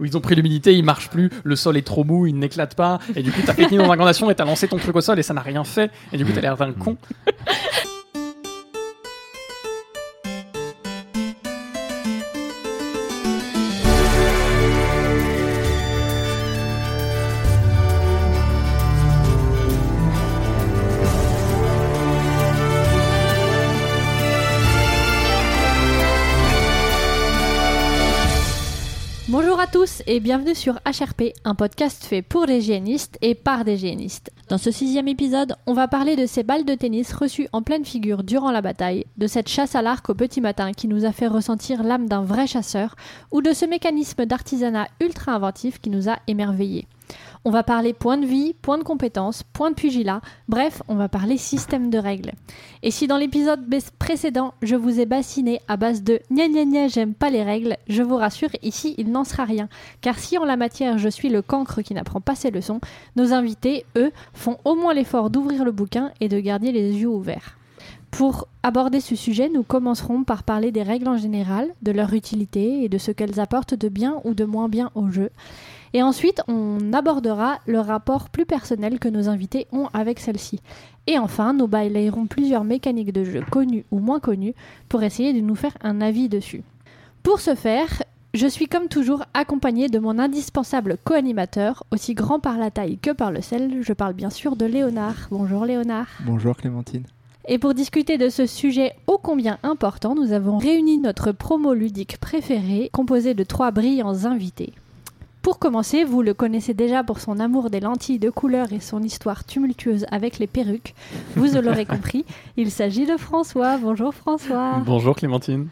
où ils ont pris l'humidité, il marche plus, le sol est trop mou, il n'éclate pas, et du coup t'as pété ton incandation et t'as lancé ton truc au sol et ça n'a rien fait, et du coup t'as l'air d'un con. et bienvenue sur HRP, un podcast fait pour les hygiénistes et par des hygiénistes. Dans ce sixième épisode, on va parler de ces balles de tennis reçues en pleine figure durant la bataille, de cette chasse à l'arc au petit matin qui nous a fait ressentir l'âme d'un vrai chasseur, ou de ce mécanisme d'artisanat ultra inventif qui nous a émerveillés. On va parler point de vie, point de compétence, point de pugilat, bref, on va parler système de règles. Et si dans l'épisode précédent, je vous ai bassiné à base de gna gna gna, j'aime pas les règles, je vous rassure, ici il n'en sera rien. Car si en la matière je suis le cancre qui n'apprend pas ses leçons, nos invités, eux, font au moins l'effort d'ouvrir le bouquin et de garder les yeux ouverts. Pour aborder ce sujet, nous commencerons par parler des règles en général, de leur utilité et de ce qu'elles apportent de bien ou de moins bien au jeu. Et ensuite, on abordera le rapport plus personnel que nos invités ont avec celle-ci. Et enfin, nous balayerons plusieurs mécaniques de jeu connues ou moins connues pour essayer de nous faire un avis dessus. Pour ce faire, je suis comme toujours accompagnée de mon indispensable co-animateur, aussi grand par la taille que par le sel. Je parle bien sûr de Léonard. Bonjour Léonard. Bonjour Clémentine. Et pour discuter de ce sujet ô combien important, nous avons réuni notre promo ludique préféré, composé de trois brillants invités. Pour commencer, vous le connaissez déjà pour son amour des lentilles de couleur et son histoire tumultueuse avec les perruques. Vous l'aurez compris, il s'agit de François. Bonjour François. Bonjour Clémentine.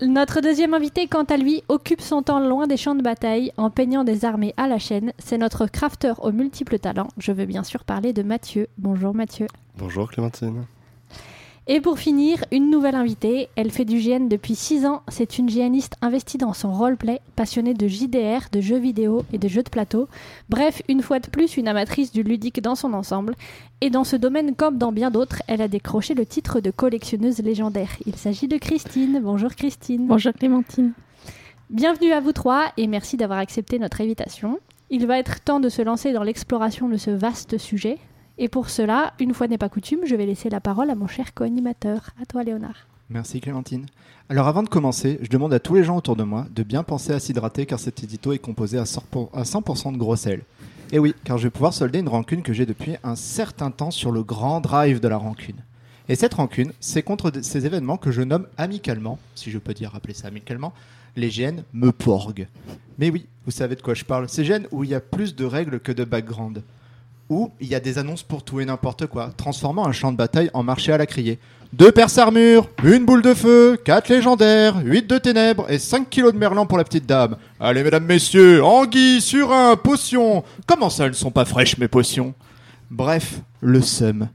Notre deuxième invité, quant à lui, occupe son temps loin des champs de bataille en peignant des armées à la chaîne. C'est notre crafter aux multiples talents. Je veux bien sûr parler de Mathieu. Bonjour Mathieu. Bonjour Clémentine. Et pour finir, une nouvelle invitée. Elle fait du GN depuis 6 ans. C'est une GNiste investie dans son roleplay, passionnée de JDR, de jeux vidéo et de jeux de plateau. Bref, une fois de plus, une amatrice du ludique dans son ensemble. Et dans ce domaine comme dans bien d'autres, elle a décroché le titre de collectionneuse légendaire. Il s'agit de Christine. Bonjour Christine. Bonjour Clémentine. Bienvenue à vous trois et merci d'avoir accepté notre invitation. Il va être temps de se lancer dans l'exploration de ce vaste sujet. Et pour cela, une fois n'est pas coutume, je vais laisser la parole à mon cher co-animateur. À toi, Léonard. Merci Clémentine. Alors avant de commencer, je demande à tous les gens autour de moi de bien penser à s'hydrater car cet édito est composé à 100% de gros sel. Et oui, car je vais pouvoir solder une rancune que j'ai depuis un certain temps sur le grand drive de la rancune. Et cette rancune, c'est contre ces événements que je nomme amicalement, si je peux dire appeler ça amicalement, les gènes me porguent. Mais oui, vous savez de quoi je parle. Ces gènes où il y a plus de règles que de background il y a des annonces pour tout et n'importe quoi, transformant un champ de bataille en marché à la criée. Deux perces armures, une boule de feu, quatre légendaires, huit de ténèbres et 5 kilos de merlan pour la petite dame. Allez, mesdames, messieurs, anguilles, surin, potions. Comment ça, elles ne sont pas fraîches, mes potions? Bref, le seum.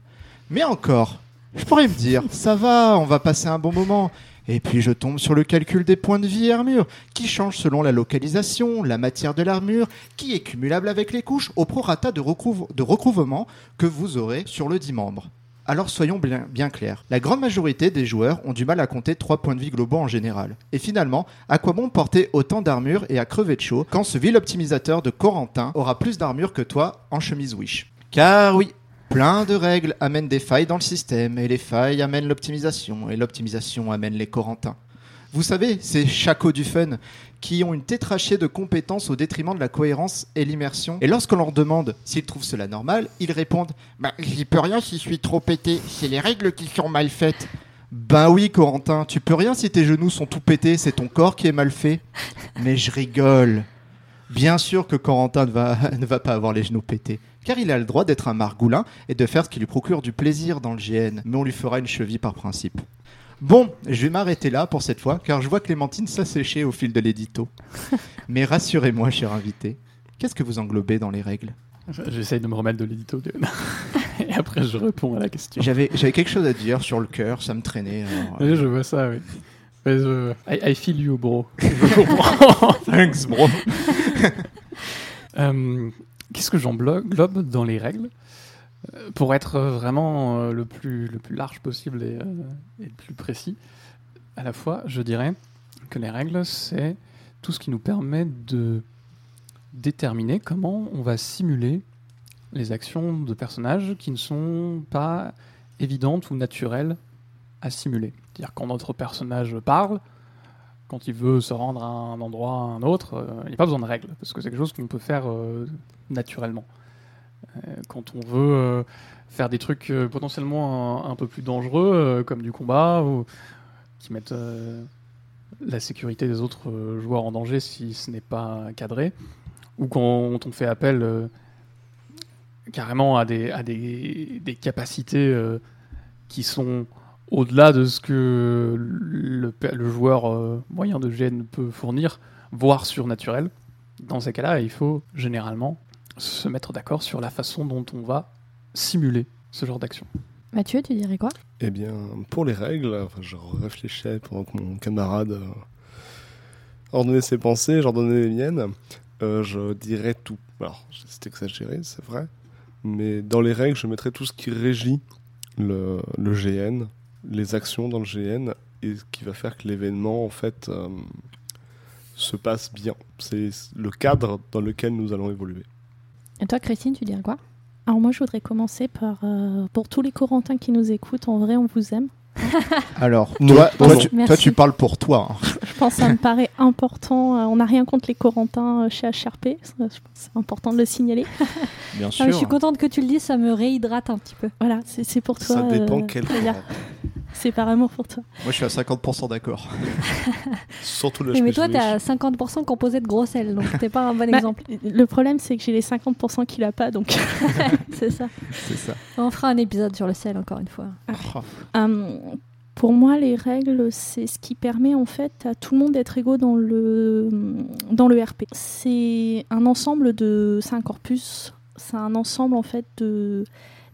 Mais encore, je pourrais me dire, ça va, on va passer un bon moment. Et puis je tombe sur le calcul des points de vie et armure, qui change selon la localisation, la matière de l'armure, qui est cumulable avec les couches au prorata de, de recouvrement que vous aurez sur le dit membre. Alors soyons bien, bien, clairs, la grande majorité des joueurs ont du mal à compter 3 points de vie globaux en général. Et finalement, à quoi bon porter autant d'armure et à crever de chaud quand ce vil optimisateur de Corentin aura plus d'armure que toi en chemise Wish? Car oui, Plein de règles amènent des failles dans le système, et les failles amènent l'optimisation, et l'optimisation amène les Corentins. Vous savez, ces chacos du fun qui ont une tétrachée de compétences au détriment de la cohérence et l'immersion. Et lorsqu'on leur demande s'ils trouvent cela normal, ils répondent Bah, j'y peux rien si je suis trop pété, c'est les règles qui sont mal faites. Ben oui, Corentin, tu peux rien si tes genoux sont tout pétés, c'est ton corps qui est mal fait. Mais je rigole. Bien sûr que Corentin ne va, ne va pas avoir les genoux pétés car il a le droit d'être un margoulin et de faire ce qui lui procure du plaisir dans le GN, mais on lui fera une cheville par principe. Bon, je vais m'arrêter là pour cette fois, car je vois Clémentine s'assécher au fil de l'édito. mais rassurez-moi, cher invité, qu'est-ce que vous englobez dans les règles? J'essaye de me remettre de l'édito. et après, je réponds à la question. J'avais quelque chose à dire sur le cœur, ça me traînait. oui, je vois ça, oui. I, feel you, bro. Thanks, bro. euh, Qu'est-ce que j'englobe dans les règles? Euh, Pour être vraiment euh, le, plus, le plus large possible et, le plus précis, à la fois, je dirais que les règles, c'est tout ce qui nous permet de déterminer comment on va simuler les actions de personnages qui ne sont pas évidentes ou naturelles à simuler. C'est-à-dire quand notre personnage parle, quand il veut se rendre à un endroit à un autre, euh, il n'y a pas besoin de règles, parce que c'est quelque chose qu'on peut faire euh, naturellement. Euh, quand on veut faire des trucs potentiellement un, peu plus dangereux, comme du combat, ou qui mettent la sécurité des autres joueurs en danger si ce n'est pas cadré, ou quand on fait appel carrément à des, capacités qui sont au-delà de ce que le, joueur euh, moyen de GN peut fournir, voire surnaturel. Dans ces cas-là, il faut généralement se mettre d'accord sur la façon dont on va simuler ce genre d'action. Mathieu, tu dirais quoi? Eh bien, pour les règles, enfin, je réfléchissais pendant que mon camarade euh, ordonnait ses pensées, j'ordonnais les miennes. Euh, je dirais tout. Alors, c'est exagéré, c'est vrai. Mais dans les règles, je mettrais tout ce qui régit le, le GN, les actions dans le GN, et ce qui va faire que l'événement, en fait, euh, se passe bien. C'est le cadre dans lequel nous allons évoluer. Et toi, Christine, tu dirais quoi? Alors moi, je voudrais commencer par, euh, pour tous les Corentins qui nous écoutent, en vrai, on vous aime. Alors, toi, tu, toi, tu parles pour toi. hein. Je pense que ça me paraît important. euh, on n'a rien contre les Corentins euh, chez HRP. Je pense c'est important de le signaler. Bien Ah, sûr. Je suis contente que tu le dises, ça me réhydrate un petit peu. Voilà, c'est pour toi. Ça dépend euh, quel. C'est par amour pour toi. Moi, je suis à 50% d'accord. Surtout le mais toi, t'es à 50% composé de gros sel, donc t'es pas un bon Bah, exemple. Le problème, c'est que j'ai les 50% qu'il a pas. Donc, C'est ça. C'est ça. On fera un épisode sur le sel, encore une fois. Oh, Euh, pour moi, les règles, c'est ce qui permet en fait à tout le monde d'être égaux dans le, dans le RP. C'est un ensemble de. C'est un corpus, c'est un ensemble en fait de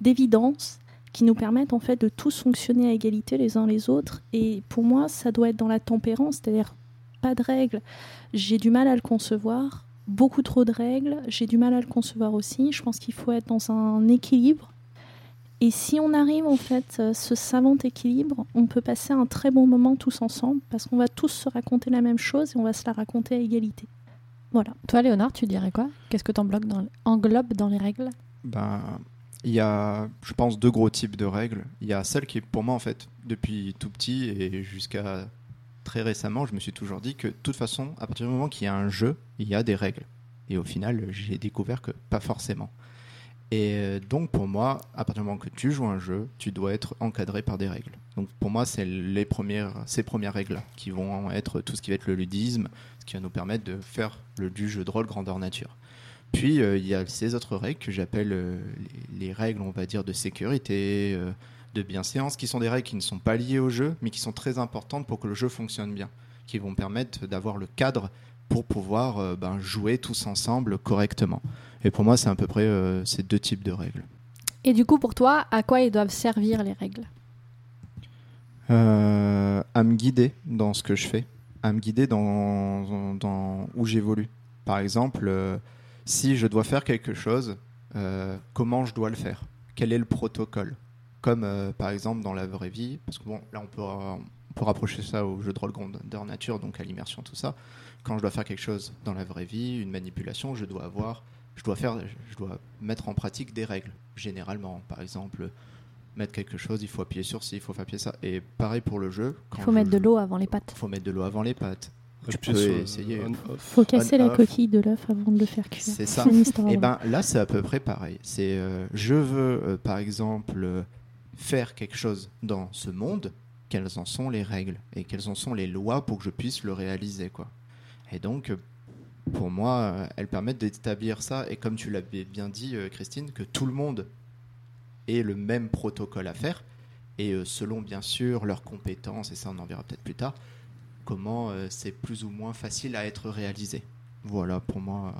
d'évidences qui nous permettent en fait de tous fonctionner à égalité les uns les autres. Et pour moi, ça doit être dans la tempérance, c'est-à-dire pas de règles. J'ai du mal à le concevoir. Beaucoup trop de règles, j'ai du mal à le concevoir aussi. Je pense qu'il faut être dans un équilibre. Et si on arrive en fait à ce savant équilibre, on peut passer un très bon moment tous ensemble parce qu'on va tous se raconter la même chose et on va se la raconter à égalité. Voilà. Toi, Léonard, tu dirais quoi? Qu'est-ce que t'englobes dans, englobe dans les règles? Ben, il y a, je pense, deux gros types de règles. Il y a celle qui, pour moi, en fait, depuis tout petit et jusqu'à très récemment, je me suis toujours dit que, de toute façon, à partir du moment qu'il y a un jeu, il y a des règles. Et au final, j'ai découvert que pas forcément. Et euh, donc, pour moi, à partir du moment que tu joues un jeu, tu dois être encadré par des règles. Donc, pour moi, c'est les premières, ces premières règles qui vont être tout ce qui va être le ludisme, ce qui va nous permettre de faire le, du jeu de rôle grandeur nature. Puis euh, il y a ces autres règles que j'appelle euh, les, les règles, on va dire, de sécurité, de bienséance, qui sont des règles qui ne sont pas liées au jeu, mais qui sont très importantes pour que le jeu fonctionne bien, qui vont permettre d'avoir le cadre pour pouvoir euh, ben, jouer tous ensemble correctement. Et pour moi, c'est à peu près euh, ces deux types de règles. Et du coup, pour toi, à quoi ils doivent servir les règles? Euh, à me guider dans ce que je fais, à me guider dans, dans où j'évolue. Par exemple, si je dois faire quelque chose, comment je dois le faire? Quel est le protocole? Comme par exemple dans la vraie vie, parce que bon, là on peut, on peut rapprocher ça au jeu de rôle grandeur nature, donc à l'immersion, tout ça. Quand je dois faire quelque chose dans la vraie vie, une manipulation, je dois avoir, je dois faire, je dois mettre en pratique des règles. Généralement, par exemple, mettre quelque chose, il faut appuyer sur ci, il faut appuyer ça. Et pareil pour le jeu. Il faut je mettre de l'eau avant les pattes. faut mettre de l'eau avant les pattes. Tu peux essayer. on-off. Faut casser la coquille de l'œuf avant de le faire cuire. C'est ça. Et vraie. ben là, c'est à peu près pareil. C'est euh, je veux euh, par exemple euh, faire quelque chose dans ce monde. Quelles en sont les règles et quelles en sont les lois pour que je puisse le réaliser quoi. Et donc pour moi, euh, elles permettent d'établir ça et comme tu l'avais bien dit euh, Christine, que tout le monde ait le même protocole à faire et euh, selon bien sûr leurs compétences et ça on en verra peut-être plus tard, comment c'est plus ou moins facile à être réalisé. Voilà pour moi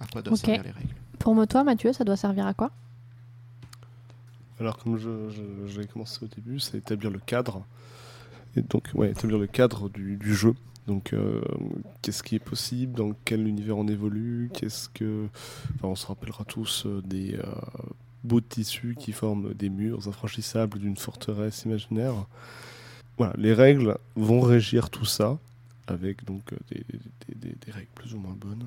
à quoi doivent servir les règles. Pour moi, toi, Mathieu, ça doit servir à quoi? Alors, comme je, je- commencé au début, c'est établir le cadre. Et donc, ouais, établir le cadre du, du jeu. Donc, euh, qu'est-ce qui est possible? Dans quel univers on évolue? Qu'est-ce que. Enfin, on se rappellera tous euh, des euh, bouts de tissu qui forment des murs infranchissables d'une forteresse imaginaire. Voilà, les règles vont régir tout ça. avec donc euh, des, des- des- des règles plus ou moins bonnes.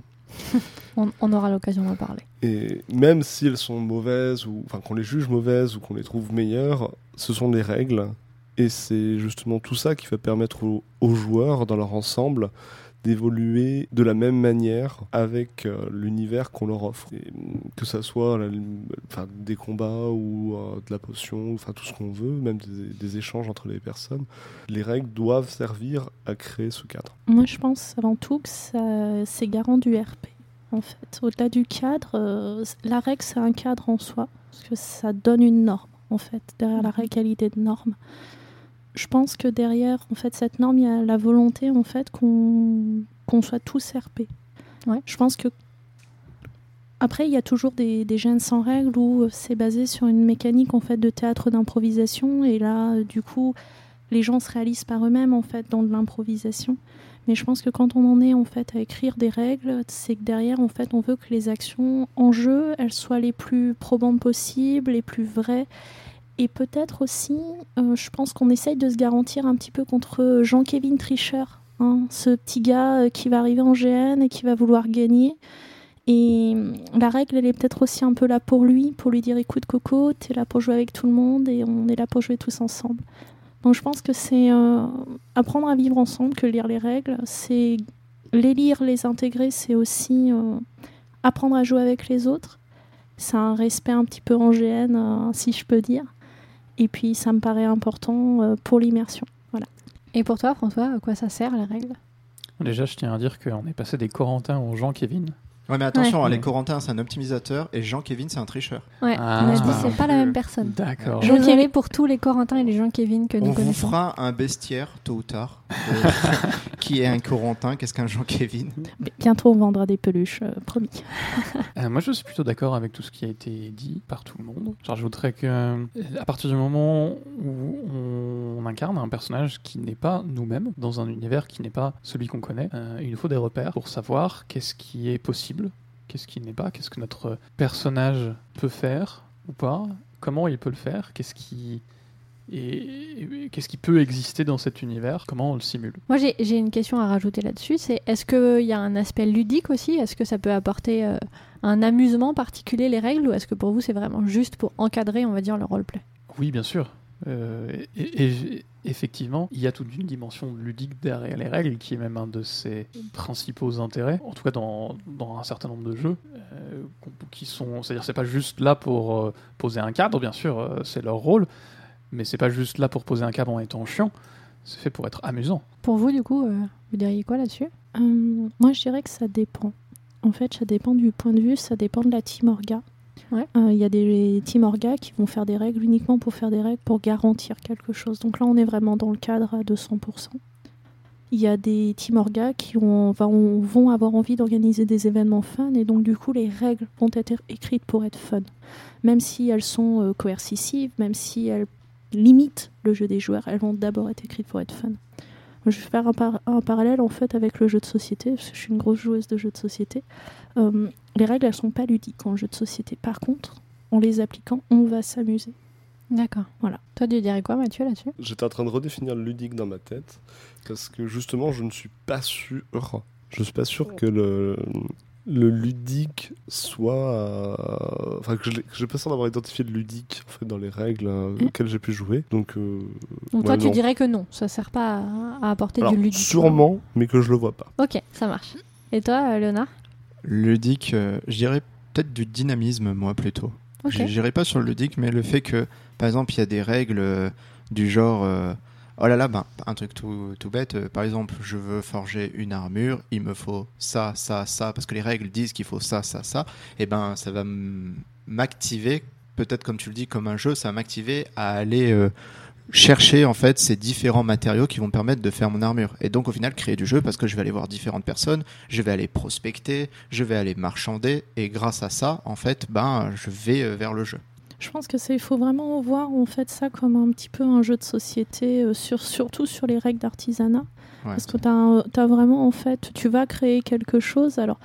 On, on aura l'occasion d'en parler. Et même si elles sont mauvaises, ou enfin qu'on les juge mauvaises ou qu'on les trouve meilleures, ce sont des règles. Et c'est justement tout ça qui va permettre aux, aux joueurs, dans leur ensemble, d'évoluer de la même manière avec euh, l'univers qu'on leur offre. Et, mm, que ça soit la- enfin, des combats ou euh, de la potion, enfin tout ce qu'on veut, même des, des échanges entre les personnes, les règles doivent servir à créer ce cadre. Moi, je pense avant tout que ça- c'est garant du RP. En fait, au-delà du cadre, euh, la règle c'est un cadre en soi, parce que ça donne une norme. En fait, derrière la règle, il y a l'idée de norme. Je pense que derrière, en fait, cette norme, il y a la volonté, en fait, qu'on qu'on soit tous RP. Ouais. Je pense que après, il y a toujours des, des gènes sans règles où c'est basé sur une mécanique en fait de théâtre d'improvisation et là, euh, du coup, les gens se réalisent par eux-mêmes en fait dans de l'improvisation. Mais je pense que quand on en est en fait à écrire des règles, c'est que derrière en fait on veut que les actions en jeu elles soient les plus probantes possibles, les plus vraies. Et peut-être aussi, euh, je pense qu'on essaye de se garantir un petit peu contre Jean-Kévin Tricheur, hein, ce petit gars euh, qui va arriver en GN et qui va vouloir gagner. Et euh, la règle, elle est peut-être aussi un peu là pour lui, pour lui dire écoute Coco, t'es là pour jouer avec tout le monde et on est là pour jouer tous ensemble. Donc je pense que c'est euh, apprendre à vivre ensemble que lire les règles. C'est les lire, les intégrer, c'est aussi euh, apprendre à jouer avec les autres. C'est un respect un petit peu en GN, euh, si je peux dire. Et puis ça me paraît important euh, pour l'immersion. Et pour toi, François, à quoi ça sert les règles Déjà, je tiens à dire qu'on est passé des Corentins aux Jean-Kévin. Ouais, mais attention, Ouais. hein, les Corentins, c'est un optimisateur et Jean-Kévin, c'est un tricheur. Ouais, Ah. on a dit c'est pas la même personne. D'accord. Jean- Désolé pour tous les Corentins et les Jean-Kévin que nous On vous connaissons. fera un bestiaire, tôt ou tard. euh, qui est un Corentin Qu'est-ce qu'un Jean-Kévin Mais Bientôt on vendra des peluches, euh, promis. Euh, moi, je suis plutôt d'accord avec tout ce qui a été dit par tout le monde. J'ajouterais que à partir du moment où on incarne un personnage qui n'est pas nous-mêmes, dans un univers qui n'est pas celui qu'on connaît, euh, il nous faut des repères pour savoir qu'est-ce qui est possible, qu'est-ce qui n'est pas, qu'est-ce que notre personnage peut faire ou pas, comment il peut le faire, qu'est-ce qui et, qu'est-ce qui peut exister dans cet univers, comment on le simule? Moi, j'ai j'ai une question à rajouter là-dessus. C'est est-ce qu'il y a un aspect ludique aussi? Est-ce que ça peut apporter euh, un amusement particulier les règles? Ou est-ce que pour vous c'est vraiment juste pour encadrer, on va dire, le roleplay? Oui, bien sûr. Euh, et, et- effectivement, il y a toute une dimension ludique derrière les règles qui est même un de ses principaux intérêts, en tout cas dans, dans un certain nombre de jeux, euh, qui sont, c'est-à-dire c'est pas juste là pour euh, poser un cadre, bien sûr, euh, c'est leur rôle, mais c'est pas juste là pour poser un cadre en étant chiant, c'est fait pour être amusant. Pour vous, du coup, euh, vous diriez quoi là-dessus? Euh, moi, je dirais que ça dépend. En fait, ça dépend du point de vue, ça dépend de la team orga. Euh, Il y a des team orga qui vont faire des règles uniquement pour faire des règles pour garantir quelque chose. Donc là, on est vraiment dans le cadre à 200%. Il y a des team orga qui vont avoir envie d'organiser des événements fun et donc du coup, les règles vont être écrites pour être fun. Même si elles sont euh, coercitives, même si elles limitent le jeu des joueurs, elles vont d'abord être écrites pour être fun. Je vais faire un, par- un parallèle en fait avec le jeu de société, parce que je suis une grosse joueuse de jeux de société. Euh, les règles, elles sont pas ludiques en jeu de société. Par contre, en les appliquant, on va s'amuser. D'accord. Voilà. Toi, tu dirais quoi, Mathieu, là-dessus? J'étais en train de redéfinir le ludique dans ma tête parce que justement, je ne suis pas sûr. Je suis pas sûr que le, le ludique soit. euh, Enfin, que j'ai pas d'avoir identifié le ludique en fait, dans les règles euh, Mm. auxquelles j'ai pu jouer. Donc, euh, Donc ouais, toi, tu non. dirais que non, ça sert pas à, à apporter Alors, du ludique. sûrement, mais que je le vois pas. Ok, ça marche. Et toi, euh, Léonard? Ludique, euh, je dirais peut-être du dynamisme, moi, plutôt. Ok. Je J'irai pas sur le ludique, mais le fait que, par exemple, il y a des règles euh, du genre. Oh là là, ben, un truc tout, bête. euh, par exemple, je veux forger une armure, il me faut ça, ça, ça, parce que les règles disent qu'il faut ça, ça, ça. Et ben, ça va m'activer, peut-être comme tu le dis, comme un jeu, ça va m'activer à aller. euh, chercher en fait ces différents matériaux qui vont me permettre de faire mon armure et donc au final créer du jeu parce que je vais aller voir différentes personnes je vais aller prospecter je vais aller marchander et grâce à ça en fait ben je vais euh, vers le jeu Je pense que c'est, il faut vraiment voir en fait ça comme un petit peu un jeu de société, euh, sur, surtout sur les règles d'artisanat. Ouais. Parce que tu as, vraiment en fait, tu vas créer quelque chose. Alors,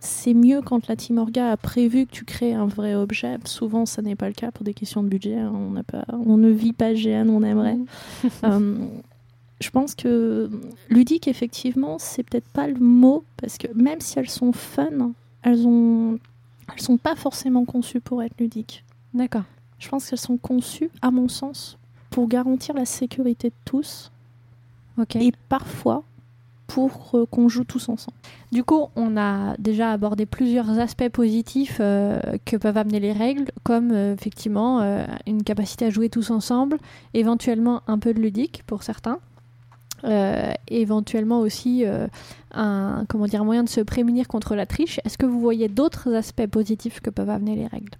c'est mieux quand la team orga a prévu que tu crées un vrai objet. Souvent, ça n'est pas le cas pour des questions de budget. hein. On, n'a pas, on ne vit pas GN, on aimerait. Euh, je pense que ludique, effectivement, c'est peut-être pas le mot, parce que même si elles sont fun, elles ont, elles sont pas forcément conçues pour être ludiques. D'accord. Je pense qu'elles sont conçues, à mon sens, pour garantir la sécurité de tous Ok. et parfois pour euh, qu'on joue tous ensemble. Du coup, on a déjà abordé plusieurs aspects positifs euh, que peuvent amener les règles, comme euh, effectivement une capacité à jouer tous ensemble, éventuellement un peu de ludique pour certains, éventuellement aussi un, comment dire, un moyen de se prémunir contre la triche. Est-ce que vous voyez d'autres aspects positifs que peuvent amener les règles?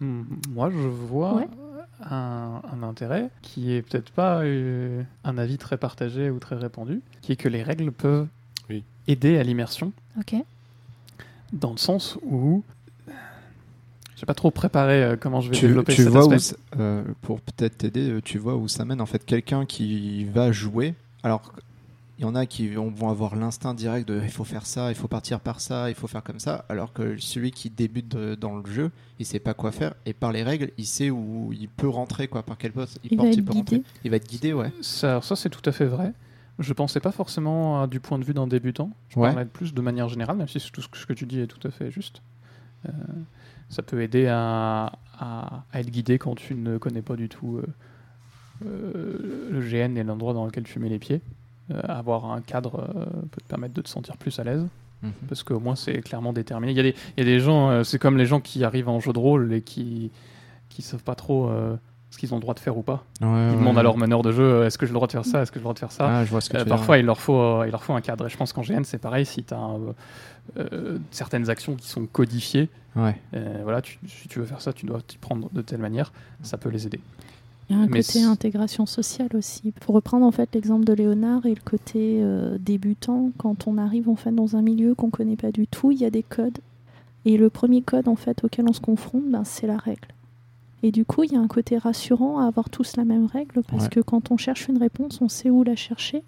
Moi, je vois Ouais. un, un intérêt qui est peut-être pas euh, un avis très partagé ou très répandu, qui est que les règles peuvent Oui. aider à l'immersion, Ok. dans le sens où j'ai pas trop préparé euh, comment je vais Tu, développer tu cet vois aspect. euh, pour peut-être t'aider, euh, tu vois où ça mène en fait quelqu'un qui va jouer. Alors, il y en a qui vont avoir l'instinct direct de il faut faire ça, il faut partir par ça, il faut faire comme ça. Alors que celui qui débute de- dans le jeu, il sait pas quoi faire et par les règles, il sait où il peut rentrer quoi, par quel poste il, Il porte, va il être peut guidé. rentrer. Il va être guidé, ouais. Ça, alors ça c'est tout à fait vrai. Je pensais pas forcément à du point de vue d'un débutant. Je Ouais. parlais plus de manière générale, même si tout ce que ce que tu dis est tout à fait juste. Euh, ça peut aider à, à- à être guidé quand tu ne connais pas du tout euh, euh, le GN et l'endroit dans lequel tu mets les pieds. Euh, avoir un cadre euh, peut te permettre de te sentir plus à l'aise Mhm. parce qu'au moins c'est clairement déterminé. Il y a des, il y a des gens, euh, c'est comme les gens qui arrivent en jeu de rôle et qui qui savent pas trop ce qu'ils ont le droit de faire ou pas. Ouais, Ils ouais. demandent à leur meneur de jeu est-ce que j'ai le droit de faire ça, est-ce que j'ai le droit de faire ça. Ah, je vois ce que Euh, tu veux dire. parfois, il leur, faut, euh, il leur faut un cadre. Et je pense qu'en GN, c'est pareil. Si tu as certaines actions qui sont codifiées, voilà, tu- si tu veux faire ça, tu dois t'y prendre de telle manière. Ça peut les aider. Il y a un Mais côté intégration sociale aussi. Pour reprendre en fait l'exemple de Léonard et le côté euh, débutant, quand on arrive en fait dans un milieu qu'on connaît pas du tout, il y a des codes. Et le premier code en fait auquel on se confronte, ben, c'est la règle. Et du coup, il y a un côté rassurant à avoir tous la même règle parce Ouais. que quand on cherche une réponse, on sait où la chercher.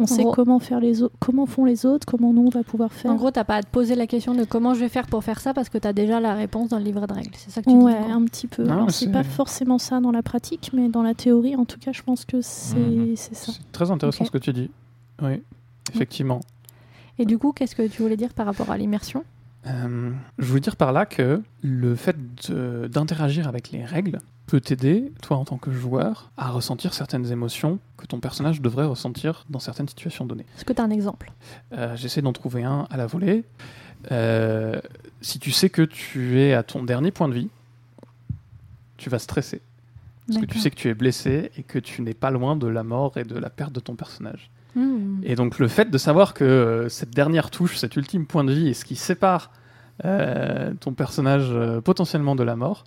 On sait gros- comment faire les autres, comment font les autres, comment nous on va pouvoir faire. En gros, t'as pas à te poser la question de comment je vais faire pour faire ça parce que t'as déjà la réponse dans le livre de règles. C'est ça que tu Ouais, dis. un petit peu. Non, Alors, c'est pas forcément ça dans la pratique, mais dans la théorie, en tout cas, je pense que c'est Mhm. c'est ça. C'est très intéressant ce que tu dis. Oui, effectivement. Et du coup, qu'est-ce que tu voulais dire par rapport à l'immersion? Euh, je voulais dire par là que le fait d'interagir avec les règles peut t'aider, toi en tant que joueur, à ressentir certaines émotions que ton personnage devrait ressentir dans certaines situations données. Est-ce que tu as un exemple? Euh, J'essaie d'en trouver un à la volée. Euh, si tu sais que tu es à ton dernier point de vie, tu vas stresser. Parce que tu sais que tu es blessé et que tu n'es pas loin de la mort et de la perte de ton personnage. Hmm. Et donc le fait de savoir que euh, cette dernière touche, cet ultime point de vie est ce qui sépare euh, ton personnage euh, potentiellement de la mort,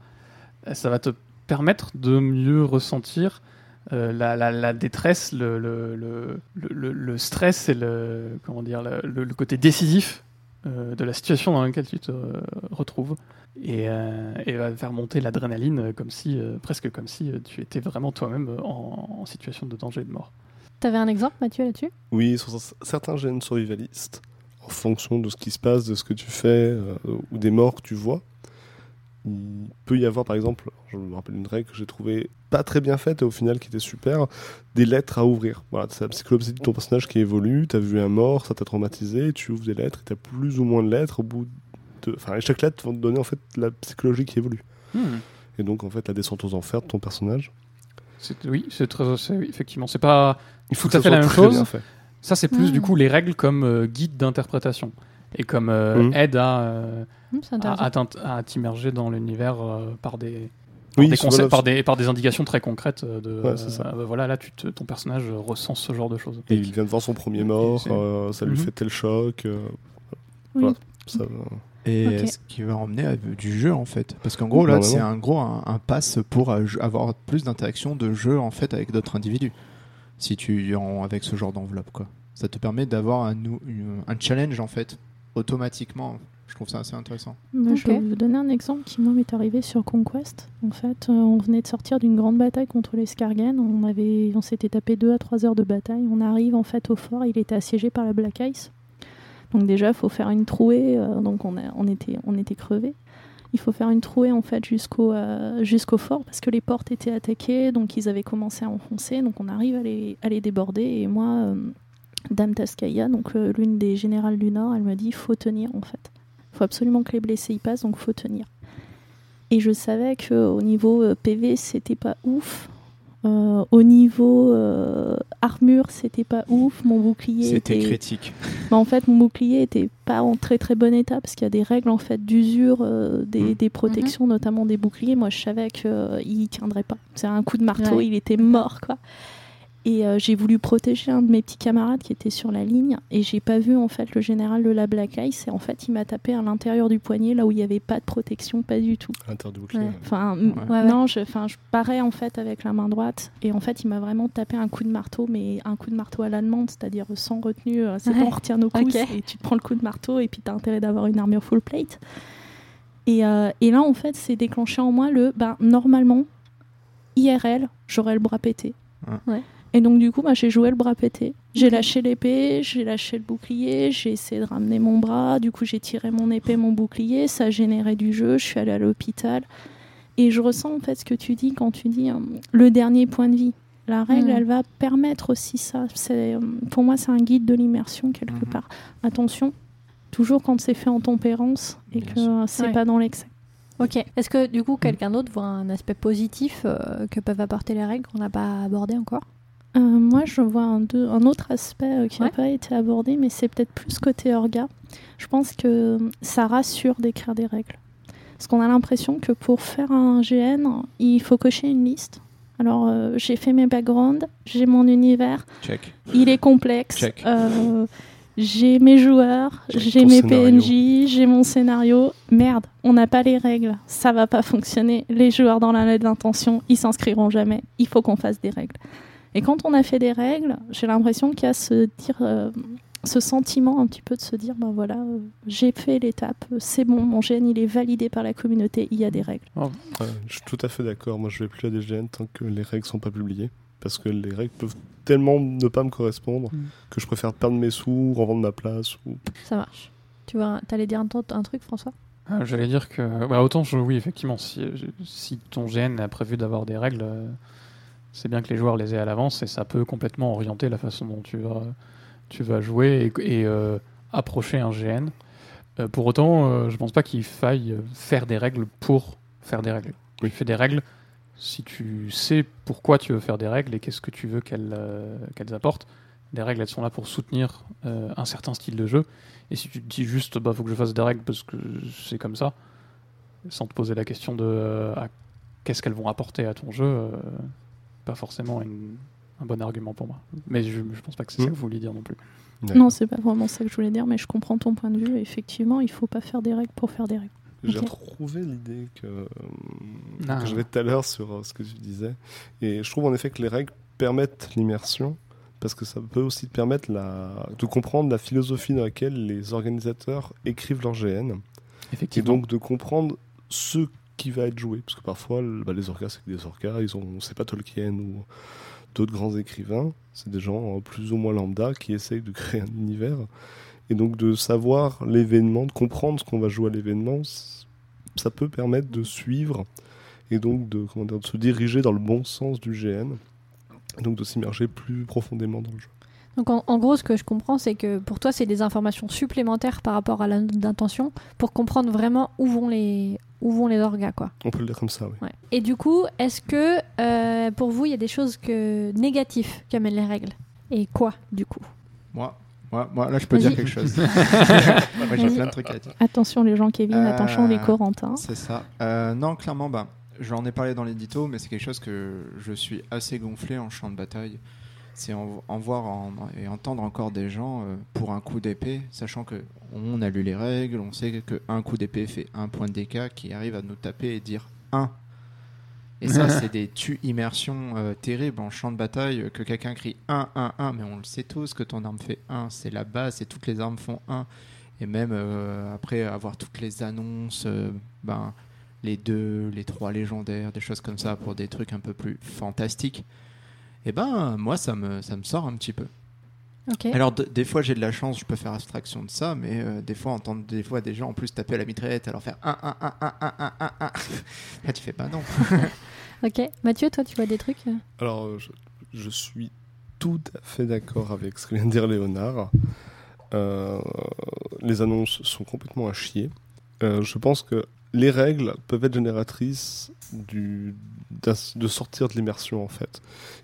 ça va te permettre de mieux ressentir la, détresse, le, stress et le, comment dire, le, côté décisif de la situation dans laquelle tu te retrouves. Et, va faire monter l'adrénaline comme si, presque comme si tu étais vraiment toi-même en- en situation de danger et de mort. T'avais un exemple, Mathieu, là-dessus? Oui, sur certains gènes survivalistes, en fonction de ce qui se passe, de ce que tu fais, euh, ou des morts que tu vois, il peut y avoir, par exemple, je me rappelle une règle que j'ai trouvée pas très bien faite et au final qui était super, des lettres à ouvrir. Voilà, c'est la psychologie de ton personnage qui évolue, t'as vu un mort, ça t'a traumatisé, tu ouvres des lettres, et t'as plus ou moins de lettres au bout de... Enfin, et chaque lettre va te donner en fait la psychologie qui évolue. Et donc, en fait, la descente aux enfers de ton personnage. Oui, c'est très, oui, effectivement, c'est pas Il faut Tout à que ça fait la même chose. Ça, c'est plus Mm. du coup les règles comme euh, guide d'interprétation et comme euh, Mm. aide à, euh, C'est à, t'immerger dans l'univers euh, par des par, Oui, des concepts- par, des, par des indications très concrètes de Ouais, c'est ça. voilà là tu te- ton personnage ressent ce genre de choses. Et il vient de voir son premier mort, euh, ça lui Mhm. fait tel choc. euh, Oui. Voilà. ça va. Et ce qui va emmener à du jeu en fait. Parce qu'en gros là Normalement. c'est un gros un, un pass pour avoir plus d'interaction de jeu en fait avec d'autres individus. Si tu en avec ce genre d'enveloppe quoi. Ça te permet d'avoir un, challenge en fait automatiquement. Je trouve ça assez intéressant. Bah, Je vais vous donner un exemple qui moi m'est arrivé sur Conquest. En fait, euh, on venait de sortir d'une grande bataille contre les Skargen. On avait, on s'était tapé deux à trois heures de bataille. On arrive en fait au fort. Il était assiégé par la Black Ice. Donc déjà, faut faire une trouée. euh, donc on, était, on crevés. Il faut faire une trouée en fait jusqu'au euh, jusqu'au fort parce que les portes étaient attaquées, donc ils avaient commencé à enfoncer, donc on arrive à les, déborder et moi, euh, Dame Taskaya, l'une des générales du Nord, elle me dit faut tenir en fait, faut absolument que les blessés y passent, donc faut tenir. Et je savais que au niveau PV c'était pas ouf, Euh, au niveau euh, armure c'était pas ouf, mon bouclier C'était était critique. bah, en fait, mon bouclier était pas en très très bon état parce qu'il y a des règles en fait d'usure euh, des, Mm. des protections, notamment des boucliers. Moi, je savais qu'il tiendrait pas. C'est un coup de marteau, Ouais. il était mort quoi. Et euh, j'ai voulu protéger un de mes petits camarades qui était sur la ligne et j'ai pas vu en fait le général de la Black Ice et en fait il m'a tapé à l'intérieur du poignet là où il y avait pas de protection, pas du tout. L'intérieur du bouclier. Ouais. ouais. Enfin, m- Ouais, ouais. non, je, enfin, je parais en fait avec la main droite et en fait il m'a vraiment tapé un coup de marteau, mais un coup de marteau à l'allemande, c'est-à-dire sans retenue. euh, C'est Ouais. pas on retient nos coups et tu te prends le coup de marteau et puis t'as intérêt d'avoir une armure full plate. Et, euh, et là en fait c'est déclenché en moi le, ben normalement IRL j'aurais le bras pété. Ouais. Et donc du coup bah, j'ai joué le bras pété. J'ai lâché l'épée, j'ai lâché le bouclier, j'ai essayé de ramener mon bras. Du coup j'ai tiré mon épée, mon bouclier, ça générait du jeu. Je suis allée à l'hôpital. Et je ressens en fait ce que tu dis quand tu dis euh, le dernier point de vie. La règle, elle va permettre aussi ça. Euh, pour moi, c'est un guide de l'immersion quelque Mhm. part. Attention, toujours quand c'est fait en tempérance et Bien que c'est Ouais. pas dans l'excès. Ok. Est-ce que du coup quelqu'un d'autre voit un aspect positif euh, que peuvent apporter les règles qu'on n'a pas abordé encore? Euh, moi, je vois un, deux- un autre aspect euh, qui n'a Ouais. pas été abordé, mais c'est peut-être plus côté orga. Je pense que ça rassure d'écrire des règles. Parce qu'on a l'impression que pour faire un GN, il faut cocher une liste. Alors, euh, j'ai fait mes backgrounds, j'ai mon univers, Check. il est complexe. Check. euh, j'ai mes joueurs, j'ai mes scénario. PNJ, j'ai mon scénario. Merde, on n'a pas les règles, ça va pas fonctionner. Les joueurs dans la lettre d'intention, ils s'inscriront jamais. Il faut qu'on fasse des règles. Et quand on a fait des règles, j'ai l'impression qu'il y a ce dire, euh, ce sentiment un petit peu de se dire, ben voilà, euh, j'ai fait l'étape, c'est bon, mon gène il est validé par la communauté, il y a des règles. Ouais, je suis tout à fait d'accord. Moi, je vais plus à des GN tant que les règles sont pas publiées. Parce que les règles peuvent tellement ne pas me correspondre Mm. que je préfère perdre mes sous, revendre ma place. Ou... Ça marche. Tu vois, t'allais dire un, truc, François? Ah, J'allais dire que, bah, autant je, oui, effectivement, si, si ton GN a prévu d'avoir des règles, euh, c'est bien que les joueurs les aient à l'avance et ça peut complètement orienter la façon dont tu vas, tu vas jouer et, et, euh, approcher un GN. Euh, pour autant, euh, je pense pas qu'il faille faire des règles pour faire des règles. Oui. Tu fais des règles si tu sais pourquoi tu veux faire des règles et qu'est-ce que tu veux qu'elles euh, qu'elles apportent. Les règles, elles sont là pour soutenir un certain style de jeu. Et si tu te dis juste, bah, faut que je fasse des règles parce que c'est comme ça, sans te poser la question de qu'est-ce qu'elles vont apporter à ton jeu, pas forcément une- un bon argument pour moi. Mais je, je pense pas que c'est ça que vous vouliez dire non plus. Non, c'est pas vraiment ça que je voulais dire, mais je comprends ton point de vue. Effectivement, il faut pas faire des règles pour faire des règles. J'ai Ok. retrouvé l'idée que, Ah. que j'avais tout à l'heure sur euh, ce que tu disais. Et je trouve en effet que les règles permettent l'immersion parce que ça peut aussi te permettre la... de comprendre la philosophie dans laquelle les organisateurs écrivent leur GN et donc de comprendre ce qui va être joué. Parce que parfois, bah, les orgas, c'est que des orgas, ils ont, c'est pas Tolkien ou d'autres grands écrivains, c'est des gens euh, plus ou moins lambda qui essayent de créer un univers. Et donc de savoir l'événement, de comprendre ce qu'on va jouer à l'événement, ça peut permettre de suivre et donc de, comment dire, de se diriger dans le bon sens du GN. Et donc de s'immerger plus profondément dans le jeu. Donc en, en gros, ce que je comprends, c'est que pour toi, c'est des informations supplémentaires par rapport à d'intention pour comprendre vraiment où vont les, où vont les orgas, quoi. On peut le dire comme ça, oui. Ouais. Et du coup, est-ce que euh, pour vous, il y a des choses que négatives qu'amènent les règles? Et quoi, du coup? Moi, moi, moi, là, je peux dire quelque chose. J'ai plein de trucs à dire. Attention les gens, Kevin, Euh, attention les Corentins. C'est ça. Euh, non, clairement, bah, j'en ai parlé dans l'édito, mais c'est quelque chose que je suis assez gonflé en champ de bataille. C'est en, en voir en- et entendre encore des gens euh, pour un coup d'épée, sachant que on a lu les règles, on sait que un coup d'épée fait un point de dégâts, qui arrive à nous taper et dire 1. Et ça, c'est des tu immersions euh, terribles en champ de bataille, que quelqu'un crie 1, 1, 1, mais on le sait tous que ton arme fait 1, c'est la base, et toutes les armes font 1. Et même euh, après avoir toutes les annonces, ben, les deux, les trois légendaires, des choses comme ça pour des trucs un peu plus fantastiques, et ben moi ça me, ça me sort un petit peu. Alors, de- des fois, j'ai de la chance, je peux faire abstraction de ça, mais euh, des fois, entendre des fois des gens en plus taper à la mitraillette, alors faire 1, 1, 1, 1, 1, 1, 1, 1. Là, tu fais pas non. Ok. Mathieu, toi, tu vois des trucs euh Alors, euh, je, je suis tout à fait d'accord avec ce que vient de dire Léonard. Euh, les annonces sont complètement à chier. Euh, je pense que les règles peuvent être génératrices du, de sortir de l'immersion, en fait.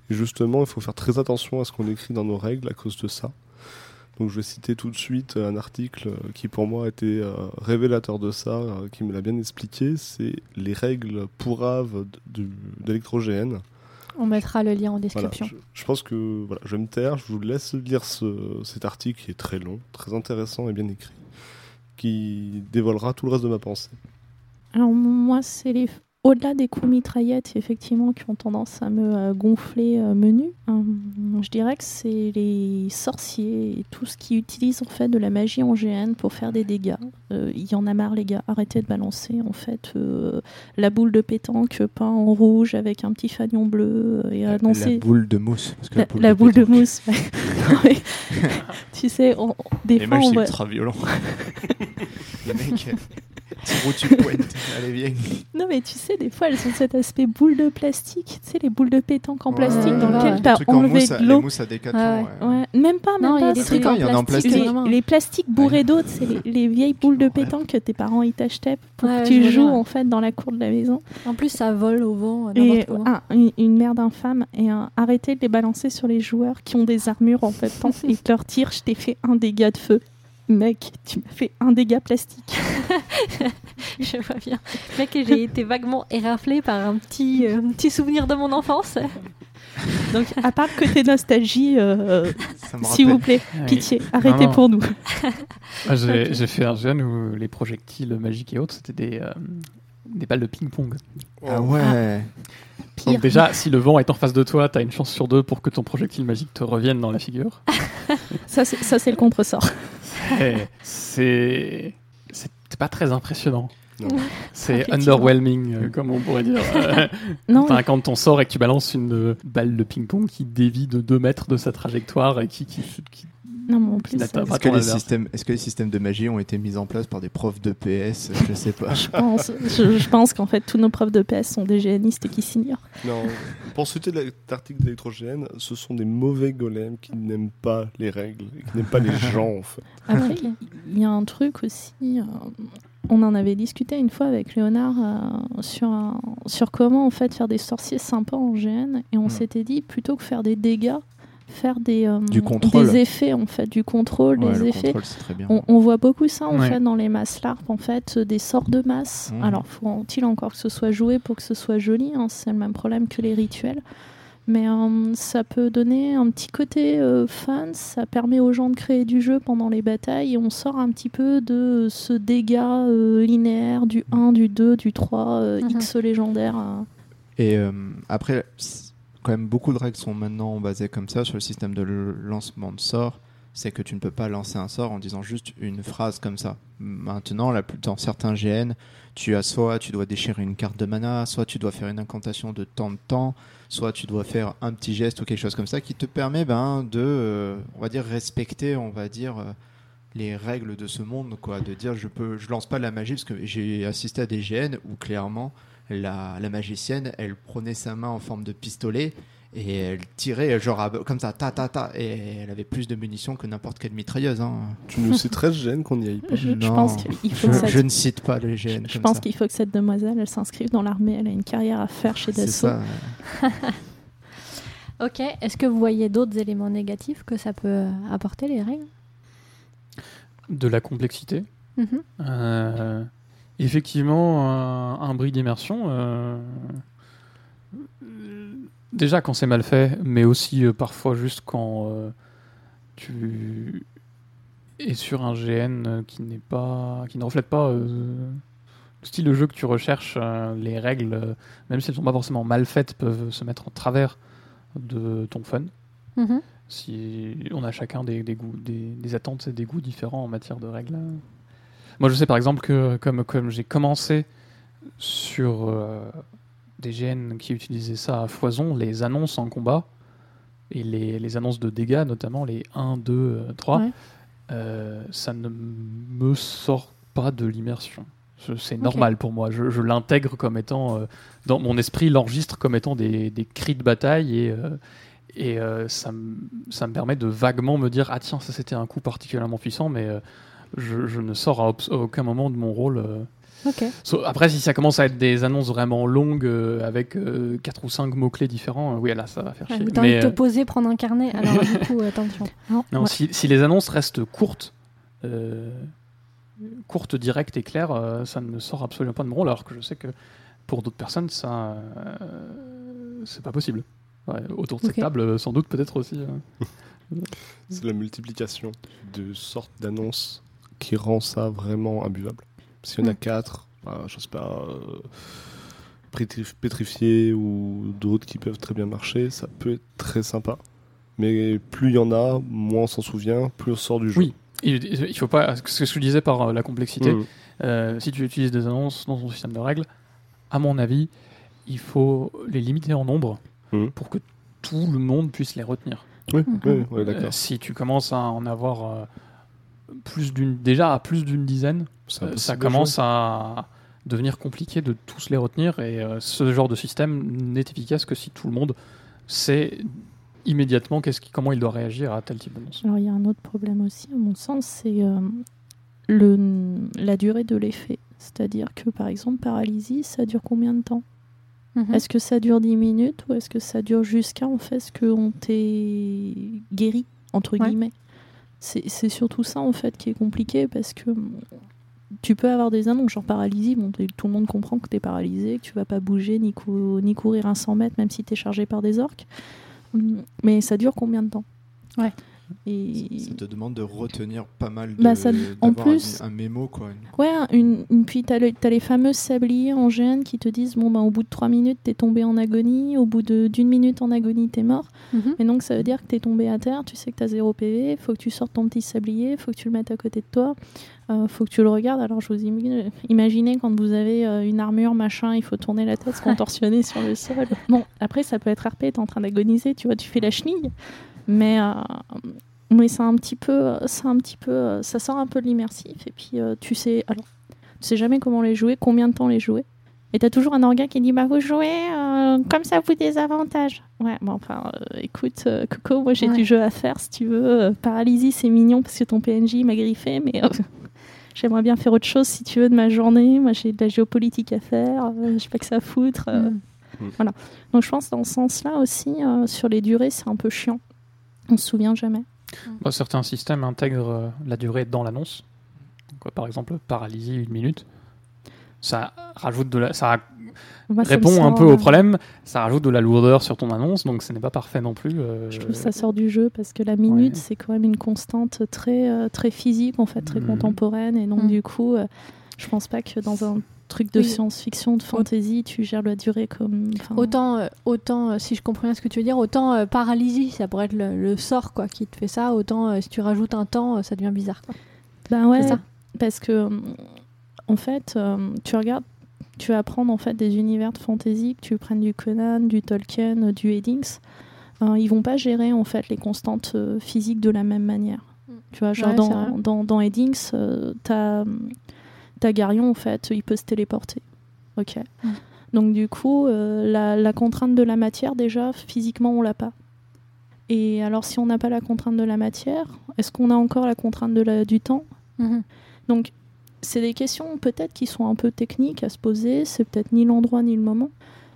Et justement, il faut faire très attention à ce qu'on écrit dans nos règles à cause de ça. Donc, je vais citer tout de suite un article qui, pour moi, était euh, révélateur de ça, euh, qui me l'a bien expliqué. C'est les règles pourraves d'électrogène. On mettra le lien en Voilà, description. je, je pense que voilà, je vais me taire, je vous laisse lire ce- cet article qui est très long, très intéressant et bien écrit, qui dévoilera tout le reste de ma pensée. Alors moi, c'est les au-delà des coups mitraillettes, effectivement, qui ont tendance à me euh, gonfler euh, menu. euh, je dirais que c'est les sorciers et tout ce qui utilise en fait de la magie en GN pour faire des dégâts. Euh, Il y en a marre, les gars. Arrêtez de balancer en fait euh, la boule de pétanque peint en rouge avec un petit fanion bleu et La boule de mousse. Parce que La, la boule de mousse. tu sais, on- des Les fois, mages, on voit... ultra violent. Les mecs, tu pointes. Allez, viens. Non, mais tu sais, des fois, elles ont cet aspect boule de plastique. Tu sais, les boules de pétanque en Ouais, plastique ouais, dans lesquelles ouais. tu as enlevé mousse, de les l'eau. mousses à décathlon. Ouais, ouais. Ouais, même pas, même Non, il y a pas. des trucs en en plastique. les, plastiques bourrés d'eau, c'est les, les vieilles boules de pétanque que tes parents ils t'achetaient pour Ouais, que tu joues en fait dans la cour de la maison. En plus, ça vole au vent. euh, Et ah, une, une merde infâme et euh, arrêtez de les balancer sur les joueurs qui ont des armures en fait temps et te leur tire, je t'ai fait un dégât de feu. Mec, tu m'as fait un dégât plastique. Je vois bien. Mec, j'ai été vaguement éraflé par un petit, euh, un petit souvenir de mon enfance. Donc, à part que t'es nostalgie, euh, s'il vous plaît, pitié, arrêtez non. pour nous. Moi, J'ai fait un gène où les projectiles magiques et autres, c'était des, euh, des balles de ping-pong. Ah ouais. Donc Pire. déjà, si le vent est en face de toi, t'as une chance sur deux pour que ton projectile magique te revienne dans la figure. Ça, c'est le contresort. C'est c'est pas très impressionnant. C'est underwhelming, euh, comme on pourrait dire. Non, Enfin, quand on sort et que tu balances une euh, balle de ping-pong qui dévie de 2 mètres de sa trajectoire et qui, qui, qui- non, mais en plus, Est-ce que, les systèmes, est-ce que les systèmes de magie ont été mis en place par des profs de PS Je sais pas. je pense, je, je pense qu'en fait, tous nos profs de PS sont des géanistes qui s'ignorent. Non, pour citer l'article d'électrogène, ce sont des mauvais golems qui n'aiment pas les règles, et qui n'aiment pas les gens en fait. Après, Ok. il y a un truc aussi. euh, on en avait discuté une fois avec Léonard euh, sur, un- sur comment en fait faire des sorciers sympas en GN et on Hmm. s'était dit plutôt que faire des dégâts, faire des, euh, Du des effets en fait, du contrôle, Ouais, des le effets. contrôle, c'est très bien. On, on voit beaucoup ça en Ouais. fait dans les masses LARP en fait, euh, des sorts de masse. Mhm. Alors faut-il encore que ce soit joué pour que ce soit joli, hein, c'est le même problème que les rituels. Mais euh, ça peut donner un petit côté euh, fun, ça permet aux gens de créer du jeu pendant les batailles et on sort un petit peu de ce dégât euh, linéaire du 1, du 2, du 3, euh, Mhm. X légendaire. euh. Et euh, après, quand même, beaucoup de règles sont maintenant basées comme ça sur le système de lancement de sort. C'est que tu ne peux pas lancer un sort en disant juste une phrase comme ça. Maintenant, dans certains GN, tu as soit tu dois déchirer une carte de mana, soit tu dois faire une incantation de temps de temps, soit tu dois faire un petit geste ou quelque chose comme ça qui te permet ben, de, euh, on va dire, respecter, on va dire, euh, les règles de ce monde, quoi. De dire je peux, je lance pas la magie parce que j'ai assisté à des GN où clairement la, la magicienne, elle prenait sa main en forme de pistolet et elle tirait genre comme ça, ta ta ta, et elle avait plus de munitions que n'importe quelle mitrailleuse. Hein. Tu nous sais très gêne qu'on n'y aille pas. Je, pense qu'il faut je, que ça- je ne cite pas le GN. je pense ça. qu'il faut que cette demoiselle elle s'inscrive dans l'armée, elle a une carrière à faire chez C'est Dassault. ça. ouais. Ok. Est-ce que vous voyez d'autres éléments négatifs que ça peut apporter les règles? De la complexité? Mhm. Euh, effectivement, un, un bris d'immersion. euh, déjà quand c'est mal fait, mais aussi euh, parfois juste quand euh, tu es sur un GN qui n'est pas, qui ne reflète pas le style de jeu que tu recherches. les règles, même si elles sont pas forcément mal faites, peuvent se mettre en travers de ton fun. Mhm. Si on a chacun des, des goûts, des, des attentes et des goûts différents en matière de règles. Moi, je sais par exemple que comme, comme j'ai commencé sur euh, des GN qui utilisaient ça à foison, les annonces en combat et les, les annonces de dégâts, notamment les 1, 2, euh, 3, Ouais. euh, ça ne me sort pas de l'immersion. C'est normal pour moi. Je, je l'intègre comme étant, euh, dans mon esprit, l'enregistre comme étant des, des cris de bataille et, euh, et ça, me- ça me permet de vaguement me dire ah tiens ça c'était un coup particulièrement puissant, mais je, je ne sors à, aucun moment de mon rôle. euh. Après si ça commence à être des annonces vraiment longues euh, avec 4 ou 5 mots clés différents, euh, oui là ça va faire Ouais, chier. t'as envie Mais, de te euh, poser, prendre un carnet. Alors du coup, attention. Non, non, ouais. si, si les annonces restent courtes, euh, courtes, directes et claires, euh, ça ne me sort absolument pas de mon rôle, alors que je sais que pour d'autres personnes, ça, euh, c'est pas possible. Ouais, autour de cette table, euh, sans doute, peut-être aussi. euh. C'est la multiplication de sortes d'annonces qui rend ça vraiment imbuvable. S'il y en a Mm. quatre, bah, je sais pas, euh, pétrif- pétrifiés ou d'autres qui peuvent très bien marcher, ça peut être très sympa. Mais plus il y en a, moins on s'en souvient, plus on sort du jeu. Oui. Il, faut pas. Ce que je disais par euh, la complexité, Mm. euh, si tu utilises des annonces dans ton système de règles, à mon avis, il faut les limiter en nombre Mhm. pour que tout le monde puisse les retenir. Oui, Mhm. oui, oui, Euh, d'accord. si tu commences à en avoir euh, plus d'une, déjà à plus d'une dizaine, euh, ça commence à devenir compliqué de tous les retenir. Et euh, ce genre de système n'est efficace que si tout le monde sait immédiatement qu'est-ce qui, comment il doit réagir à tel type d'annonce. Alors il y a un autre problème aussi, à mon sens, c'est euh, le, la durée de l'effet. C'est-à-dire que par exemple, paralysie, ça dure combien de temps? Mhm. Est-ce que ça dure 10 minutes ou est-ce que ça dure jusqu'à en fait ce qu'on t'est guéri, entre Ouais. guillemets? C'est surtout ça en fait qui est compliqué parce que hum, tu peux avoir des annonces genre paralysie, tout le monde comprend que tu es paralysé, que tu vas pas bouger ni, cou- ni courir un 100 mètres même si tu es chargé par des orques. Hum, Mais ça dure combien de temps? Ouais. Et... Ça te demande de retenir pas mal de. Bah, ça- en plus- un, un mémo quoi. Ouais, une, une- puis t'as, le- t'as les fameux sabliers en gêne qui te disent bon ben au bout de 3 minutes t'es tombé en agonie, au bout de, d'une minute en agonie t'es mort. Mhm. Et donc ça veut dire que t'es tombé à terre, tu sais que t'as 0 PV, faut que tu sortes ton petit sablier, faut que tu le mettes à côté de toi, euh, faut que tu le regardes. Alors je vous imagine, imaginez quand vous avez euh, une armure machin, il faut tourner la tête, se contorsionner sur le sol. Bon, après ça peut être RP, t'es en train d'agoniser, tu vois, tu fais la chenille, mais euh, mais c'est un petit peu, c'est un petit peu, ça sort un peu de l'immersif. Et puis euh, tu sais, alors tu sais jamais comment les jouer, combien de temps les jouer. Et t'as toujours un organe qui dit bah vous jouez euh, comme ça vous des avantages. Ouais, bon enfin euh, écoute euh, Coco, moi j'ai Ouais. du jeu à faire si tu veux. Paralysie c'est mignon parce que ton PNJ m'a griffé, mais j'aimerais bien faire autre chose si tu veux de ma journée. Moi j'ai de la géopolitique à faire, euh, j'ai pas que ça à foutre. Mhm. Voilà. Donc je pense dans ce sens-là aussi sur les durées c'est un peu chiant. On se souvient jamais. Bah, certains systèmes intègrent euh, la durée dans l'annonce. Euh, par exemple, paralysie une minute. Ça rajoute de la, ça Moi, ça me répond un peu au problème. Ça rajoute de la lourdeur sur ton annonce, donc ce n'est pas parfait non plus. euh, Je trouve que ça sort du jeu parce que la minute, Ouais. c'est quand même une constante très, très physique, en fait, très Mhm. contemporaine. Et donc, Mhm. du coup, je pense pas que dans un truc de Oui. science-fiction, de fantasy, tu gères la durée comme. enfin, Autant, euh, autant euh, si je comprends bien ce que tu veux dire, autant euh, paralysie, ça pourrait être le, le sort quoi, qui te fait ça, autant si tu rajoutes un temps, ça devient bizarre. Quoi. Bah ouais, ça. parce que, en fait, tu regardes, tu vas prendre en fait des univers de fantasy, que tu prennes du Conan, du Tolkien, du Eddings. euh, ils vont pas gérer en fait les constantes euh, physiques de la même manière. Mm. Tu vois, genre Ouais, dans, dans, dans Eddings, euh, t'as t'as Garion en fait, il peut se téléporter. Ok. Mm. Donc du coup, euh, la, la contrainte de la matière déjà physiquement on l'a pas. Et alors si on n'a pas la contrainte de la matière, est-ce qu'on a encore la contrainte de la, du temps? Mhm. donc, c'est des questions peut-être qui sont un peu techniques à se poser. C'est peut-être ni l'endroit ni le moment.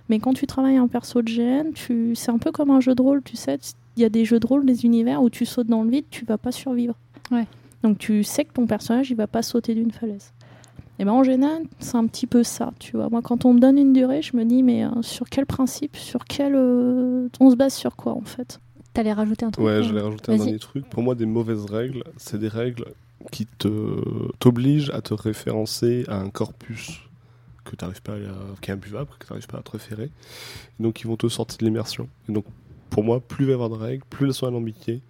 Mais quand tu travailles un perso de GN, tu... c'est un peu comme un jeu de rôle. Tu sais, il y a des jeux de rôle, des univers où tu sautes dans le vide, tu vas pas survivre. Ouais. Donc, tu sais que ton personnage, il va pas sauter d'une falaise. Et ben en général, c'est un petit peu ça, tu vois. Moi, quand on me donne une durée, je me dis, mais euh, sur quel principe, sur quel, euh, on se base sur quoi en fait? T'allais rajouter un truc Ouais, j'allais rajouter un dernier truc. Pour moi, des mauvaises règles, c'est des règles qui te t'obligent à te référencer à un corpus que t'arrives pas à, qui est imbuvable, que tu n'arrives pas à te référer. Et donc, ils vont te sortir de l'immersion. Et donc, pour moi, plus il va y avoir de règles, plus elles sont alambiquées,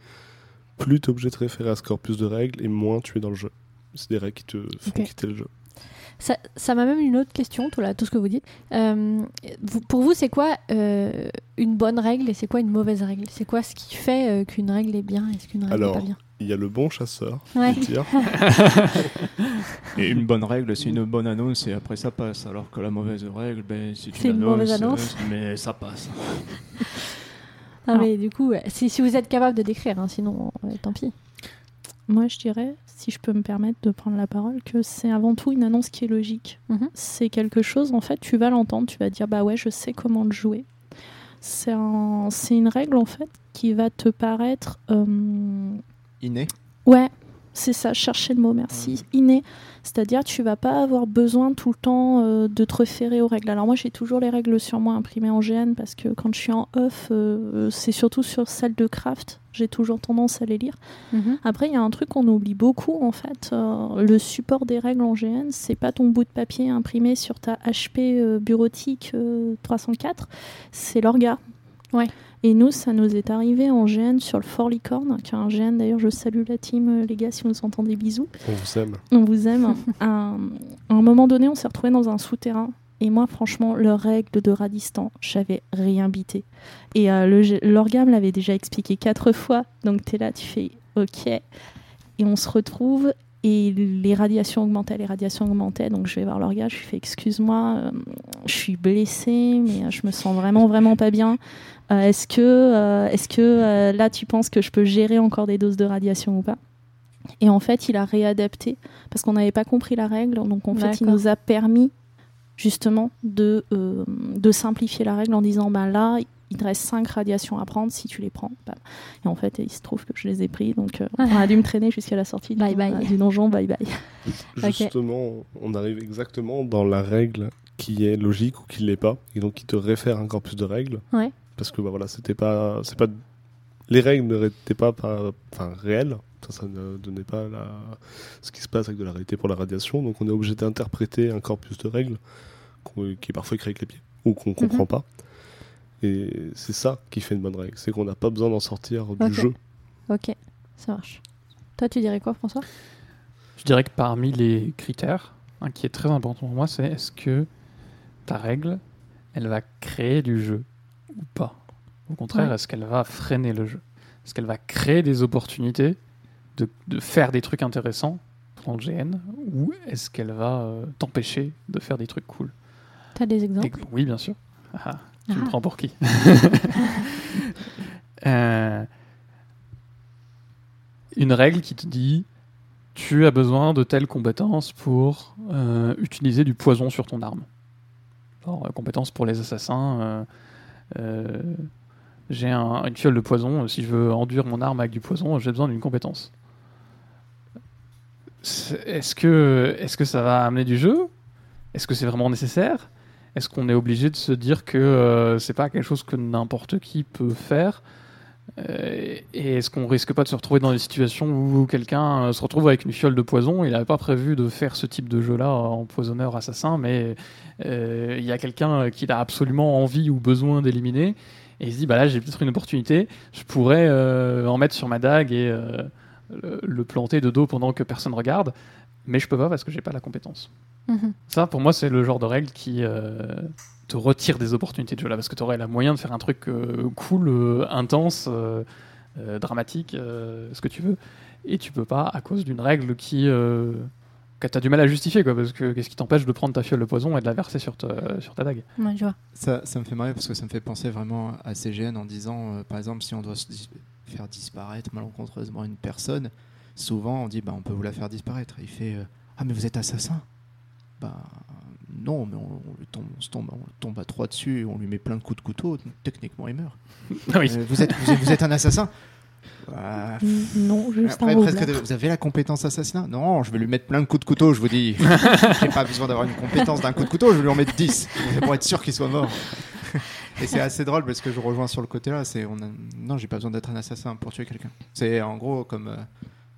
plus tu es obligé de te référer à ce corpus de règles et moins tu es dans le jeu. C'est des règles qui te font quitter le jeu. Ça, ça m'amène une autre question, tout, là, tout ce que vous dites. Euh, vous- pour vous, c'est quoi euh, une bonne règle et c'est quoi une mauvaise règle? C'est quoi ce qui fait euh, qu'une règle est bien et ce qu'une règle Alors, n'est pas bien? Il y a le bon chasseur Ouais. qui tire. Et une bonne règle, c'est une bonne annonce et après ça passe. Alors que la mauvaise règle, ben, c'est C'est une mauvaise annonce. mais ça passe. Ah, Ah. mais du coup, si, si vous êtes capable de décrire, hein, sinon, euh, tant pis. Moi, je dirais, si je peux me permettre de prendre la parole, que c'est avant tout une annonce qui est logique. Mhm. C'est quelque chose, en fait, tu vas l'entendre, tu vas dire, bah ouais, je sais comment le jouer. C'est un- c'est une règle, en fait, qui va te paraître. euh, Inné. Ouais, c'est ça, chercher le mot, merci. Inné. C'est-à-dire, tu vas pas avoir besoin tout le temps euh, de te référer aux règles. Alors, moi, j'ai toujours les règles sur moi imprimées en GN parce que quand je suis en off, euh, c'est surtout sur celle de craft. J'ai toujours tendance à les lire. Mhm. Après, il y a un truc qu'on oublie beaucoup, en fait. euh, le support des règles en GN, c'est pas ton bout de papier imprimé sur ta HP bureautique euh, 304, c'est l'orga. Ouais. Et nous, ça nous est arrivé en GN sur le Fort Licorne, qui est un GN, d'ailleurs, je salue la team, euh, les gars, si vous nous entendez, bisous. On vous aime. On vous aime. à, à un moment donné, on s'est retrouvé dans un souterrain. Et moi, franchement, leurs règles de Radistan, j'avais rien bité. Et euh, le G- l'orga me l'avait déjà expliqué quatre fois. Donc, tu es là, tu fais OK. Et on se retrouve. Et les radiations augmentaient, les radiations augmentaient. Donc, je vais voir l'orga. Je lui fais Excuse-moi, euh, je suis blessée, mais je me sens vraiment, vraiment pas bien. Euh, est-ce que, euh, est-ce que euh, là, tu penses que je peux gérer encore des doses de radiation ou pas? Et en fait, il a réadapté parce qu'on n'avait pas compris la règle. Donc en fait, il nous a permis justement de, euh, de simplifier la règle en disant bah là, il te reste 5 radiations à prendre si tu les prends. Bah, Et en fait, il se trouve que je les ai pris. Donc euh, on a dû me traîner jusqu'à la sortie du, Bye bye. du donjon. Bye bye. Justement, on arrive exactement dans la règle qui est logique ou qui l'est pas, et donc qui te réfère encore plus de règles. Ouais. Parce que bah voilà, c'était pas, c'est pas, les règles n'étaient pas, pas, enfin réelles. Ça, ça ne donnait pas la, ce qui se passe avec de la réalité pour la radiation. Donc on est obligé d'interpréter un corpus de règles qui est parfois écrit avec les pieds ou qu'on comprend Mhm. pas. Et c'est ça qui fait une bonne règle, c'est qu'on n'a pas besoin d'en sortir du jeu. Ok, ça marche. Toi, tu dirais quoi, François? Je dirais que parmi les critères, un qui est très important pour moi, c'est est-ce que ta règle, elle va créer du jeu? Ou pas Au contraire, Ouais. est-ce qu'elle va freiner le jeu? Est-ce qu'elle va créer des opportunités de, de faire des trucs intéressants dans le GN ou est-ce qu'elle va euh, t'empêcher de faire des trucs cool? T'as des exemples? Et- Oui, bien sûr. Ah, tu me Ah. prends pour qui? Euh, Une règle qui te dit tu as besoin de telles compétences pour euh, utiliser du poison sur ton arme. Genre, euh, compétences pour les assassins. Euh, j'ai un- une fiole de poison. Si je veux enduire mon arme avec du poison, j'ai besoin d'une compétence. Est-ce que, est que ça va amener du jeu? Est-ce que c'est vraiment nécessaire? Est-ce qu'on est obligé de se dire que euh, c'est pas quelque chose que n'importe qui peut faire? Et est-ce qu'on risque pas de se retrouver dans des situations où quelqu'un euh, se retrouve avec une fiole de poison? Il n'avait pas prévu de faire ce type de jeu-là, empoisonneur, assassin, mais euh, il y a quelqu'un qui a absolument envie ou besoin d'éliminer. Et il se dit, bah là j'ai peut-être une opportunité, je pourrais euh, en mettre sur ma dague et euh, le, planter de dos pendant que personne regarde, mais je peux pas parce que j'ai pas la compétence. Mhm. Ça, pour moi, c'est le genre de règle qui euh, te retire des opportunités de jeu là, parce que tu aurais la moyen de faire un truc euh, cool, euh, intense, euh, euh, dramatique, euh, ce que tu veux, et tu peux pas à cause d'une règle qui euh, que t'as du mal à justifier, quoi, parce que qu'est-ce qui t'empêche de prendre ta fiole de poison et de la verser sur ta, sur ta dague? Ouais, je vois. Ça, ça me fait marrer parce que ça me fait penser vraiment à CGN en disant, euh, par exemple, si on doit se dis- faire disparaître malencontreusement une personne, souvent on dit, bah, on peut vous la faire disparaître. Il fait, euh, ah mais vous êtes assassin Bah non, mais on, on lui tombe, on se tombe, on le tombe à trois dessus, on lui met plein de coups de couteau, techniquement il meurt. Ah oui. Euh, vous, êtes, vous, êtes, vous êtes un assassin Bah, Non, juste après, un de- vous avez la compétence assassinat? Non, je vais lui mettre plein de coups de couteau, je vous dis. J'ai pas besoin d'avoir une compétence d'un coup de couteau, je vais lui en mettre 10 pour être sûr qu'il soit mort. Et c'est assez drôle parce que je rejoins sur le côté là, c'est on a- non, j'ai pas besoin d'être un assassin pour tuer quelqu'un. C'est en gros comme euh,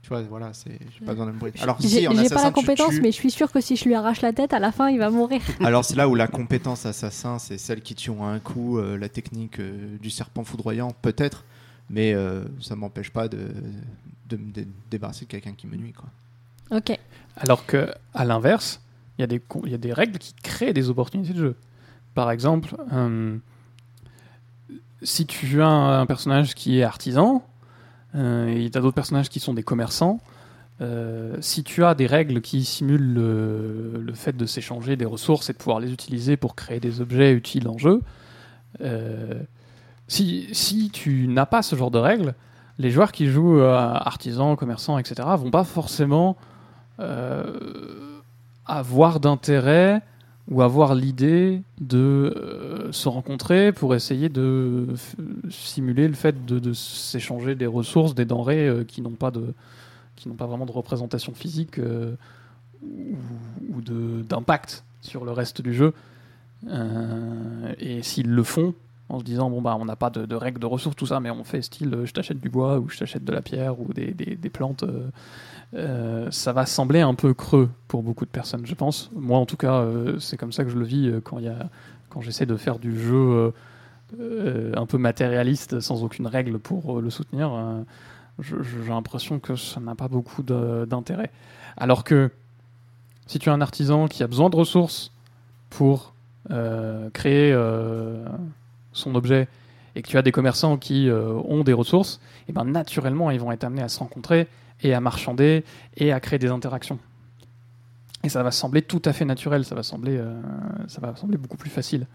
tu vois, voilà, c'est j'ai pas besoin de me brûler. Alors J'ai si en j'ai pas la tu compétence, tues- mais je suis sûre que si je lui arrache la tête, à la fin, il va mourir. alors c'est là où la compétence assassin, c'est celle qui tue en un coup, euh, la technique euh, du serpent foudroyant peut-être, mais euh, ça m'empêche pas de, de me dé- débarrasser de quelqu'un qui me nuit quoi. Ok. Alors que, à l'inverse, il y, a des con- y a des règles qui créent des opportunités de jeu. Par exemple, euh, si tu as un, un personnage qui est artisan, euh, et tu as d'autres personnages qui sont des commerçants, euh, si tu as des règles qui simulent le, fait de s'échanger des ressources et de pouvoir les utiliser pour créer des objets utiles en jeu, euh, si, tu n'as pas ce genre de règles, les joueurs qui jouent artisans, commerçants, etc., vont pas forcément euh, avoir d'intérêt ou avoir l'idée de euh, se rencontrer pour essayer de simuler le fait de, s'échanger des ressources, des denrées euh, qui n'ont pas de qui n'ont pas vraiment de représentation physique euh, ou, ou d'impact sur le reste du jeu. Et s'ils le font en se disant bon bah on n'a pas de, règles de ressources tout ça mais on fait style euh, je t'achète du bois ou je t'achète de la pierre ou des, des- plantes euh, euh, ça va sembler un peu creux pour beaucoup de personnes je pense. Moi en tout cas c'est comme ça que je le vis quand quand j'essaie de faire du jeu un peu matérialiste sans aucune règle pour le soutenir j'ai l'impression que ça n'a pas beaucoup d'intérêt. Alors que si tu es un artisan qui a besoin de ressources pour créer son objet et que tu as des commerçants qui euh, ont des ressources, et ben naturellement ils vont être amenés à se rencontrer et à marchander et à créer des interactions. Et ça va sembler tout à fait naturel, ça va sembler, euh, ça va sembler beaucoup plus facile.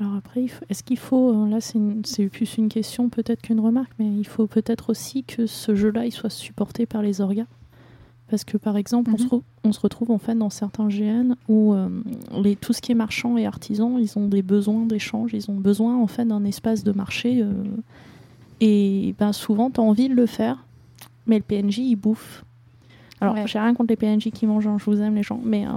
Alors après, est-ce qu'il faut, euh, là c'est plus une question peut-être qu'une remarque, mais il faut peut-être aussi que ce jeu-là soit supporté par les orgas? Parce que par exemple, on, se Mhm. on se retrouve en fait dans certains GN où euh, les, tout ce qui est marchand et artisan, ils ont des besoins d'échange, ils ont besoin en fait d'un espace de marché. euh, et ben, souvent, tu as envie de le faire, mais le PNJ il bouffe. Alors, Ouais. j'ai rien contre les PNJ qui mangent, hein, je vous aime les gens, mais euh,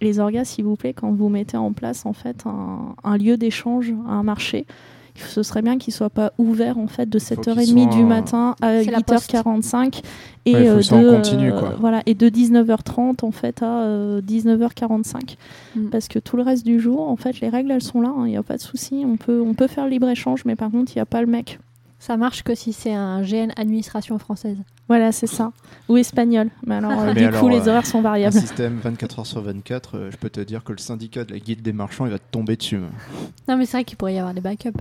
les orgas, s'il vous plaît, quand vous mettez en place en fait un, un lieu d'échange, un marché, ce serait bien qu'il soit pas ouvert en fait de qu'il 7h30 du matin à C'est la poste. 8h45 et Ouais, euh, de continue, euh, quoi. voilà et de 19h30 en fait à euh, 19h45 Mm. parce que tout le reste du jour en fait les règles elles sont là, il n'y a pas de souci, on peut on peut faire libre échange mais par contre il n'y a pas le mec. Ça marche que si c'est un GN administration française. Voilà, c'est ça. Ou espagnol. Mais alors, euh, Mais du alors, coup, les euh, horaires sont Un variables. système 24 heures sur 24, euh, je peux te dire que le syndicat de la guilde des marchands, il va te tomber dessus. Non, mais c'est vrai qu'il pourrait y avoir des backups.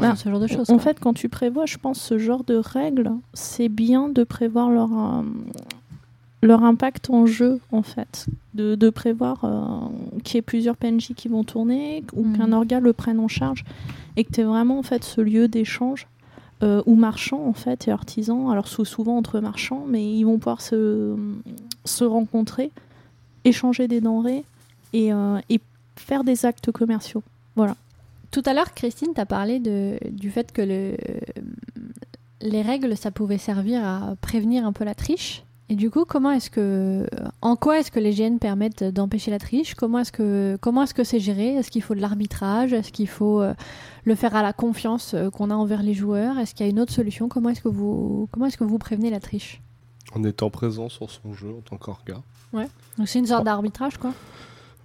Ouais, ouais. ce genre de choses. En quoi. fait, quand tu prévois, je pense, ce genre de règles, c'est bien de prévoir leur, euh, leur impact en jeu, en fait. De, de prévoir euh, qu'il y ait plusieurs PNJ qui vont tourner, ou Mhm. qu'un orga le prenne en charge, et que tu aies vraiment, en fait, ce lieu d'échange, euh, ou marchands, en fait, et artisans. Alors, sou- souvent entre marchands, mais ils vont pouvoir se, se rencontrer, échanger des denrées, et, euh, et faire des actes commerciaux. Tout à l'heure, Christine, tu as parlé de, du fait que le, les règles, ça pouvait servir à prévenir un peu la triche. Et du coup, comment est-ce que, en quoi est-ce que les GN permettent d'empêcher la triche? Comment est-ce que, comment est-ce que c'est géré? Est-ce qu'il faut de l'arbitrage? Est-ce qu'il faut euh, le faire à la confiance euh, qu'on a envers les joueurs? Est-ce qu'il y a une autre solution? Comment est-ce que vous, comment est-ce que vous prévenez la triche? En étant présent sur son jeu en tant qu'orga. Donc c'est une sorte d'arbitrage, quoi.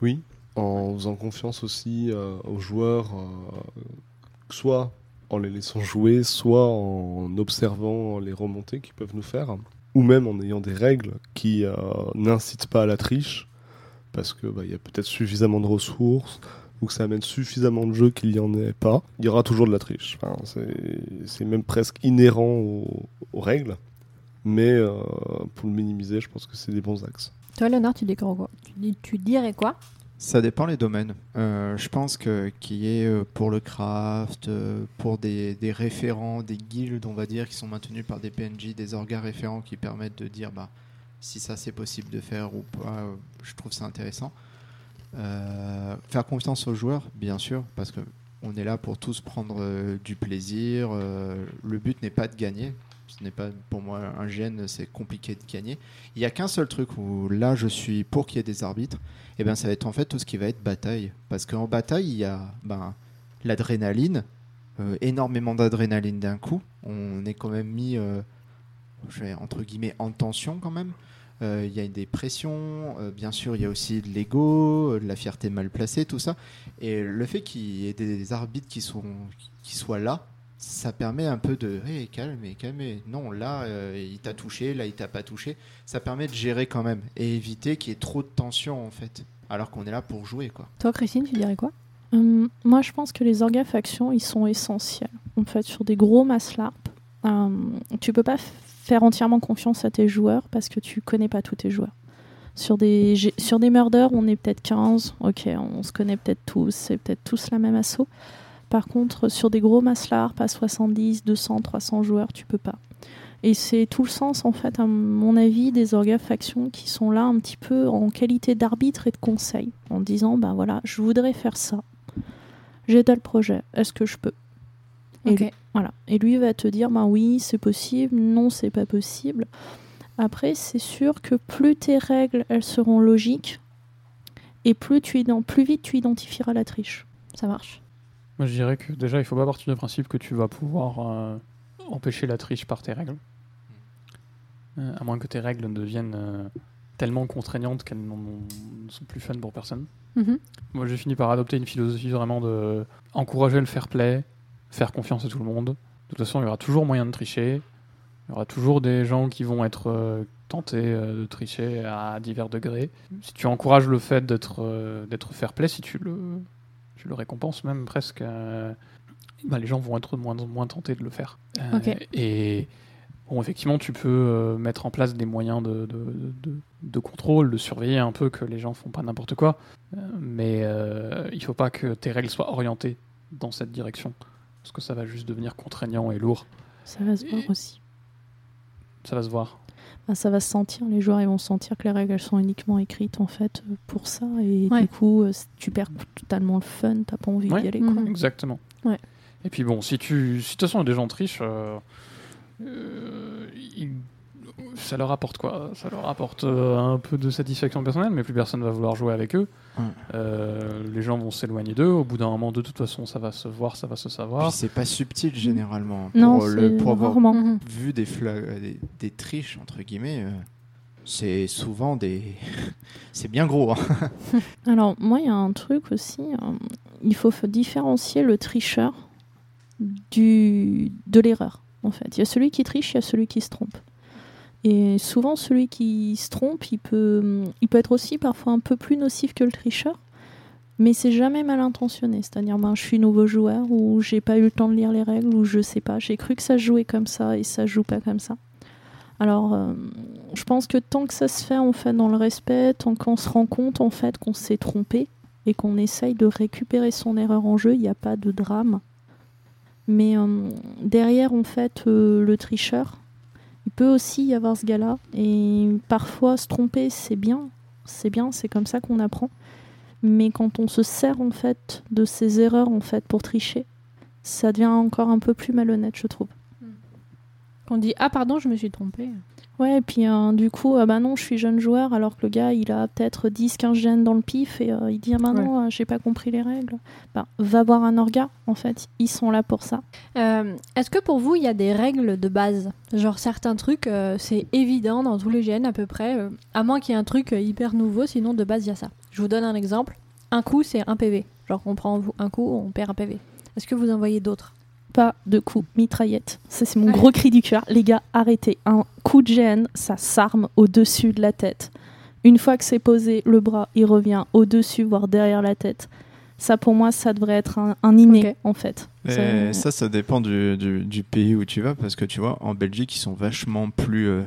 Oui, en faisant confiance aussi euh, aux joueurs, euh, soit en les laissant jouer, soit en observant les remontées qu'ils peuvent nous faire, ou même en ayant des règles qui euh, n'incitent pas à la triche, parce que bah, il y a peut-être suffisamment de ressources, ou que ça amène suffisamment de jeux qu'il n'y en ait pas, il y aura toujours de la triche. Enfin, c'est- même presque inhérent aux, aux règles, mais pour le minimiser, je pense que c'est des bons axes. Toi, Léonard, tu, quoi? Tu dirais quoi? Ça dépend les domaines. Euh, je pense que qu'il y ait euh, pour le craft, euh, pour des, référents, des guildes, on va dire, qui sont maintenus par des PNJ, des orgas référents qui permettent de dire bah, si ça c'est possible de faire ou pas. je trouve ça intéressant. Faire confiance aux joueurs, bien sûr, parce que on est là pour tous prendre du plaisir. le but n'est pas de gagner. Ce n'est pas pour moi un gène, c'est compliqué de gagner. Il n'y a qu'un seul truc où là je suis pour qu'il y ait des arbitres et ben ça va être en fait tout ce qui va être bataille. Parce qu'en bataille, il y a ben, l'adrénaline, euh, énormément d'adrénaline d'un coup. On est quand même mis, euh, je vais, entre guillemets, en tension quand même. Euh, Il y a des pressions, bien sûr, il y a aussi de l'ego, de la fierté mal placée, tout ça. Et le fait qu'il y ait des arbitres qui, sont, qui soient là, ça permet un peu de hey, calme et. Non, là, euh, il t'a touché, là, il t'a pas touché. Ça permet de gérer quand même et éviter qu'il y ait trop de tension en fait. Alors qu'on est là pour jouer, quoi. Toi, Christine, tu dirais quoi? Hum, moi, je pense que les orgafactions, ils sont essentiels. En fait, sur des gros mass LARP, hum, tu peux pas faire entièrement confiance à tes joueurs parce que tu connais pas tous tes joueurs. Sur des, sur des murders, on est peut-être 15, ok, on se connaît peut-être tous, c'est peut-être tous la même assaut. Par contre, sur des gros mass LARP à 70, 200, 300 joueurs, tu peux pas. Et c'est tout le sens, en fait, à mon avis, des orgafactions qui sont là un petit peu en qualité d'arbitre et de conseil, en disant, ben voilà, je voudrais faire ça. J'ai tel projet, est-ce que je peux? Et lui- voilà. Et lui va te dire, ben oui, c'est possible, non, c'est pas possible. Après, c'est sûr que plus tes règles, elles seront logiques, et plus, tu plus vite tu identifieras la triche. Ça marche. Moi, je dirais que déjà, il faut pas partir du principe que tu vas pouvoir euh, empêcher la triche par tes règles. Euh, à moins que tes règles deviennent euh, tellement contraignantes qu'elles ne sont plus fun pour personne. Mhm. Moi, j'ai fini par adopter une philosophie vraiment de encourager le fair play, faire confiance à tout le monde. De toute façon, il y aura toujours moyen de tricher. Il y aura toujours des gens qui vont être tentés de tricher à divers degrés. Si tu encourages le fait d'être d'être fair play, si tu le, tu le récompenses même presque, euh, bah, les gens vont être moins, moins tentés de le faire. Euh. Et bon, effectivement, tu peux euh, mettre en place des moyens de, de, de- de contrôle, de surveiller un peu que les gens font pas n'importe quoi. Euh, mais il faut pas que tes règles soient orientées dans cette direction. Parce que ça va juste devenir contraignant et lourd. Ça va se voir aussi. Ça va se voir. Ben, ça va se sentir, les joueurs ils vont sentir que les règles elles sont uniquement écrites en fait euh, pour ça, et Ouais. du coup euh, tu perds totalement le fun, t'as pas envie Ouais. d'y aller. Quoi. Mhm. Exactement. Ouais. Et puis bon, si tu, si de toute façon des gens trichent, euh, euh, ça leur apporte quoi? Ça leur apporte euh, un peu de satisfaction personnelle, mais plus personne va vouloir jouer avec eux. Euh, les gens vont s'éloigner d'eux. Au bout d'un moment, de toute façon, ça va se voir, ça va se savoir. Puis c'est pas subtil généralement. Non, pour, le, c'est pour avoir rarement. Mhm. vu des, fla- euh, des, des triches entre guillemets, euh, c'est souvent des. c'est bien gros. hein. Alors, moi, il y a un truc aussi. euh, il faut différencier le tricheur du, de l'erreur, en fait. Il y a celui qui triche, il y a celui qui se trompe. Et souvent, celui qui se trompe, il peut, il peut être aussi parfois un peu plus nocif que le tricheur, mais c'est jamais mal intentionné. C'est-à-dire, ben, je suis nouveau joueur, ou j'ai pas eu le temps de lire les règles, ou je sais pas, j'ai cru que ça jouait comme ça, et ça joue pas comme ça. Alors, euh, je pense que tant que ça se fait en fait dans le respect, tant qu'on se rend compte en fait qu'on s'est trompé et qu'on essaye de récupérer son erreur en jeu, il n'y a pas de drame. Mais euh, derrière en fait euh, le tricheur, il peut aussi y avoir ce gars-là et parfois se tromper c'est bien, c'est bien, c'est comme ça qu'on apprend. Mais quand on se sert en fait de ses erreurs en fait pour tricher, ça devient encore un peu plus malhonnête, je trouve. On dit ah pardon, je me suis trompée. Ouais, et puis euh, du coup, euh, bah non, je suis jeune joueur, alors que le gars, il a peut-être 10-15 gènes dans le pif, et euh, il dit, ah bah non, euh, j'ai pas compris les règles. Bah, va voir un orga, en fait, ils sont là pour ça. Euh, Est-ce que pour vous il y a des règles de base? Genre certains trucs, c'est évident dans tous les GN à peu près, à moins qu'il y ait un truc hyper nouveau, sinon de base il y a ça. Je vous donne un exemple. Un coup c'est un PV. Genre on prend un coup, on perd un PV. Est-ce que vous en voyez d'autres? Pas de coup mitraillette. Ça, c'est mon Ouais. gros cri du cœur. Les gars, arrêtez. Un coup de GN, ça s'arme au-dessus de la tête. Une fois que c'est posé, le bras, il revient au-dessus, voire derrière la tête. Ça, pour moi, ça devrait être un, un inné, en fait. C'est- ça, ça dépend du, du- du pays où tu vas, parce que tu vois, en Belgique, ils sont vachement plus euh,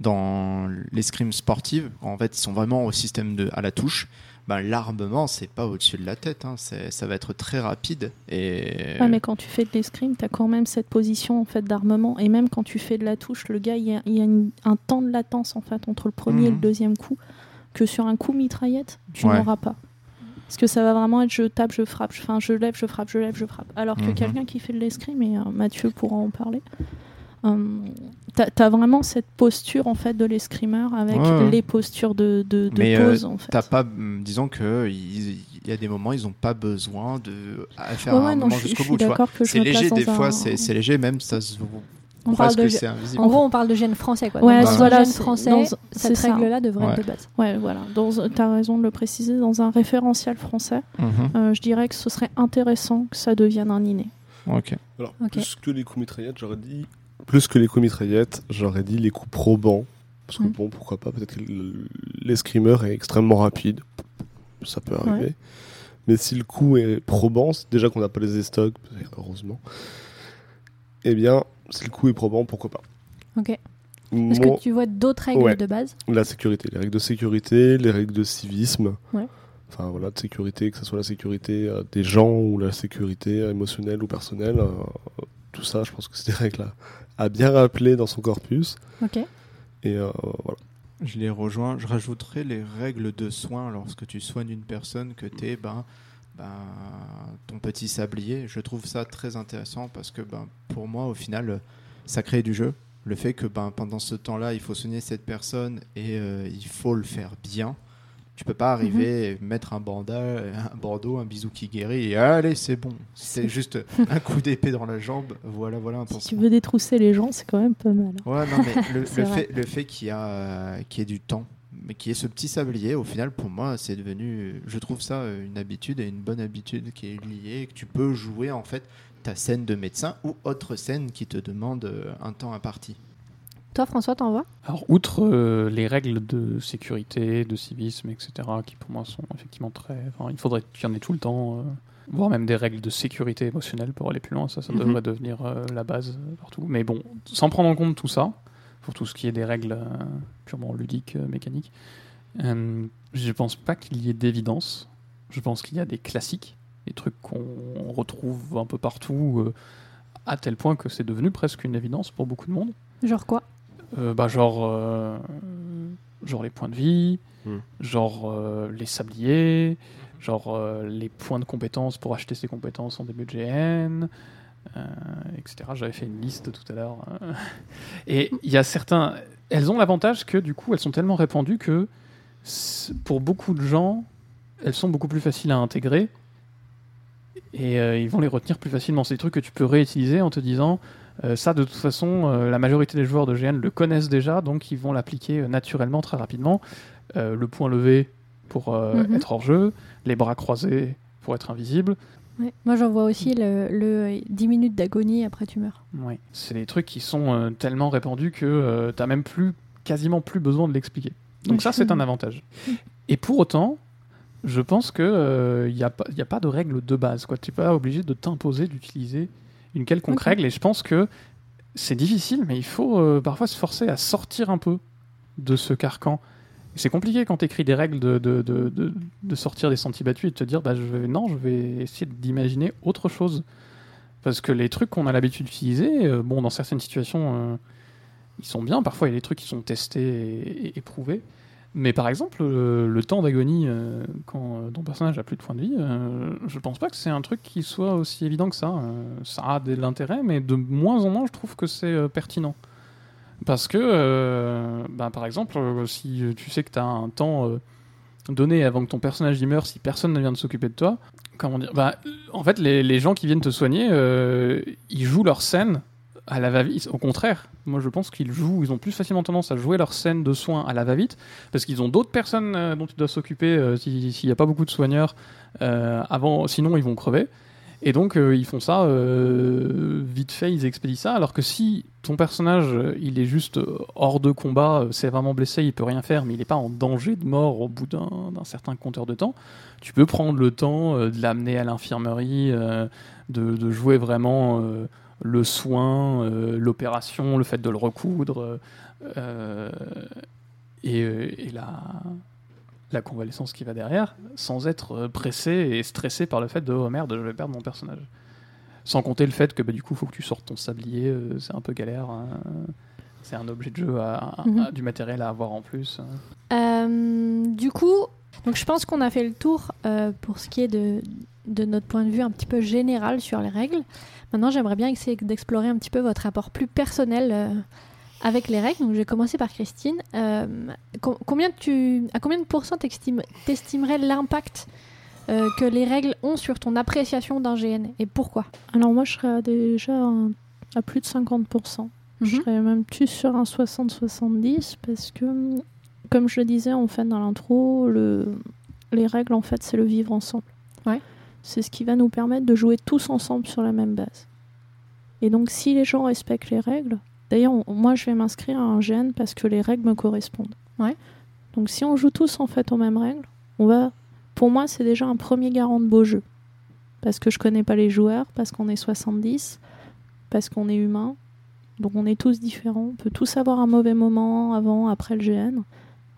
dans l'escrime sportive. En fait, ils sont vraiment au système de à la touche. Ben, l'armement, c'est pas au-dessus de la tête. hein. Ça va être très rapide. Et Ouais, mais quand tu fais de l'escrime, tu as quand même cette position en fait d'armement. Et même quand tu fais de la touche, le gars, il y a, il y a une- un temps de latence en fait entre le premier et le Mhm. deuxième coup que sur un coup mitraillette, tu Ouais. n'auras pas. Parce que ça va vraiment être je tape, je frappe, enfin je lève, je frappe, je lève, je frappe. Alors que Mhm. quelqu'un qui fait de l'escrime, et euh, Mathieu pourra en parler, t'as as vraiment cette posture en fait de l'escrimeur avec Ouais, ouais. les postures de, de, de Mais, euh, en fait. T'as pas, hum, disons que il y a des moments, ils ont pas besoin de à faire Ouais, un jusqu'au bout. Tu c'est léger des fois, un- c'est léger, même ça se On presque parle de. En gros, on parle de gène français quoi. Ouais, Donc, dans voilà, le gène c'est- français, dans- cette règle-là devrait Ouais. être de base. Ouais, voilà. Dans, t'as raison de le préciser, dans un référentiel français, Mhm. Euh, je dirais que ce serait intéressant que ça devienne un inné. Ok. Alors, Ok. plus que les coups mitraillettes, j'aurais dit. Plus que les coups mitraillettes, j'aurais dit les coups probants. Parce que bon, pourquoi pas, peut-être que le- l'escrimeur est extrêmement rapide. Ça peut arriver. Mais si le coup est probant, déjà qu'on n'a pas les estocs, heureusement. Eh bien, si le coup est probant, pourquoi pas. Ok. Est-ce que tu vois d'autres règles Ouais. de base? La sécurité, les règles de sécurité, les règles de civisme. Ouais. Enfin voilà, de sécurité, que ce soit la sécurité euh, des gens ou la sécurité euh, émotionnelle ou personnelle. euh, tout ça, je pense que c'est des règles à, à bien rappeler dans son corpus. Ok. Et euh, voilà. Je les rejoins. Je rajouterai les règles de soins lorsque tu soignes une personne que tu es ben, ben, ton petit sablier. Je trouve ça très intéressant parce que ben, pour moi, au final, ça crée du jeu. Le fait que ben, pendant ce temps-là, il faut soigner cette personne et euh, il faut le faire bien. Tu peux pas arriver et mettre un bandage, un bandeau, un bisou qui guérit et allez, c'est bon. C'est juste un coup d'épée dans la jambe. Voilà, voilà un Si tu veux détrousser les gens, c'est quand même pas mal. Ouais, non, mais le, fait, le fait qu'il y, a, qu'il y ait du temps, mais qu'il y ait ce petit sablier, au final, pour moi, c'est devenu, je trouve ça une habitude et une bonne habitude qui est liée, que tu peux jouer, en fait, ta scène de médecin ou autre scène qui te demande euh, un temps imparti. Toi, François, t'en vois? Alors, outre euh, les règles de sécurité, de civisme, etc., qui pour moi sont effectivement très. Enfin, il faudrait qu'il y en ait tout le temps, euh, voire même des règles de sécurité émotionnelle pour aller plus loin. Ça, ça Mhm. devrait devenir euh, la base partout. Mais bon, sans prendre en compte tout ça, pour tout ce qui est des règles euh, purement ludiques, euh, mécaniques, euh, je pense pas qu'il y ait d'évidence. Je pense qu'il y a des classiques, des trucs qu'on retrouve un peu partout, euh, à tel point que c'est devenu presque une évidence pour beaucoup de monde. Genre quoi? Bah, genre, euh, genre les points de vie, Hmm. genre euh, les sabliers, genre euh, les points de compétences pour acheter ses compétences en début de GN, euh, etc. J'avais fait une liste tout à l'heure. euh. Et il y a certains. Elles ont l'avantage que du coup, elles sont tellement répandues que pour beaucoup de gens, elles sont beaucoup plus faciles à intégrer. Et euh, ils vont les retenir plus facilement. C'est des trucs que tu peux réutiliser en te disant euh, ça, de toute façon, euh, la majorité des joueurs de GN le connaissent déjà, donc ils vont l'appliquer euh, naturellement très rapidement. Le point levé pour Mhm. être hors jeu, les bras croisés pour être invisible. Ouais. Moi, j'en vois aussi le, le 10 minutes d'agonie après tu meurs. Ouais. C'est des trucs qui sont tellement répandus que tu t'as même plus, quasiment plus besoin de l'expliquer. Donc Oui. ça, c'est un avantage. Et pour autant, je pense que il n'y a, a pas de règle de base. Tu n'es pas obligé de t'imposer d'utiliser une quelconque règle. Et je pense que c'est difficile, mais il faut euh, parfois se forcer à sortir un peu de ce carcan. C'est compliqué quand tu écris des règles de, de, de, de- de sortir des sentiers battus et de te dire bah, je vais, non, je vais essayer d'imaginer autre chose. Parce que les trucs qu'on a l'habitude d'utiliser, euh, bon, dans certaines situations, euh, ils sont bien. Parfois, il y a des trucs qui sont testés et, et- et prouvés. Mais par exemple, le temps d'agonie euh, quand ton personnage a plus de points de vie, euh, je pense pas que c'est un truc qui soit aussi évident que ça. Euh, ça a de l'intérêt, mais de moins en moins, je trouve que c'est euh, pertinent. Parce que, bah, par exemple, si tu sais que tu as un temps donné avant que ton personnage y meure, si personne ne vient de s'occuper de toi, comment dire bah, En fait, les, les gens qui viennent te soigner, ils jouent leur scène à la va-vite. Au contraire, moi je pense qu'ils jouent, ils ont plus facilement tendance à jouer leur scène de soins à la va-vite, parce qu'ils ont d'autres personnes euh, dont ils doivent s'occuper euh, si- s'il n'y a pas beaucoup de soigneurs, euh, avant, sinon ils vont crever. Et donc ils font ça vite fait, ils expédient ça, alors que si ton personnage il est juste hors de combat, c'est vraiment blessé, il peut rien faire, mais il n'est pas en danger de mort au bout d'un certain compteur de temps, tu peux prendre le temps de l'amener à l'infirmerie, de, jouer vraiment le soin, euh, l'opération, le fait de le recoudre, euh, et, euh, et la, la convalescence qui va derrière, sans être pressé et stressé par le fait de oh merde, je vais perdre mon personnage. Sans compter le fait que bah, du coup, il faut que tu sortes ton sablier, euh, c'est un peu galère. hein. C'est un objet de jeu, à- à- Mhm. à- du matériel à avoir en plus. Euh, du coup, donc je pense qu'on a fait le tour euh, pour ce qui est de, de notre point de vue un petit peu général sur les règles. Maintenant, j'aimerais bien essayer d'explorer un petit peu votre rapport plus personnel euh, avec les règles. Donc, je vais commencer par Christine. Euh, com- combien tu, à combien de pourcents t'estime- t'estimerais l'impact euh, que les règles ont sur ton appréciation d'un GN et pourquoi? Alors moi, je serais déjà un- à plus de 50%. Je Mhm. serais même plus sur un 60-70 parce que, comme je le disais en fait dans l'intro, le... les règles en fait c'est le vivre ensemble. Ouais. C'est ce qui va nous permettre de jouer tous ensemble sur la même base. Et donc, si les gens respectent les règles, d'ailleurs, moi, je vais m'inscrire à un GN parce que les règles me correspondent. Ouais. Donc, si on joue tous en fait aux mêmes règles, on va. Pour moi, c'est déjà un premier garant de beau jeu. Parce que je connais pas les joueurs, parce qu'on est 70, parce qu'on est humain. Donc, on est tous différents. On peut tous avoir un mauvais moment avant, après le GN.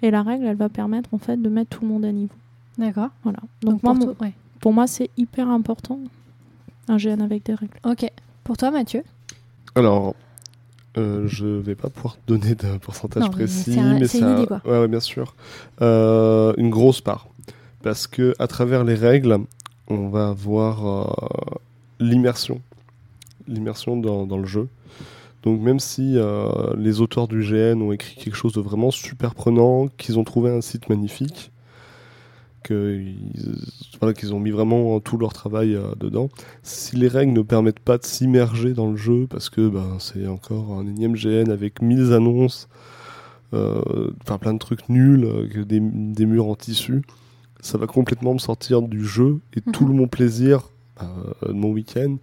Et la règle, elle va permettre en fait de mettre tout le monde à niveau. D'accord. Voilà. Donc, Donc, moi, mon- ouais. Pour moi, c'est hyper important un GN avec des règles. Ok. Pour toi, Mathieu? Alors, euh, je vais pas pouvoir te donner de pourcentage Non, précis, mais c'est un- ouais, ouais, bien sûr. Euh, une grosse part. Parce que à travers les règles, on va avoir euh, l'immersion. L'immersion dans, dans le jeu. Donc même si euh, les auteurs du GN ont écrit quelque chose de vraiment super prenant, qu'ils ont trouvé un site magnifique, qu'ils voilà, qu'ils ont mis vraiment tout leur travail euh, dedans, si les règles ne permettent pas de s'immerger dans le jeu, parce que ben, c'est encore un énième GN avec 1000 annonces, euh, enfin plein de trucs nuls, euh, des, des murs en tissu, ça va complètement me sortir du jeu et Mhm. tout le mon plaisir de mon week-end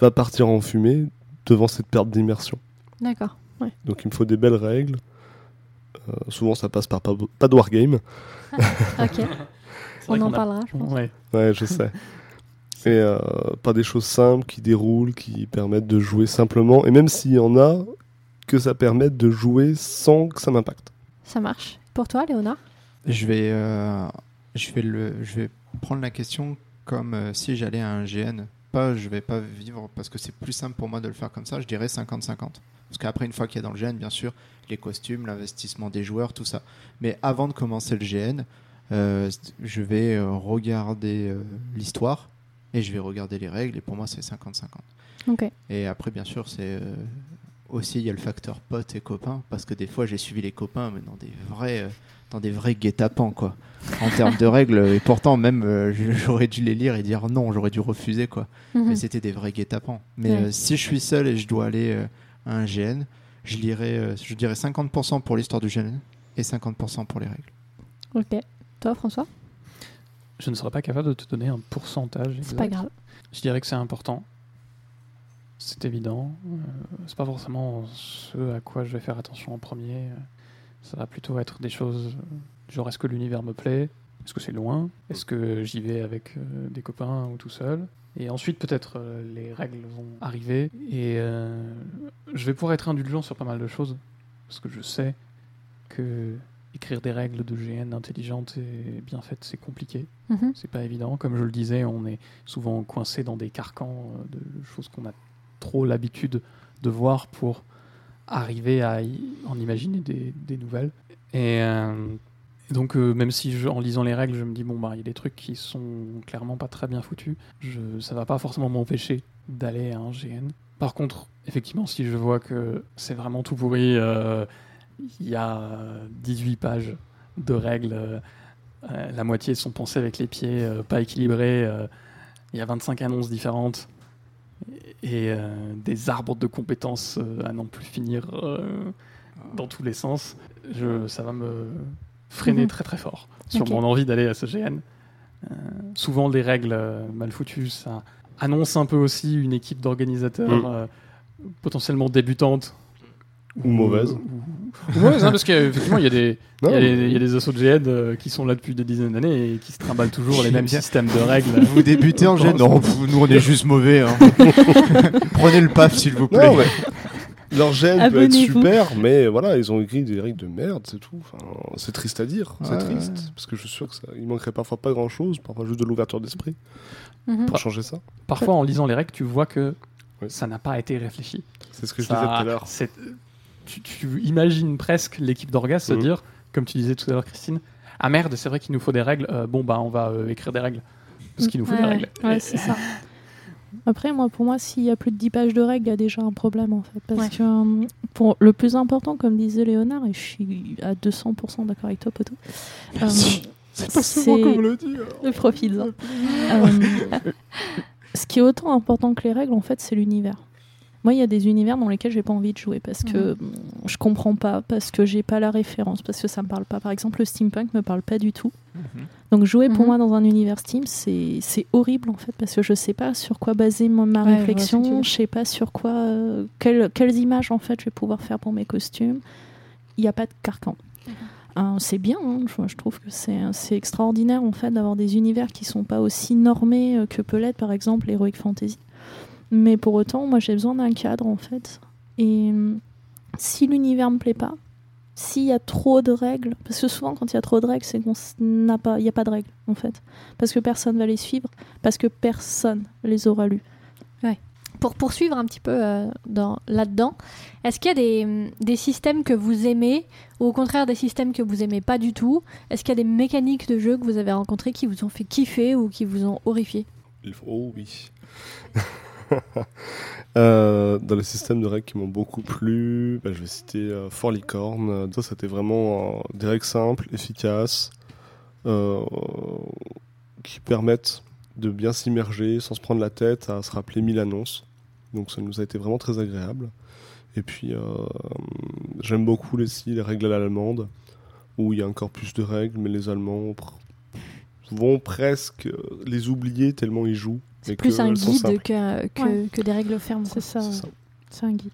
va partir en fumée devant cette perte d'immersion. D'accord. Donc il me faut des belles règles. Euh, souvent ça passe par pas, pas de wargame. Ok. On en parlera, je pense. Ouais. Ouais, je sais. Et euh, pas des choses simples qui déroulent, qui permettent de jouer simplement. Et même s'il y en a, que ça permette de jouer sans que ça m'impacte. Ça marche. Pour toi, Léonard? Je vais, euh, je vais le, je vais prendre la question comme euh, si j'allais à un GN. Pas, je vais pas vivre parce que c'est plus simple pour moi de le faire comme ça. Je dirais 50-50. Parce qu'après, une fois qu'il y a dans le GN, bien sûr, les costumes, l'investissement des joueurs, tout ça. Mais avant de commencer le GN, euh, je vais euh, regarder euh, l'histoire et je vais regarder les règles. Et pour moi, c'est 50-50. Ok. Et après, bien sûr, c'est euh, aussi il y a le facteur potes et copains parce que des fois, j'ai suivi les copains, mais dans des vrais, euh, dans des vrais guet-apens quoi. En termes de règles, et pourtant même euh, j'aurais dû les lire et dire non, j'aurais dû refuser quoi. Mhm. Mais c'était des vrais guet-apens. Mais Ouais. euh, si je suis seul et je dois aller euh, à un GN, je lirai, euh, je dirais 50% pour l'histoire du GN et 50% pour les règles. Ok. Toi, François? Je ne serais pas capable de te donner un pourcentage. C'est pas grave. Je dirais que c'est important. C'est évident. Euh, c'est pas forcément ce à quoi je vais faire attention en premier. Ça va plutôt être des choses euh, genre est-ce que l'univers me plaît? Est-ce que c'est loin? Est-ce que j'y vais avec euh, des copains ou tout seul? Et ensuite peut-être euh, les règles vont arriver et je vais pouvoir être indulgent sur pas mal de choses parce que je sais que écrire des règles de GN intelligentes et bien faites c'est compliqué. Mhm. C'est pas évident. Comme je le disais, on est souvent coincé dans des carcans euh, de choses qu'on a trop l'habitude de voir pour arriver à y- en imaginer des, des nouvelles. Et euh, donc, euh, même si je- en lisant les règles, je me dis, bon, bah, il y a des trucs qui sont clairement pas très bien foutus, je, ça va pas forcément m'empêcher d'aller à un GN. Par contre, effectivement, si je vois que c'est vraiment tout pourri, euh, il y a 18 pages de règles. euh, euh, la moitié sont pensées avec les pieds, euh, pas équilibrées. euh, Il y a 25 annonces différentes et euh, des arbres de compétences euh, à n'en plus finir euh, dans tous les sens. Je, ça va me freiner Mhm. très très fort sur mon envie d'aller à ce GN. Euh, souvent, les règles euh, mal foutues, ça annonce un peu aussi une équipe d'organisateurs euh, potentiellement débutante. Ou mauvaise. Ou, mauvaise, hein, parce qu'effectivement, il y a des, il y a il y a des assos de GN euh, qui sont là depuis des dizaines d'années et qui se trimballent toujours les mêmes systèmes de règles. Vous débutez en GN Non, pff, nous on est juste mauvais. hein. Prenez le paf s'il vous plaît. Non, mais leur gène peut être Abonnez-vous. super, mais voilà, ils ont écrit des règles de merde, c'est tout. Enfin, c'est triste à dire, c'est Ouais, triste. Parce que je suis sûr que ça, il manquerait parfois pas grand chose, parfois juste de l'ouverture d'esprit Mhm. pour changer ça. Parfois, en lisant les règles, tu vois que Oui. ça n'a pas été réfléchi. C'est ce que je disais tout à l'heure. c'est- Tu, tu imagines presque l'équipe d'Orgas se Mhm. dire, comme tu disais tout à l'heure, Christine, ah merde, c'est vrai qu'il nous faut des règles. Euh, bon, bah, on va euh, écrire des règles. Parce qu'il nous faut Ouais, des règles. Ouais, c'est ça. Après, moi, pour moi, s'il y a plus de 10 pages de règles, il y a déjà un problème, en fait. Parce Ouais. que euh, pour le plus important, comme disait Léonard, et je suis à 200% d'accord avec toi, Poto, euh, C'est pas souvent qu'on me le dit. Euh, Profites-en. Euh, ce qui est autant important que les règles, en fait, c'est l'univers. Moi, il y a des univers dans lesquels j'ai pas envie de jouer parce que mm, je comprends pas, parce que j'ai pas la référence, parce que ça me parle pas. Par exemple, le steampunk me parle pas du tout. Donc jouer pour Mhm. moi dans un univers Steam, c'est horrible en fait parce que je sais pas sur quoi baser ma, Ouais, réflexion, je sais pas sur quoi euh, quelles, quelles images en fait je vais pouvoir faire pour mes costumes. Il n'y a pas de carcan. Euh, c'est bien, hein, je, je trouve que c'est c'est extraordinaire en fait d'avoir des univers qui sont pas aussi normés euh, que peut l'être par exemple l'Heroic Fantasy. Mais pour autant, moi j'ai besoin d'un cadre en fait. Et hum, si l'univers me plaît pas, s'il y a trop de règles, parce que souvent quand il y a trop de règles, c'est qu'on n'a pas, il n'y a pas de règles en fait, parce que personne va les suivre, parce que personne les aura lues. Pour poursuivre un petit peu euh, dans- là-dedans, est-ce qu'il y a des, des systèmes que vous aimez ou au contraire des systèmes que vous aimez pas du tout? Est-ce qu'il y a des mécaniques de jeu que vous avez rencontrées qui vous ont fait kiffer ou qui vous ont horrifié? Oh oui. Euh, dans les systèmes de règles qui m'ont beaucoup plu, bah, je vais citer euh, Fort Licorne. Ça, c'était vraiment euh, des règles simples, efficaces, euh, qui permettent de bien s'immerger sans se prendre la tête à se rappeler mille annonces. Donc ça nous a été vraiment très agréable. Et puis j'aime beaucoup aussi les règles à l'allemande, où il y a encore plus de règles, mais les Allemands vont presque les oublier tellement ils jouent. C'est plus que un guide que, que, Ouais. que des règles fermes. C'est ça, C'est un guide.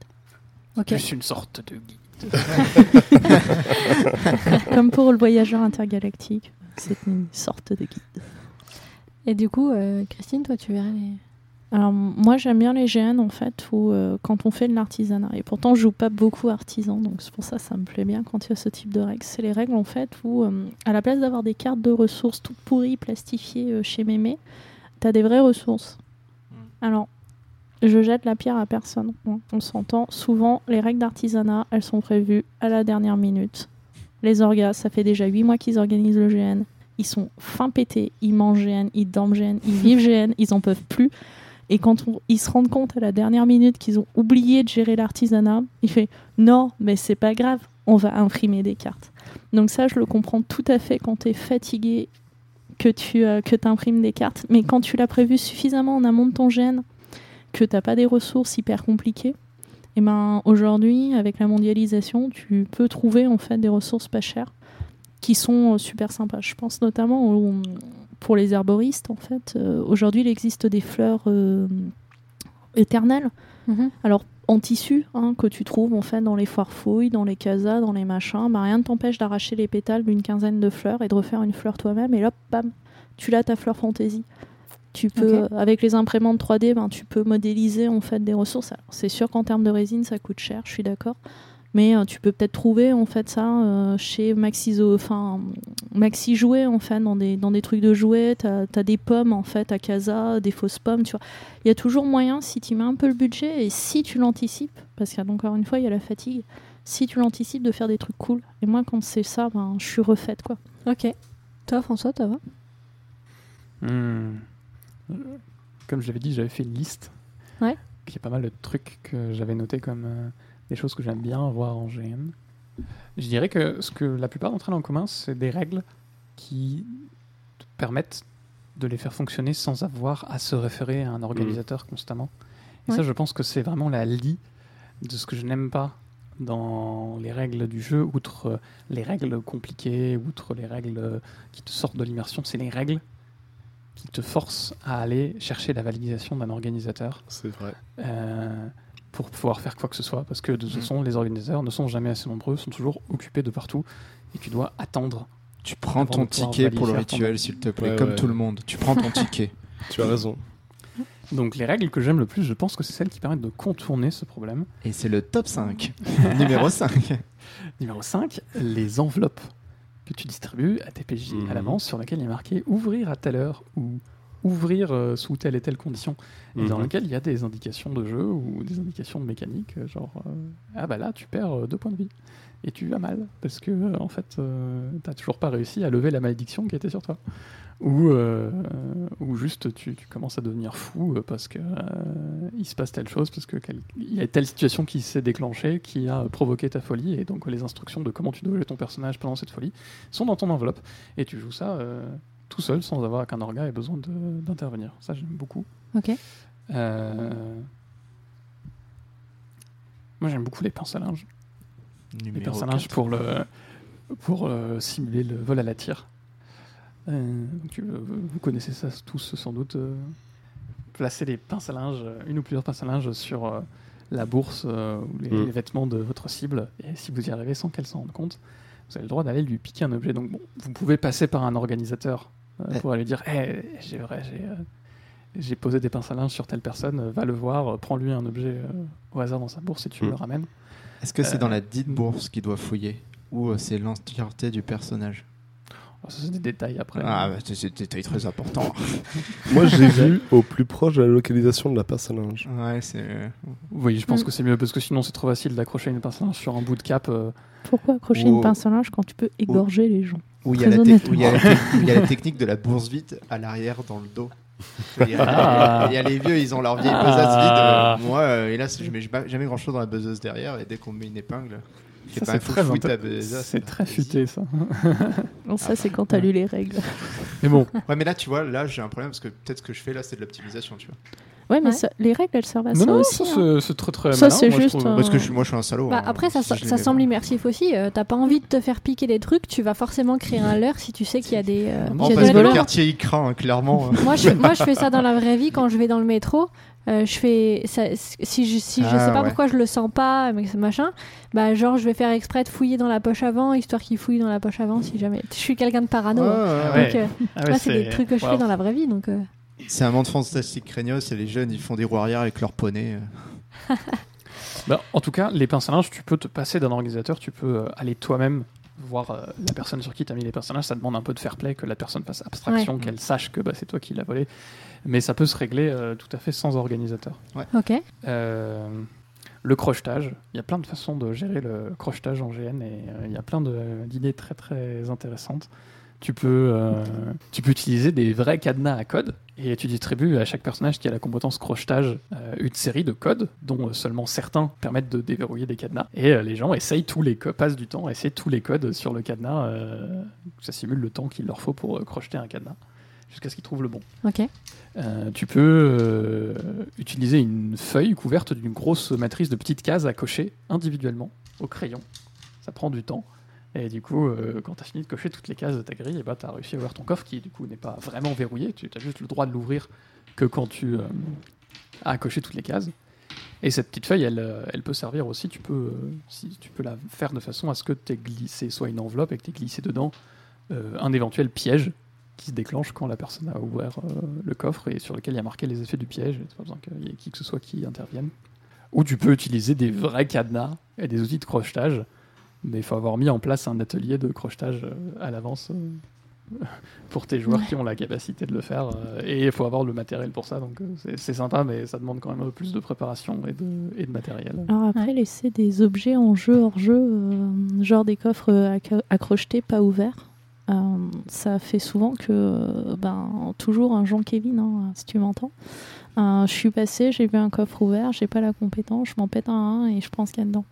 Plus une sorte de guide. Comme pour le voyageur intergalactique, c'est une sorte de guide. Et du coup, euh, Christine, toi, tu verrais les... Alors moi j'aime bien les GN en fait où euh, quand on fait de l'artisanat et pourtant je joue pas beaucoup artisan donc c'est pour ça que ça me plaît bien quand il y a ce type de règles. C'est les règles en fait où euh, à la place d'avoir des cartes de ressources toutes pourries plastifiées euh, chez Mémé, t'as des vraies ressources. Alors je jette la pierre à personne. On, s'entend. Souvent les règles d'artisanat elles sont prévues à la dernière minute. Les orgas ça fait déjà 8 mois qu'ils organisent le GN. Ils sont fin pétés, ils mangent GN, ils dorment GN, ils vivent GN, ils en peuvent plus. Et quand on- ils se rendent compte à la dernière minute qu'ils ont oublié de gérer l'artisanat, il fait non, mais c'est pas grave, on va imprimer des cartes. Donc ça, je le comprends tout à fait quand tu es fatigué, que tu euh, que imprimes des cartes. Mais quand tu l'as prévu suffisamment en amont de ton gène, que t'as pas des ressources hyper compliquées, et ben aujourd'hui, avec la mondialisation, tu peux trouver en fait des ressources pas chères qui sont euh, super sympas. Je pense notamment au- pour les herboristes, en fait. Euh, Aujourd'hui, il existe des fleurs euh, éternelles. Mhm. Alors, en tissu, hein, que tu trouves en fait dans les foires fouilles, dans les casas, dans les machins, bah, rien ne t'empêche d'arracher les pétales d'une quinzaine de fleurs et de refaire une fleur toi-même. Et là, bam, tu l'as ta fleur fantaisie. Tu peux, euh, avec les imprimantes 3D, ben, tu peux modéliser en fait des ressources. C'est sûr qu'en termes de résine, ça coûte cher, je suis d'accord. Mais euh, tu peux peut-être trouver en fait ça euh, chez Maxi, enfin Maxi Jouets en fait dans des dans des trucs de jouets. T'as as des pommes en fait à Casa, des fausses pommes. Tu vois, il y a toujours moyen si tu mets un peu le budget et si tu l'anticipes, parce qu'encore une fois il y a la fatigue. Si tu l'anticipes de faire des trucs cool. Et moi quand c'est ça, ben je suis refaite quoi. Ok. Toi, François, ça va? Hmm. Comme je l'avais dit, j'avais fait une liste. Ouais. Il y a pas mal de trucs que j'avais notés comme euh, des choses que j'aime bien voir en GN. Je dirais que ce que la plupart d'entre elles ont en commun, c'est des règles qui te permettent de les faire fonctionner sans avoir à se référer à un organisateur constamment. Et Ouais. ça, je pense que c'est vraiment la lie de ce que je n'aime pas dans les règles du jeu, outre euh, les règles compliquées, outre les règles euh, qui te sortent de l'immersion, c'est les règles qui te forcent à aller chercher la validation d'un organisateur C'est vrai. euh, pour pouvoir faire quoi que ce soit, parce que de toute Mhm. façon, les organisateurs ne sont jamais assez nombreux, sont toujours occupés de partout, et tu dois attendre. Tu prends ton ticket pour le rituel, s'il te plaît, Ouais, comme ouais. tout le monde. Tu prends ton ticket. Tu as raison. Donc les règles que j'aime le plus, je pense que c'est celles qui permettent de contourner ce problème. Et c'est le top 5. Numéro 5. Numéro 5, les enveloppes que tu distribues à tes PJ Mhm. à l'avance sur lesquelles il est marqué ouvrir à telle heure ou ouvrir euh, sous telle et telle condition. Et dans Mhm. lequel il y a des indications de jeu ou des indications de mécanique euh, genre euh, ah bah là tu perds deux points de vie. Et tu vas mal parce que en fait t'as toujours pas réussi à lever la malédiction qui était sur toi. Ou ou juste tu, tu commences à devenir fou parce que il se passe telle chose parce que quel- il y a telle situation qui s'est déclenchée qui a provoqué ta folie et donc les instructions de comment tu dois jouer ton personnage pendant cette folie sont dans ton enveloppe. Et tu joues ça tout seul sans avoir qu'un orga ait besoin de- d'intervenir ça j'aime beaucoup Ok. euh, Moi, j'aime beaucoup les pinces à linge. Les pinces à linge 4. pour, le, pour euh, simuler le vol à la tire. Euh, donc, vous connaissez ça tous sans doute. placer les pinces à linge, une ou plusieurs pinces à linge sur euh, la bourse euh, ou les, Mm. les vêtements de votre cible. Et si vous y arrivez sans qu'elle s'en rende compte, vous avez le droit d'aller lui piquer un objet. Donc bon, vous pouvez passer par un organisateur euh, pour aller lui dire hey, j'ai vrai, j'ai euh, j'ai posé des pinces à linge sur telle personne, euh, va le voir, prends-lui un objet au hasard dans sa bourse et tu Mm. le ramènes. Est-ce que c'est dans la dite bourse qu'il doit fouiller ou c'est l'entièreté du personnage? C'est des détails après. Ah, bah, c'est des détails très importants. Moi, j'ai vu au plus proche de la localisation de la pince à linge. ouais, c'est. Oui, je pense Mm. que c'est mieux parce que sinon c'est trop facile d'accrocher une pince à linge sur un bout de cap. euh, Pourquoi accrocher Ou- une pince à linge quand tu peux égorger les gens Où il y, a la y a technique de la bourse vide à l'arrière dans le dos. Il y, a, Ah. il y a les vieux, ils ont leur vieille Ah. besace vide. euh, moi, euh, hélas, je mets jamais jamais grand chose dans la besace derrière et dès qu'on me met une épingle, je ça, pas c'est un fou très, c'est très futé ça. Non, ça, c'est quand t'as lu les règles. Mais bon, Ouais, mais là, tu vois, là, j'ai un problème parce que peut-être ce que je fais là, c'est de l'optimisation, tu vois. Ouais, mais Ouais. ça- les règles, elles servent à non, ça non, aussi. ça, hein. c'est- très très Ça, c'est je juste Parce que je, moi, je suis un salaud. Bah, hein, après, ça, si semble immersif aussi. Euh, T'as pas envie de te faire piquer des trucs, tu vas forcément créer un leurre si tu sais qu'il y a des. euh, Non, qu'il y a parce des que le quartier, il craint, hein, clairement. moi, je, moi, je fais ça dans la vraie vie quand je vais dans le métro. Euh, je fais ça, si je, si je Ah, sais pas ouais. pourquoi je le sens pas mais machin bah genre je vais faire exprès de fouiller dans la poche avant histoire qu'il fouille dans la poche avant si jamais je suis quelqu'un de parano hein. Ah, ouais. donc euh, Ah ouais, c'est des trucs que je wow. fais dans la vraie vie donc euh, C'est un monde fantastique craignos et les jeunes, ils font des roues arrière avec leur poney. euh. Bah, en tout cas, les pinces à linge, tu peux te passer d'un organisateur, tu peux euh, aller toi-même voir euh, la personne sur qui tu as mis les linge. Ça demande un peu de fair play, que la personne fasse abstraction, qu'elle sache que bah, c'est toi qui l'as volé. Mais ça peut se régler euh, tout à fait sans organisateur. ok Euh, le crochetage, il y a plein de façons de gérer le crochetage en GN et euh, il y a plein d'idées très très intéressantes. Tu peux, euh, tu peux utiliser des vrais cadenas à code et tu distribues à chaque personnage qui a la compétence crochetage euh, une série de codes dont seulement certains permettent de déverrouiller des cadenas. Et euh, les gens essayent tous les passent du temps à essayer tous les codes sur le cadenas. euh, ça simule le temps qu'il leur faut pour crocheter un cadenas jusqu'à ce qu'ils trouvent le bon. ok Euh, tu peux euh, utiliser une feuille couverte d'une grosse matrice de petites cases à cocher individuellement au crayon. Ça prend du temps. Et du coup, euh, quand tu as fini de cocher toutes les cases de ta grille, bah, tu as réussi à ouvrir ton coffre qui, du coup, n'est pas vraiment verrouillé. Tu as juste le droit de l'ouvrir que quand tu as coché toutes les cases. Et cette petite feuille, elle, elle peut servir aussi. Tu peux, si, tu peux la faire de façon à ce que tu aies glissé soit une enveloppe et que tu aies glissé dedans un éventuel piège qui se déclenche quand la personne a ouvert euh, le coffre et sur lequel il y a marqué les effets du piège. Il pas besoin qu'il y ait qui que ce soit qui intervienne. Ou tu peux utiliser des vrais cadenas et des outils de crochetage, mais il faut avoir mis en place un atelier de crochetage euh, à l'avance euh, pour tes joueurs Ouais. qui ont la capacité de le faire. euh, et il faut avoir le matériel pour ça, donc euh, c'est- c'est sympa, mais ça demande quand même un peu plus de préparation et de, et de matériel. Alors après, laisser des objets en jeu hors jeu, euh, genre des coffres à crocheter, pas ouverts, euh, ça fait souvent que, euh, ben, toujours un Jean Kevin, hein, si tu m'entends. Euh, je suis passé, j'ai vu un coffre ouvert, j'ai pas la compétence, je m'en pète un, un et je pense qu'il y a dedans.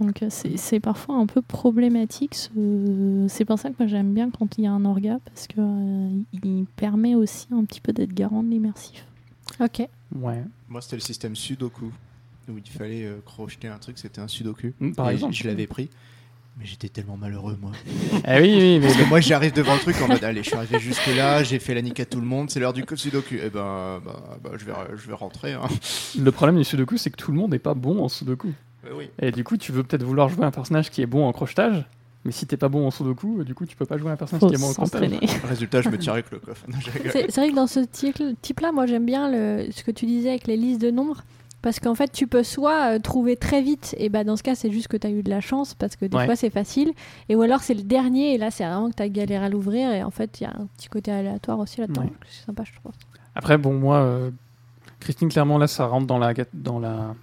Donc c'est parfois un peu problématique. ce- C'est pour ça que moi j'aime bien quand il y a un orga parce que euh, il permet aussi un petit peu d'être garant de l'immersif. ok Ouais. Moi, c'était le système Sudoku où il fallait euh, crocheter un truc, c'était un Sudoku. Mm, Par Et exemple. je l'avais pris. Mais j'étais tellement malheureux, moi. Eh oui, oui, mais Parce que moi, j'arrive devant le truc en mode Allez, je suis arrivé jusque-là, j'ai fait la nique à tout le monde, c'est l'heure du Sudoku. Et ben, bah, bah, je, vais, je vais rentrer. Hein. le problème du Sudoku, c'est que tout le monde n'est pas bon en Sudoku. Ouais, oui. Et du coup, tu veux peut-être vouloir jouer un personnage qui est bon en crochetage, mais si t'es pas bon en Sudoku, du coup, tu peux pas jouer un personnage Faut qui est bon en crochetage. Résultat, je me tire avec le coffre. C'est vrai que dans ce type- type-là, moi j'aime bien le, ce que tu disais avec les listes de nombres. Parce qu'en fait, tu peux soit euh, trouver très vite, et bah dans ce cas, c'est juste que tu as eu de la chance, parce que des Ouais. fois c'est facile. Et ou alors c'est le dernier, et là c'est vraiment que tu as galéré à l'ouvrir, et en fait, il y a un petit côté aléatoire aussi là-dedans. Ouais. C'est sympa, je trouve. Après, bon, moi, euh, Christine, clairement, là, ça rentre dans, la, dans la,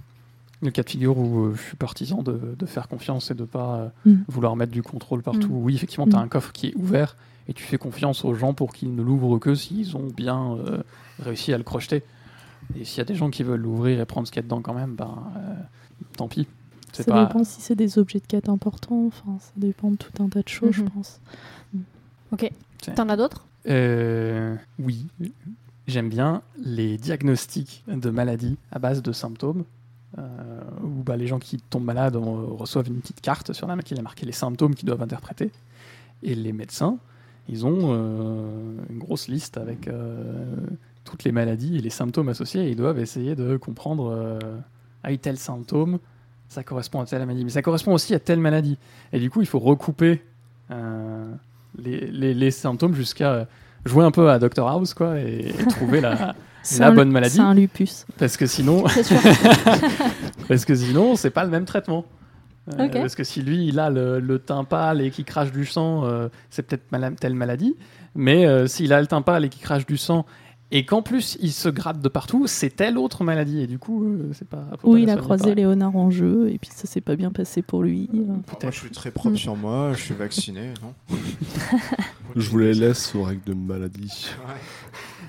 le cas de figure où euh, je suis partisan de, de faire confiance et de pas euh, Mm. vouloir mettre du contrôle partout. Mm. Oui, effectivement, tu as Mm. un coffre qui est ouvert et tu fais confiance aux gens pour qu'ils ne l'ouvrent que s'ils ont bien réussi à le crocheter. Et s'il y a des gens qui veulent l'ouvrir et prendre ce qu'il y a dedans quand même, ben, euh, tant pis. Ça pas... dépend si c'est des objets de quête importants, enfin, ça dépend de tout un tas de choses, je Mhm. pense. Ok. C'est- T'en as d'autres? Euh, oui, j'aime bien les diagnostics de maladies à base de symptômes, euh, où bah, les gens qui tombent malades on- reçoivent une petite carte sur laquelle il y a marqué les symptômes qu'ils doivent interpréter. Et les médecins, ils ont euh, une grosse liste avec euh, toutes les maladies et les symptômes associés. Et ils doivent essayer de comprendre euh, ah tel symptôme, ça correspond à telle maladie. Mais ça correspond aussi à telle maladie. Et du coup, il faut recouper euh, les, les- les symptômes jusqu'à euh, jouer un peu à Dr House quoi, et, et trouver la, bonne maladie. C'est un lupus. Parce que sinon, sûr. parce que sinon, c'est pas le même traitement. Euh. Parce que si lui, il a le, le teint pâle et qui crache du sang, euh, c'est peut-être telle maladie. Mais euh, s'il a le teint pâle et qui crache du sang, et qu'en plus il se gratte de partout, c'est telle autre maladie. Et du coup, euh, c'est pas. pas il a croisé pareil. Léonard en jeu et puis ça s'est pas bien passé pour lui. Euh, Moi, je suis très propre Mm. sur moi, je suis vacciné, non Je vous les laisse aux règles de maladie.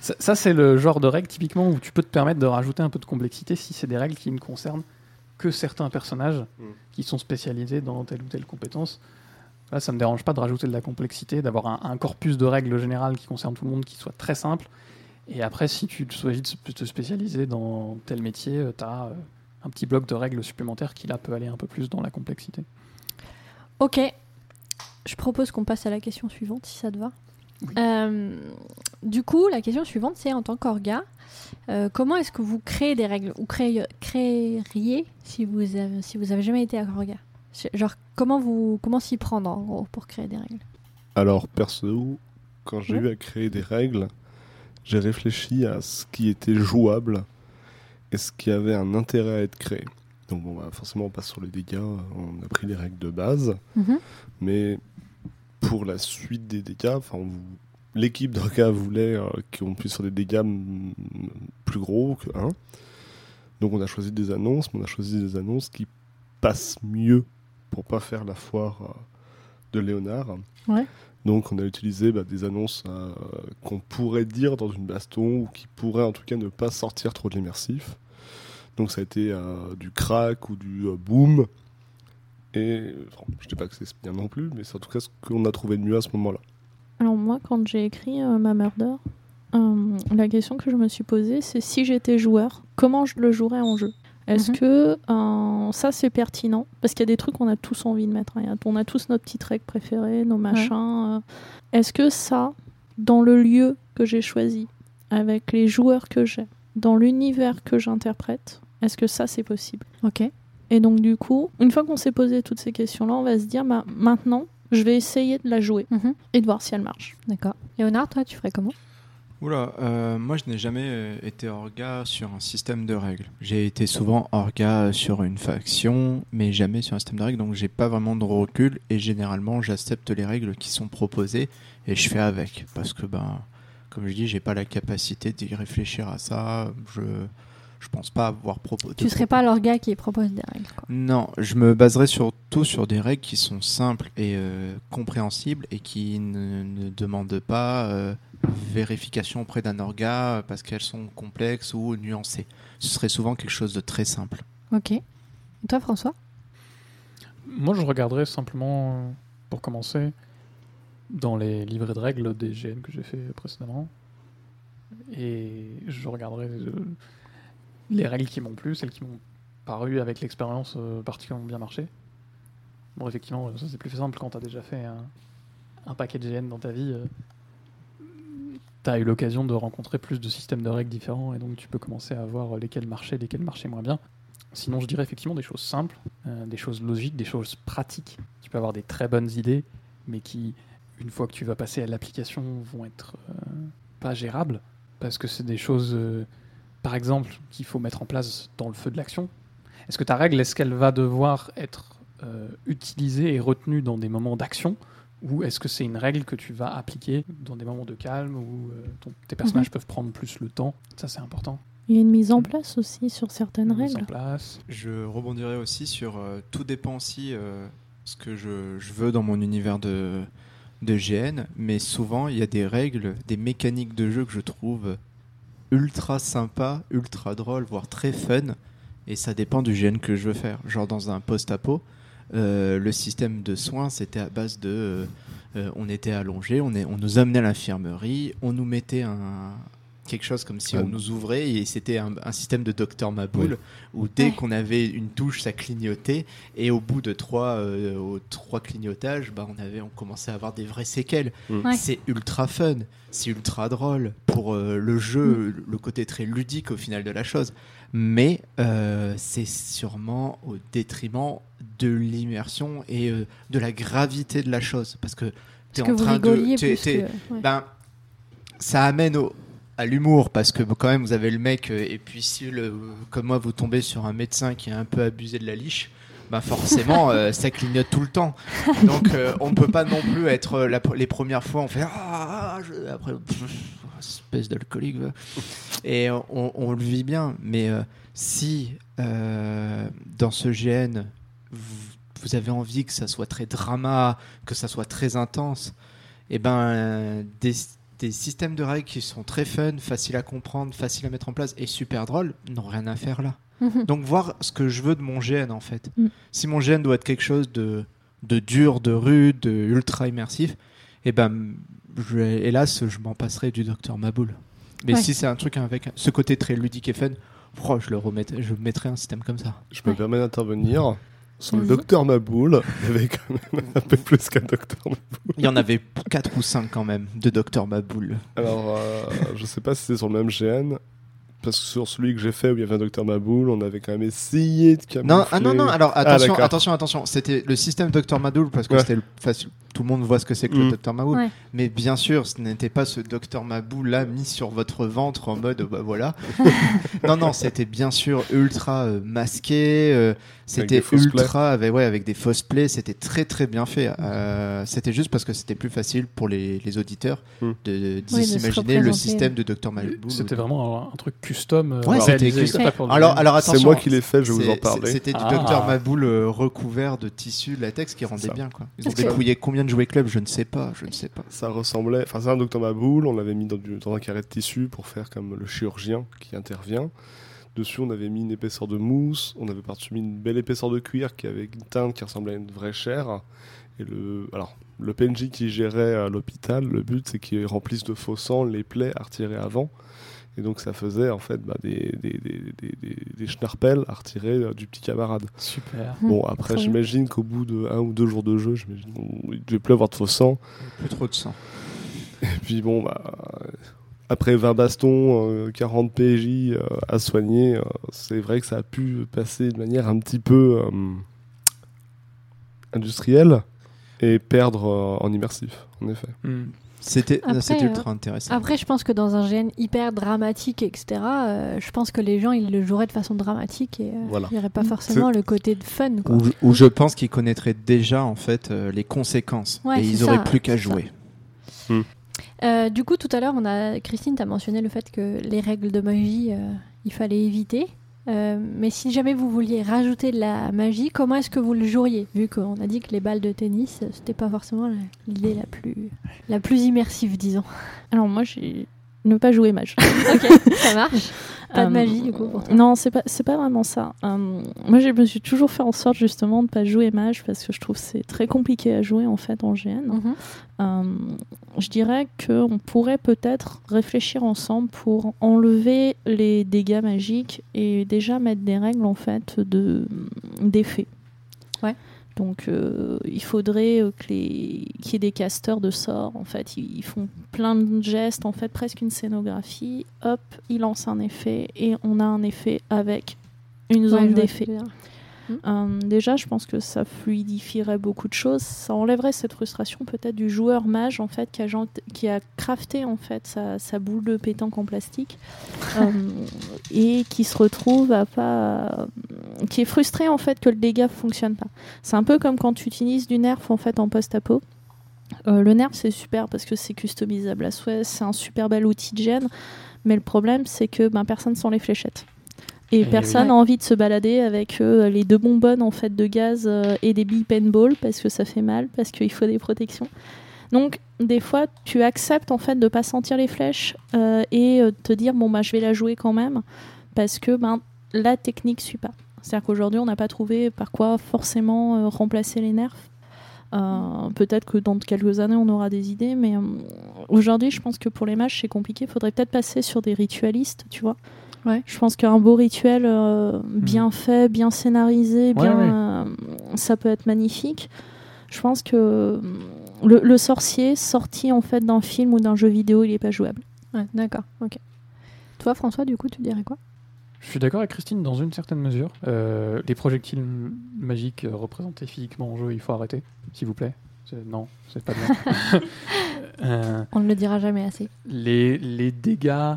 Ça, ça, c'est le genre de règle typiquement où tu peux te permettre de rajouter un peu de complexité si c'est des règles qui ne concernent que certains personnages Mm. qui sont spécialisés dans telle ou telle compétence. Là, ça me dérange pas de rajouter de la complexité, d'avoir un, un corpus de règles générales qui concerne tout le monde qui soit très simple. Et après, si tu choisis de se- te spécialiser dans tel métier, tu as un petit bloc de règles supplémentaires qui là peut aller un peu plus dans la complexité. Ok. Je propose qu'on passe à la question suivante, si ça te va. Oui. Euh, du coup, la question suivante, c'est en tant qu'orga, euh, comment est-ce que vous créez des règles Ou créez- créeriez si vous avez, si vous avez jamais été orga? C'est- Genre, comment, vous, comment s'y prendre, en gros, pour créer des règles? Alors, perso, quand j'ai Ouais. eu à créer des règles, j'ai réfléchi à ce qui était jouable et ce qui avait un intérêt à être créé. Donc, bon, bah, forcément, on passe sur les dégâts, on a pris les règles de base, Mhm. mais pour la suite des dégâts, on- l'équipe d'Orga voulait euh, qu'on puisse faire des dégâts plus gros que 1. Donc, on a choisi des annonces, mais on a choisi des annonces qui passent mieux pour pas faire la foire euh, de Léonard. Ouais. Donc on a utilisé bah, des annonces euh, qu'on pourrait dire dans une baston ou qui pourraient en tout cas ne pas sortir trop de l'immersif. Donc ça a été euh, du crack ou du euh, boom. Et je dis pas que c'est bien non plus, mais c'est en tout cas ce qu'on a trouvé de mieux à ce moment-là. Alors moi, quand j'ai écrit ma murder, la question que je me suis posée, c'est si j'étais joueur, comment je le jouerais en jeu? Est-ce Mhm. que euh, ça c'est pertinent? Parce qu'il y a des trucs qu'on a tous envie de mettre. hein. On a tous notre petite règle préférée, nos machins. euh. Est-ce que ça, dans le lieu que j'ai choisi, avec les joueurs que j'ai, dans l'univers que j'interprète, est-ce que ça c'est possible? Ok. Et donc du coup, une fois qu'on s'est posé toutes ces questions-là, on va se dire, bah, maintenant, je vais essayer de la jouer Mhm. et de voir si elle marche. D'accord. Léonard, toi, tu ferais comment? Oula, euh, moi je n'ai jamais euh, été orga sur un système de règles. J'ai été souvent orga sur une faction, mais jamais sur un système de règles, donc j'ai pas vraiment de recul et généralement j'accepte les règles qui sont proposées et je fais avec. Parce que, ben, comme je dis, j'ai pas la capacité d'y réfléchir à ça. Je, je pense pas avoir proposé. Tu serais pas l'orga qui propose des règles. Quoi. Non, je me baserai surtout sur des règles qui sont simples et euh, compréhensibles et qui ne, ne demandent pas euh, vérification auprès d'un orga parce qu'elles sont complexes ou nuancées. Ce serait souvent quelque chose de très simple. Ok. Et toi, François? Moi, je regarderais simplement, euh, pour commencer, dans les livrets de règles des GN que j'ai fait précédemment. Et je regarderais euh, les règles qui m'ont plu, celles qui m'ont paru avec l'expérience euh, particulièrement bien marché. Bon, effectivement, ça c'est plus simple quand tu as déjà fait un, un paquet de GN dans ta vie. Tu as eu l'occasion de rencontrer plus de systèmes de règles différents et donc tu peux commencer à voir lesquels marchaient, lesquels marchaient moins bien. Sinon, je dirais effectivement des choses simples, euh, des choses logiques, des choses pratiques. Tu peux avoir des très bonnes idées, mais qui, une fois que tu vas passer à l'application, vont être euh, pas gérables, parce que c'est des choses, euh, par exemple, qu'il faut mettre en place dans le feu de l'action. Est-ce que ta règle, est-ce qu'elle va devoir être euh, utilisée et retenue dans des moments d'action? Ou est-ce que c'est une règle que tu vas appliquer dans des moments de calme où euh, ton- tes personnages peuvent prendre plus le temps? Ça, c'est important. Il y a une mise en place aussi sur certaines Mise en règles. place. Je rebondirai aussi sur euh, tout dépend aussi euh, ce que je, je veux dans mon univers de, de GN, mais souvent il y a des règles, des mécaniques de jeu que je trouve ultra sympa, ultra drôle, voire très fun, et ça dépend du GN que je veux faire. Genre dans un post-apo, euh, le système de soins c'était à base de. euh, euh, on était allongé, on, on nous amenait à l'infirmerie, on nous mettait un, quelque chose comme si Ouais. on nous ouvrait et c'était un, un système de Docteur Maboul où dès Ouais. qu'on avait une touche, ça clignotait et au bout de trois, euh, aux trois clignotages, bah, on avait, on commençait à avoir des vraies séquelles. Mm. Ouais. C'est ultra fun, c'est ultra drôle pour euh, le jeu, le côté très ludique au final de la chose. Mais euh, c'est sûrement au détriment de l'immersion et euh, de la gravité de la chose parce que tu es en vous train de que... ben, ça amène au- à l'humour parce que quand même vous avez le mec euh, et puis si le, comme moi vous tombez sur un médecin qui a un peu abusé de la liche ben forcément euh, ça clignote tout le temps. Donc euh, on ne peut pas non plus être la- les premières fois on fait ah, je- après pff, espèce d'alcoolique et on, on le vit bien. Mais euh, si dans ce GN vous, vous avez envie que ça soit très drama que ça soit très intense et ben euh, des, des systèmes de règles qui sont très fun, faciles à comprendre, faciles à mettre en place et super drôles n'ont rien à faire là. Mhm. Donc voir ce que je veux de mon GN en fait. Mm. Si mon GN doit être quelque chose de, de dur, de rude, de ultra immersif, et ben je, hélas je m'en passerai du Docteur Maboul. Mais Ouais. si c'est un truc avec ce côté très ludique et fun, oh, je le remettrai, je mettrai un système comme ça. Je me Ouais. permets d'intervenir. Sur le Vas-y. docteur Maboul, il y avait quand même un peu plus qu'un docteur Maboul. Il y en avait 4 ou 5 quand même de Docteur Maboul. Alors, euh, je sais pas si c'est sur le même GN. Parce que sur celui que j'ai fait où il y avait un docteur Maboul, on avait quand même essayé de camoufler. Non, ah non, non, alors attention, d'accord. attention, attention. C'était le système Dr Maboul parce que Ouais. c'était le facile. Tout le monde voit ce que c'est que Mm. le Dr Maboul. Ouais. Mais bien sûr, ce n'était pas ce Dr Maboul là mis sur votre ventre en mode bah voilà. non, non, c'était bien sûr ultra euh, masqué. euh, c'était ultra avec, ouais, avec des fausses plays. C'était très très bien fait. Euh, c'était juste parce que c'était plus facile pour les, les auditeurs Mm. de, de Oui, s'imaginer le système de Dr Maboul. C'était vraiment un, un truc custom. euh, Ouais, c'était custom. Alors, alors C'est attention. moi qui l'ai fait, je vais vous en C'est- parler. C'était du Ah. Docteur Maboul euh, recouvert de tissu latex qui rendait ça. bien. Quoi. Ils ont dépouillé combien de jouets club Je ne sais pas. Je ne sais pas. Ça ressemblait. Enfin, c'est un docteur Maboul, on l'avait mis dans, du- dans un carré de tissu pour faire comme le chirurgien qui intervient. Dessus, on avait mis une épaisseur de mousse, on avait par-dessus mis une belle épaisseur de cuir qui avait une teinte qui ressemblait à une vraie chair. Et le, alors, le PNJ qui gérait à l'hôpital, le but c'est qu'il remplisse de faux sang les plaies à retirer avant. Et donc ça faisait en fait bah, des, des, des, des, des- des schnarpels à retirer euh, du petit camarade. Super. Mhm. Bon, après, Très j'imagine qu'au bout de un ou deux jours de jeu, j'imagine qu'il devait plus avoir de faux sang. Plus trop de sang. Et puis bon, bah, euh, après 20 bastons, euh, 40 PJ euh, à soigner, euh, c'est vrai que ça a pu passer de manière un petit peu euh, industrielle et perdre euh, en immersif, en effet. C'était euh, ultra intéressant. Après, je pense que dans un GN hyper dramatique, etc., euh, je pense que les gens, ils le joueraient de façon dramatique et euh, Voilà. il n'y aurait pas forcément le côté de fun. Quoi. Où, où je pense qu'ils connaîtraient déjà en fait euh, les conséquences Ouais, et ils auraient ça, plus qu'à jouer. Euh, du coup, tout à l'heure, on a Christine, tu as mentionné le fait que les règles de magie, euh, il fallait éviter. Euh, mais si jamais vous vouliez rajouter de la magie, comment est-ce que vous le joueriez Vu qu'on a dit que les balles de tennis, euh, c'était pas forcément l'idée la plus, la plus immersive, disons. Alors moi, j'ai ne pas jouer mage. ok, ça marche. Pas de Euh, magie, du coup, pour toi. Non, c'est pas c'est pas vraiment ça. Euh, moi, je me suis toujours fait en sorte justement de pas jouer mage parce que je trouve que c'est très compliqué à jouer en fait en GN. Mhm. Euh, je dirais qu'on pourrait peut-être réfléchir ensemble pour enlever les dégâts magiques et déjà mettre des règles en fait de d'effets. Ouais. Donc euh, il faudrait euh, que les qu'il y ait des casteurs de sorts en fait, ils, ils font plein de gestes en fait presque une scénographie. Hop, ils lancent un effet et on a un effet avec une zone d'effet. Dire. Euh, déjà, je pense que ça fluidifierait beaucoup de choses. Ça enlèverait cette frustration peut-être du joueur mage en fait qui a, qui a crafté en fait sa, sa boule de pétanque en plastique euh, et qui se retrouve à pas, qui est frustré en fait que le dégât fonctionne pas. C'est un peu comme quand tu utilises du nerf en fait en post-apo. Euh, le nerf c'est super parce que c'est customisable à souhait, c'est un super bel outil de gêne, mais le problème c'est que ben, personne sent les fléchettes. Et Eh personne oui. n'a envie de se balader avec euh, les deux bonbonnes en fait de gaz euh, et des billes paintball parce que ça fait mal, parce qu'il faut des protections. Donc des fois tu acceptes en fait de pas sentir les flèches euh, et euh, te dire bon bah je vais la jouer quand même parce que ben la technique suit pas. C'est-à-dire qu'aujourd'hui on n'a pas trouvé par quoi forcément remplacer les nerfs. Peut-être que dans quelques années, on aura des idées, mais aujourd'hui, je pense que pour les mages, c'est compliqué. Il faudrait peut-être passer sur des ritualistes, tu vois. Ouais. Je pense qu'un beau rituel euh, bien fait, bien scénarisé. Ouais, bien, ouais. euh, ça peut être magnifique. Je pense que euh, le, le sorcier sorti en fait d'un film ou d'un jeu vidéo, il est pas jouable. Ouais, d'accord, ok. Toi, François, du coup, tu dirais quoi? Je suis d'accord avec Christine dans une certaine mesure. Euh, les projectiles magiques représentés physiquement en jeu, il faut arrêter, s'il vous plaît. Non, c'est pas bien. Euh, On ne le dira jamais assez. les, les dégâts,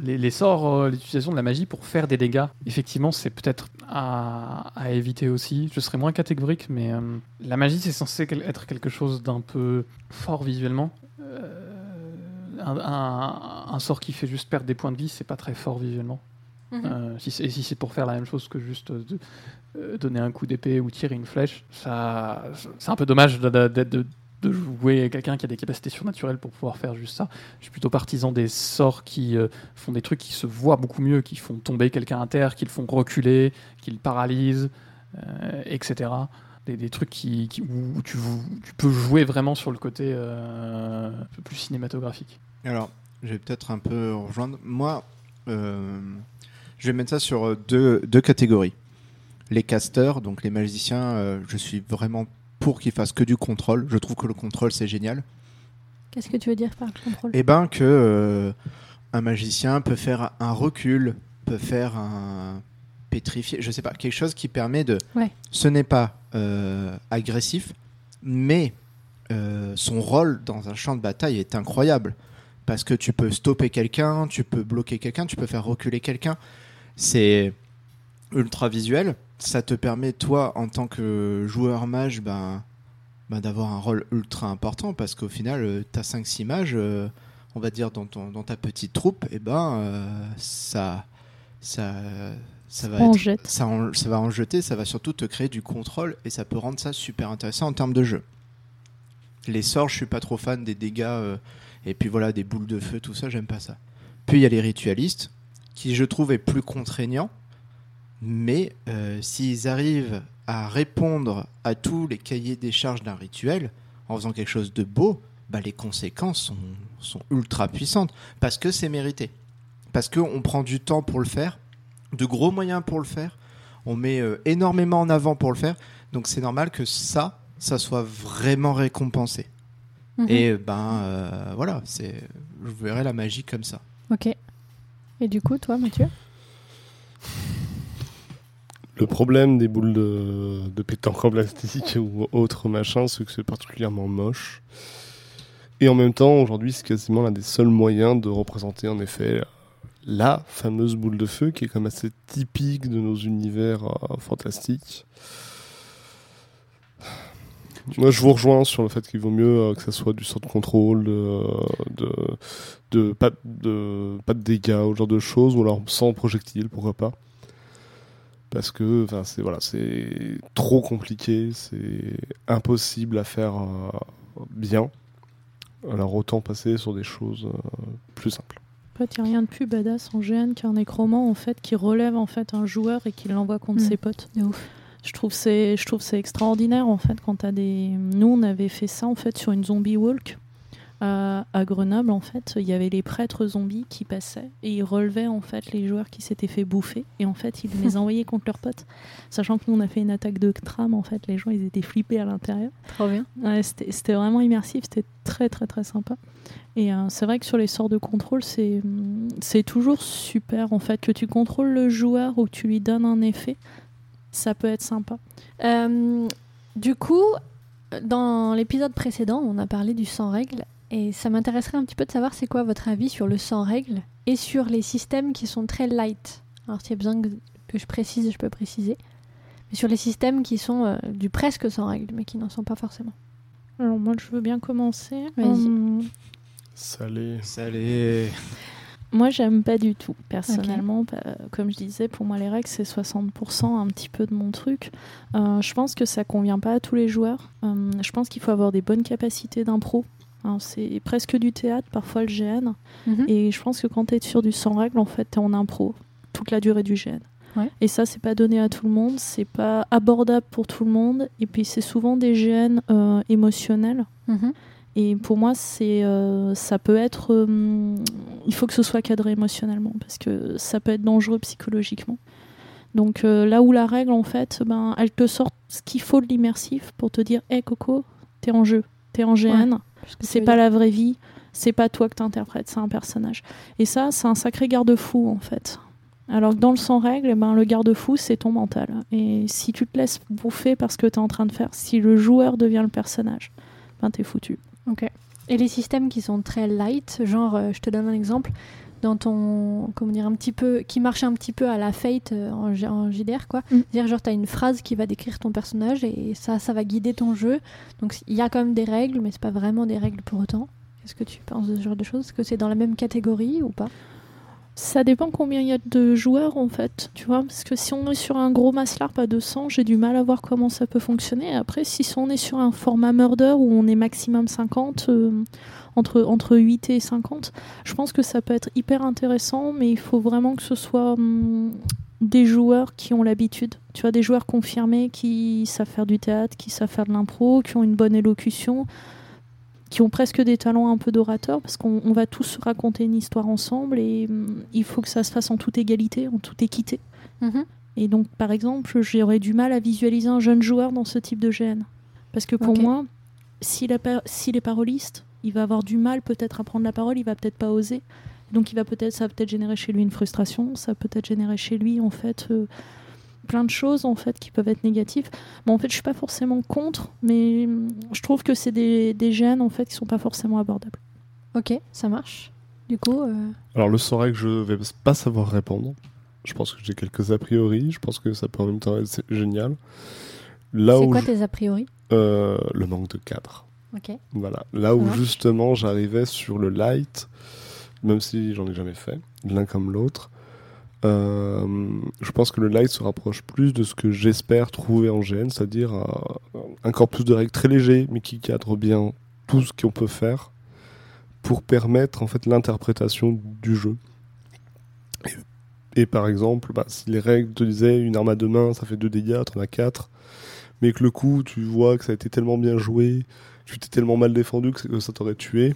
les, les sorts, euh, l'utilisation de la magie pour faire des dégâts, effectivement, c'est peut-être à, à éviter aussi. Je serais moins catégorique, mais euh, la magie, c'est censé quel- être quelque chose d'un peu fort visuellement. Euh, un, un- un sort qui fait juste perdre des points de vie, c'est pas très fort visuellement. Euh, si et si c'est pour faire la même chose que juste de- donner un coup d'épée ou tirer une flèche, ça, c'est un peu dommage de, de- jouer quelqu'un qui a des capacités surnaturelles pour pouvoir faire juste ça. Je suis plutôt partisan des sorts qui euh, font des trucs qui se voient beaucoup mieux, qui font tomber quelqu'un à terre, qui le font reculer, qui le paralysent, euh, etc. Des, des trucs qui, où tu, peux jouer vraiment sur le côté euh, un peu plus cinématographique. Alors, je vais peut-être un peu rejoindre. Moi, je vais mettre ça sur deux, deux catégories. Les casters, donc les magiciens, je suis vraiment pour qu'ils fassent que du contrôle. Je trouve que le contrôle, c'est génial. Qu'est-ce que tu veux dire par contrôle? Et ben que euh, un magicien peut faire un recul, peut faire un pétrifié, je sais pas, quelque chose qui permet de. Ouais. Ce n'est pas euh, agressif, mais euh, son rôle dans un champ de bataille est incroyable parce que tu peux stopper quelqu'un, tu peux bloquer quelqu'un, tu peux faire reculer quelqu'un. C'est ultra visuel. Ça te permet toi en tant que joueur mage, ben bah, d'avoir un rôle ultra important parce qu'au final, tu as 5-6 mages, euh, on va dire, dans, ton, dans ta petite troupe, et ben euh, ça, ça, ça, va En être- jette. ça, en, ça va en jeter, ça va surtout te créer du contrôle et ça peut rendre ça super intéressant en termes de jeu. Les sorts, je suis pas trop fan des dégâts, euh, et puis voilà, des boules de feu, tout ça, j'aime pas ça. Puis il y a les ritualistes, qui je trouve est plus contraignant, mais euh, s'ils arrivent à répondre à tous les cahiers des charges d'un rituel en faisant quelque chose de beau, bah, les conséquences sont, sont ultra puissantes parce que c'est mérité. Parce qu'on prend du temps pour le faire, de gros moyens pour le faire, on met euh, énormément en avant pour le faire, donc c'est normal que ça, ça soit vraiment récompensé. Mhm. Et euh, ben euh, voilà, c'est, je verrais la magie comme ça. Ok. Et du coup, toi, Mathieu? Le problème des boules de, de pétanque en plastique ou autre machin, c'est que c'est particulièrement moche. Et en même temps, aujourd'hui, c'est quasiment l'un des seuls moyens de représenter en effet la fameuse boule de feu qui est comme assez typique de nos univers euh, fantastiques. Moi, je vous rejoins sur le fait qu'il vaut mieux euh, que ça soit du sort de contrôle, pas, de, pas de dégâts, ou ce genre de choses, ou alors sans projectile, pourquoi pas parce que enfin c'est voilà c'est trop compliqué c'est impossible à faire euh, bien alors autant passer sur des choses euh, plus simples En fait, il n'y a rien de plus badass en GN qu'un nécromant en fait, qui relève en fait un joueur et qui l'envoie contre Mm. ses potes. Ouf. Je trouve c'est je trouve c'est extraordinaire en fait quand t'as des nous on avait fait ça en fait sur une zombie walk à, à Grenoble en fait il y avait les prêtres zombies qui passaient et ils relevaient en fait les joueurs qui s'étaient fait bouffer et en fait ils les envoyaient contre leurs potes sachant que nous on a fait une attaque de tram en fait les gens ils étaient flippés à l'intérieur Trop bien. Ouais, c'était vraiment immersif, c'était très très très sympa. Et euh, c'est vrai que sur les sorts de contrôle, c'est c'est toujours super en fait que tu contrôles le joueur ou que tu lui donnes un effet, ça peut être sympa. Euh, du coup, dans l'épisode précédent, on a parlé du sans règles. Et ça m'intéresserait un petit peu de savoir c'est quoi votre avis sur le sans règles et sur les systèmes qui sont très light. Alors s'il y a besoin que, je précise, je peux préciser. Mais sur les systèmes qui sont euh, du presque sans règles, mais qui n'en sont pas forcément. Alors moi je veux bien commencer. Vas-y. Hum, salé Salut. Moi, j'aime pas du tout, personnellement. Bah, comme je disais, pour moi, les règles, c'est 60% un petit peu de mon truc. Euh, je pense que ça convient pas à tous les joueurs. Euh, je pense qu'il faut avoir des bonnes capacités d'impro. Hein, c'est presque du théâtre, parfois le GN. Mhm. Et je pense que quand tu es sur du sans règles, en fait, tu es en impro toute la durée du GN. Ouais. Et ça, c'est pas donné à tout le monde, c'est pas abordable pour tout le monde. Et puis, c'est souvent des gènes euh, émotionnels. Mhm. Et pour moi, c'est, euh, ça peut être. euh, il faut que ce soit cadré émotionnellement parce que ça peut être dangereux psychologiquement. Donc là où la règle, en fait, ben, elle te sort ce qu'il faut de l'immersif pour te dire Hé Coco, t'es en jeu, t'es en GN, c'est pas la vraie vie, c'est pas toi que t'interprètes, c'est un personnage. Et ça, c'est un sacré garde-fou, en fait. Alors que dans le sans règle, eh ben, le garde-fou, c'est ton mental. Et si tu te laisses bouffer parce que t'es en train de faire, si le joueur devient le personnage, ben t'es foutu. Ok. Et les systèmes qui sont très light, genre, euh, je te donne un exemple, dans ton, comment dire, un petit peu, qui marche un petit peu à la Fate euh, en, en JDR, quoi. Mm. C'est-à-dire, genre, t'as une phrase qui va décrire ton personnage et ça, ça va guider ton jeu. Donc, il y a quand même des règles, mais c'est pas vraiment des règles pour autant. Qu'est-ce que tu penses de ce genre de choses? Est-ce que c'est dans la même catégorie ou pas? Ça dépend combien il y a de joueurs en fait, tu vois. Parce que si on est sur un gros Maslarp à 200, j'ai du mal à voir comment ça peut fonctionner. Après, si on est sur un format Murder où on est maximum 50, euh, entre, entre 8 et 50, je pense que ça peut être hyper intéressant, mais il faut vraiment que ce soit hum, des joueurs qui ont l'habitude. Tu vois, des joueurs confirmés qui savent faire du théâtre, qui savent faire de l'impro, qui ont une bonne élocution qui ont presque des talents un peu d'orateur, parce qu'on on va tous raconter une histoire ensemble et hum, il faut que ça se fasse en toute égalité, en toute équité. Mhm. Et donc, par exemple, j'aurais du mal à visualiser un jeune joueur dans ce type de GN. Parce que pour moi, s'il s'il est paroliste, il va avoir du mal peut-être à prendre la parole, il va peut-être pas oser. Donc, il va peut-être, ça va peut-être générer chez lui une frustration, ça va peut-être générer chez lui, en fait, euh, plein de choses, en fait, qui peuvent être négatives. Bon, en fait, je suis pas forcément contre, mais hum, je trouve que c'est des, des gènes, en fait, qui sont pas forcément abordables. Ok, ça marche. Du coup, euh, Alors le sort que je vais pas savoir répondre. Je pense que j'ai quelques a priori. Je pense que ça peut en même temps être génial. Là c'est quoi je- tes a priori? Euh, le manque de cadre. Ok. Voilà. Là où justement j'arrivais sur le light, même si j'en ai jamais fait, l'un comme l'autre. euh, je pense que le light se rapproche plus de ce que j'espère trouver en GN, c'est-à-dire euh, un corpus de règles très léger, mais qui cadre bien tout ce qu'on peut faire pour permettre en fait l'interprétation du jeu. Et, et par exemple, bah, si les règles te disaient une arme à deux mains, ça fait deux dégâts, t'en as quatre, mais que le coup, tu vois que ça a été tellement bien joué, tu t'es tellement mal défendu que ça t'aurait tué,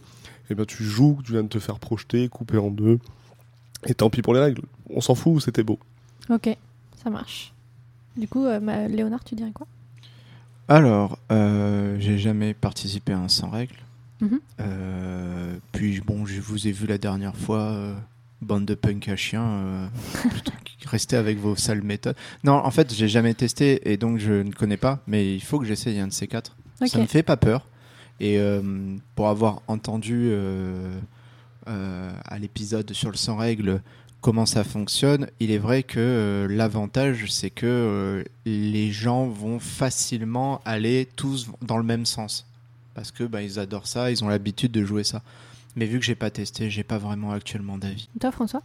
et ben tu joues, que tu viens de te faire projeter, couper en deux, et tant pis pour les règles, on s'en fout, c'était beau. Ok, ça marche. Du coup, euh, ma- Léonard, tu dirais quoi? Alors, euh, j'ai jamais participé à un sans règles. Mhm. Euh, puis bon, je vous ai vu la dernière fois, euh, bande de punk à chiens. euh, plutôt que- restez avec vos sales méthodes. Non, en fait, j'ai jamais testé et donc je ne connais pas, mais il faut que j'essaye un de ces quatre. Ça me fait pas peur. Et euh, pour avoir entendu euh, euh, à l'épisode sur le sans règles comment ça fonctionne, il est vrai que euh, l'avantage, c'est que euh, les gens vont facilement aller tous dans le même sens. Parce que bah, ils adorent ça, ils ont l'habitude de jouer ça. Mais vu que j'ai pas testé, j'ai pas vraiment actuellement d'avis. Toi, François?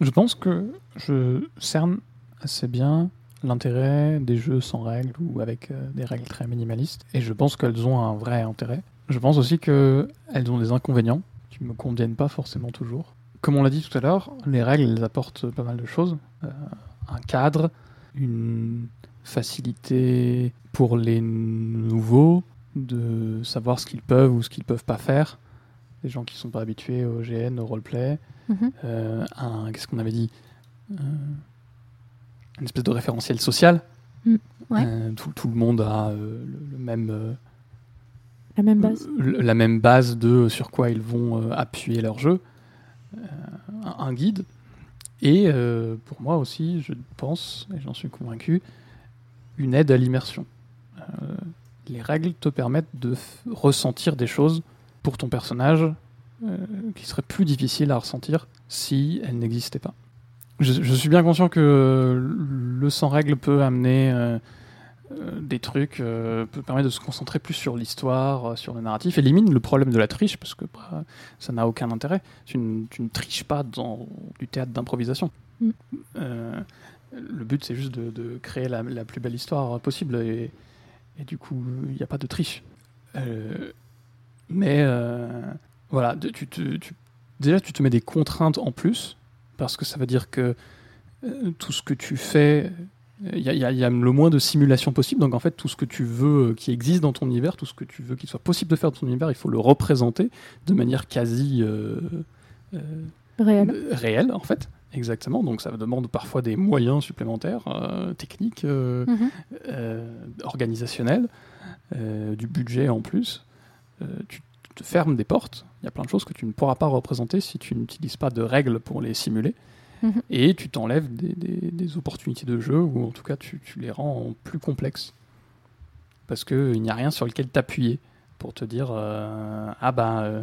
Je pense que je cerne assez bien l'intérêt des jeux sans règles ou avec euh, des règles très minimalistes. Et je pense qu'elles ont un vrai intérêt. Je pense aussi qu'elles ont des inconvénients qui me conviennent pas forcément toujours. Comme on l'a dit tout à l'heure, les règles elles apportent pas mal de choses. Euh, un cadre, une facilité pour les nouveaux de savoir ce qu'ils peuvent ou ce qu'ils peuvent pas faire. Les gens qui sont pas habitués au GN, au roleplay. Mhm. Euh, un, qu'est-ce qu'on avait dit? Euh, Une espèce de référentiel social. Mm. Ouais. Euh, tout, tout le monde a euh, le, le même, euh, La même base. la même base de sur quoi ils vont appuyer leur jeu. Un, un guide. Et pour moi aussi, je pense, et j'en suis convaincu, une aide à l'immersion. Les règles te permettent de ressentir des choses pour ton personnage qui seraient plus difficiles à ressentir si elles n'existaient pas. Je, je suis bien conscient que le sans règles peut amener euh, euh, des trucs, euh, peut permettre de se concentrer plus sur l'histoire, euh, sur le narratif, élimine le problème de la triche parce que bah, ça n'a aucun intérêt. Tu, ne- tu ne triches pas dans du théâtre d'improvisation. Mm. Le but c'est juste de, de créer la, la plus belle histoire possible et, et du coup il n'y a pas de triche. Mais voilà, tu tu- déjà tu te mets des contraintes en plus parce que ça veut dire que euh, tout ce que tu fais, il y, a- il y a- il y a le moins de simulation possible. Donc en fait, tout ce que tu veux euh, qui existe dans ton univers, tout ce que tu veux qu'il soit possible de faire dans ton univers, il faut le représenter de manière quasi euh, euh, Réel. euh, réelle, en fait. Exactement. Donc ça demande parfois des moyens supplémentaires, euh, techniques, euh, Mhm. euh, organisationnels, euh, du budget en plus. Euh, tu te fermes des portes. Il y a plein de choses que tu ne pourras pas représenter si tu n'utilises pas de règles pour les simuler. Mhm. Et tu t'enlèves des, des- des opportunités de jeu, ou en tout cas tu, tu les rends plus complexes. Parce qu'il n'y a rien sur lequel t'appuyer pour te dire euh, Ah ben, euh,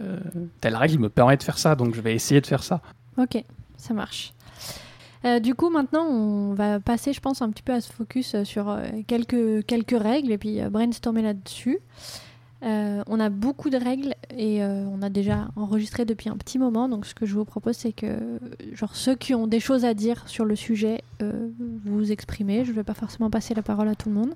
euh, telle règle me permet de faire ça, donc je vais essayer de faire ça. Ok, ça marche. Euh, du coup, maintenant, on va passer, je pense, un petit peu à se focus sur quelques, quelques règles et puis brainstormer là-dessus. Euh, on a beaucoup de règles et euh, on a déjà enregistré depuis un petit moment. Donc, ce que je vous propose, c'est que genre, ceux qui ont des choses à dire sur le sujet, euh, vous exprimez. Je ne vais pas forcément passer la parole à tout le monde.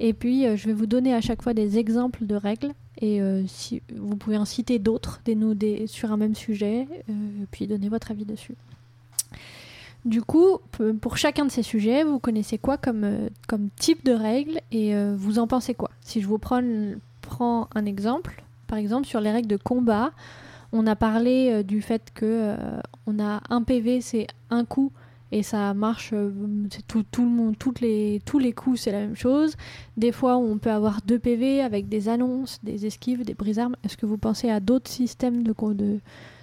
Et puis, je vais vous donner à chaque fois des exemples de règles. Et si vous pouvez en citer d'autres des, des, sur un même sujet, euh, puis donner votre avis dessus. Du coup, pour chacun de ces sujets, vous connaissez quoi comme, comme type de règles et vous en pensez quoi? Si je vous prends, prends un exemple, par exemple sur les règles de combat, on a parlé euh, du fait que euh, on a un PV, c'est un coup et ça marche, euh, tout, tout le monde, toutes les, tous les coups, c'est la même chose. Des fois, on peut avoir deux PV avec des annonces, des esquives, des brises-armes. Est-ce que vous pensez à d'autres systèmes de,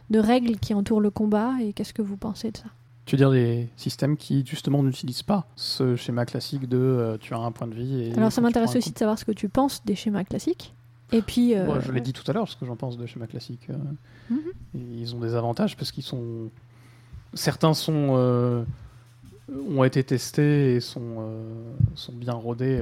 de règles qui entourent le combat et qu'est-ce que vous pensez de ça? Tu veux dire des systèmes qui justement n'utilisent pas ce schéma classique de euh, tu as un point de vie. Et Alors ça m'intéresse aussi coup- de savoir ce que tu penses des schémas classiques. Et puis, euh, je l'ai dit tout à l'heure, ce que j'en pense de schéma classique. euh, Mhm. ils ont des avantages parce qu'ils sont. Certains sont euh, ont été testés et sont sont bien rodés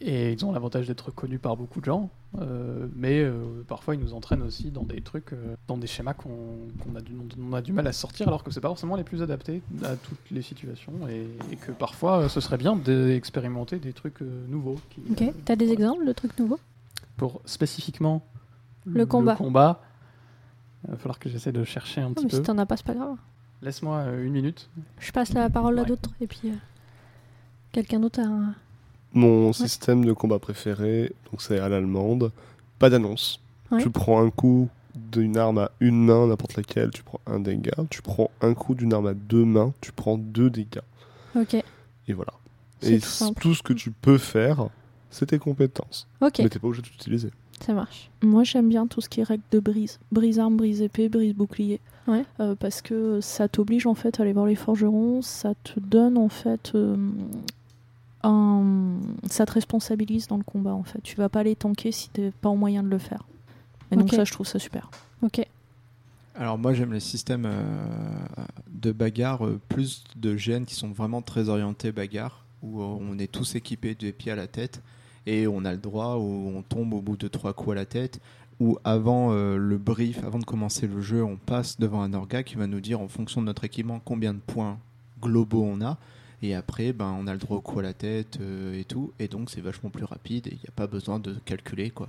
et ils ont l'avantage d'être connus par beaucoup de gens. Euh, mais euh, parfois, ils nous entraînent aussi dans des trucs, euh, dans des schémas qu'on a, du, dont on a du mal à sortir, alors que c'est pas forcément les plus adaptés à toutes les situations et, et que parfois, ce serait bien d'expérimenter des trucs nouveaux. qui, ok, t'as des voilà exemples de trucs nouveaux? Pour spécifiquement Le combat. il va falloir que j'essaie de chercher un petit mais peu. Si t'en as pas, c'est pas grave. Laisse-moi une minute. Je passe la parole à d'autres et puis quelqu'un d'autre a un... Mon système de combat préféré, donc c'est à l'allemande, pas d'annonce. Ouais. Tu prends un coup d'une arme à une main, n'importe laquelle, tu prends un dégât. Tu prends un coup d'une arme à deux mains, tu prends deux dégâts. Ok, Et voilà. C'est Et tout ce que tu peux faire, c'est tes compétences. ok, Mais t'es pas obligé de l'utiliser. ça marche. Moi, j'aime bien tout ce qui est règle de brise. Brise arme, brise épée, brise bouclier. Ouais. Euh, parce que ça t'oblige en fait à aller voir les forgerons, ça te donne en fait euh, un... ça te responsabilise dans le combat en fait. Tu vas pas aller tanker si t'es pas en moyen de le faire. Et donc ça, je trouve ça super. Ok, Alors moi j'aime les systèmes euh, de bagarre euh, plus de GN qui sont vraiment très orientés bagarre où euh, on est tous équipés des pieds à la tête et on a le droit où on tombe au bout de trois coups à la tête ou avant euh, le brief, avant de commencer le jeu, on passe devant un orga qui va nous dire en fonction de notre équipement combien de points globaux on a et après ben on a le droit au coup à la tête euh, et tout et donc c'est vachement plus rapide et il n'y a pas besoin de calculer quoi.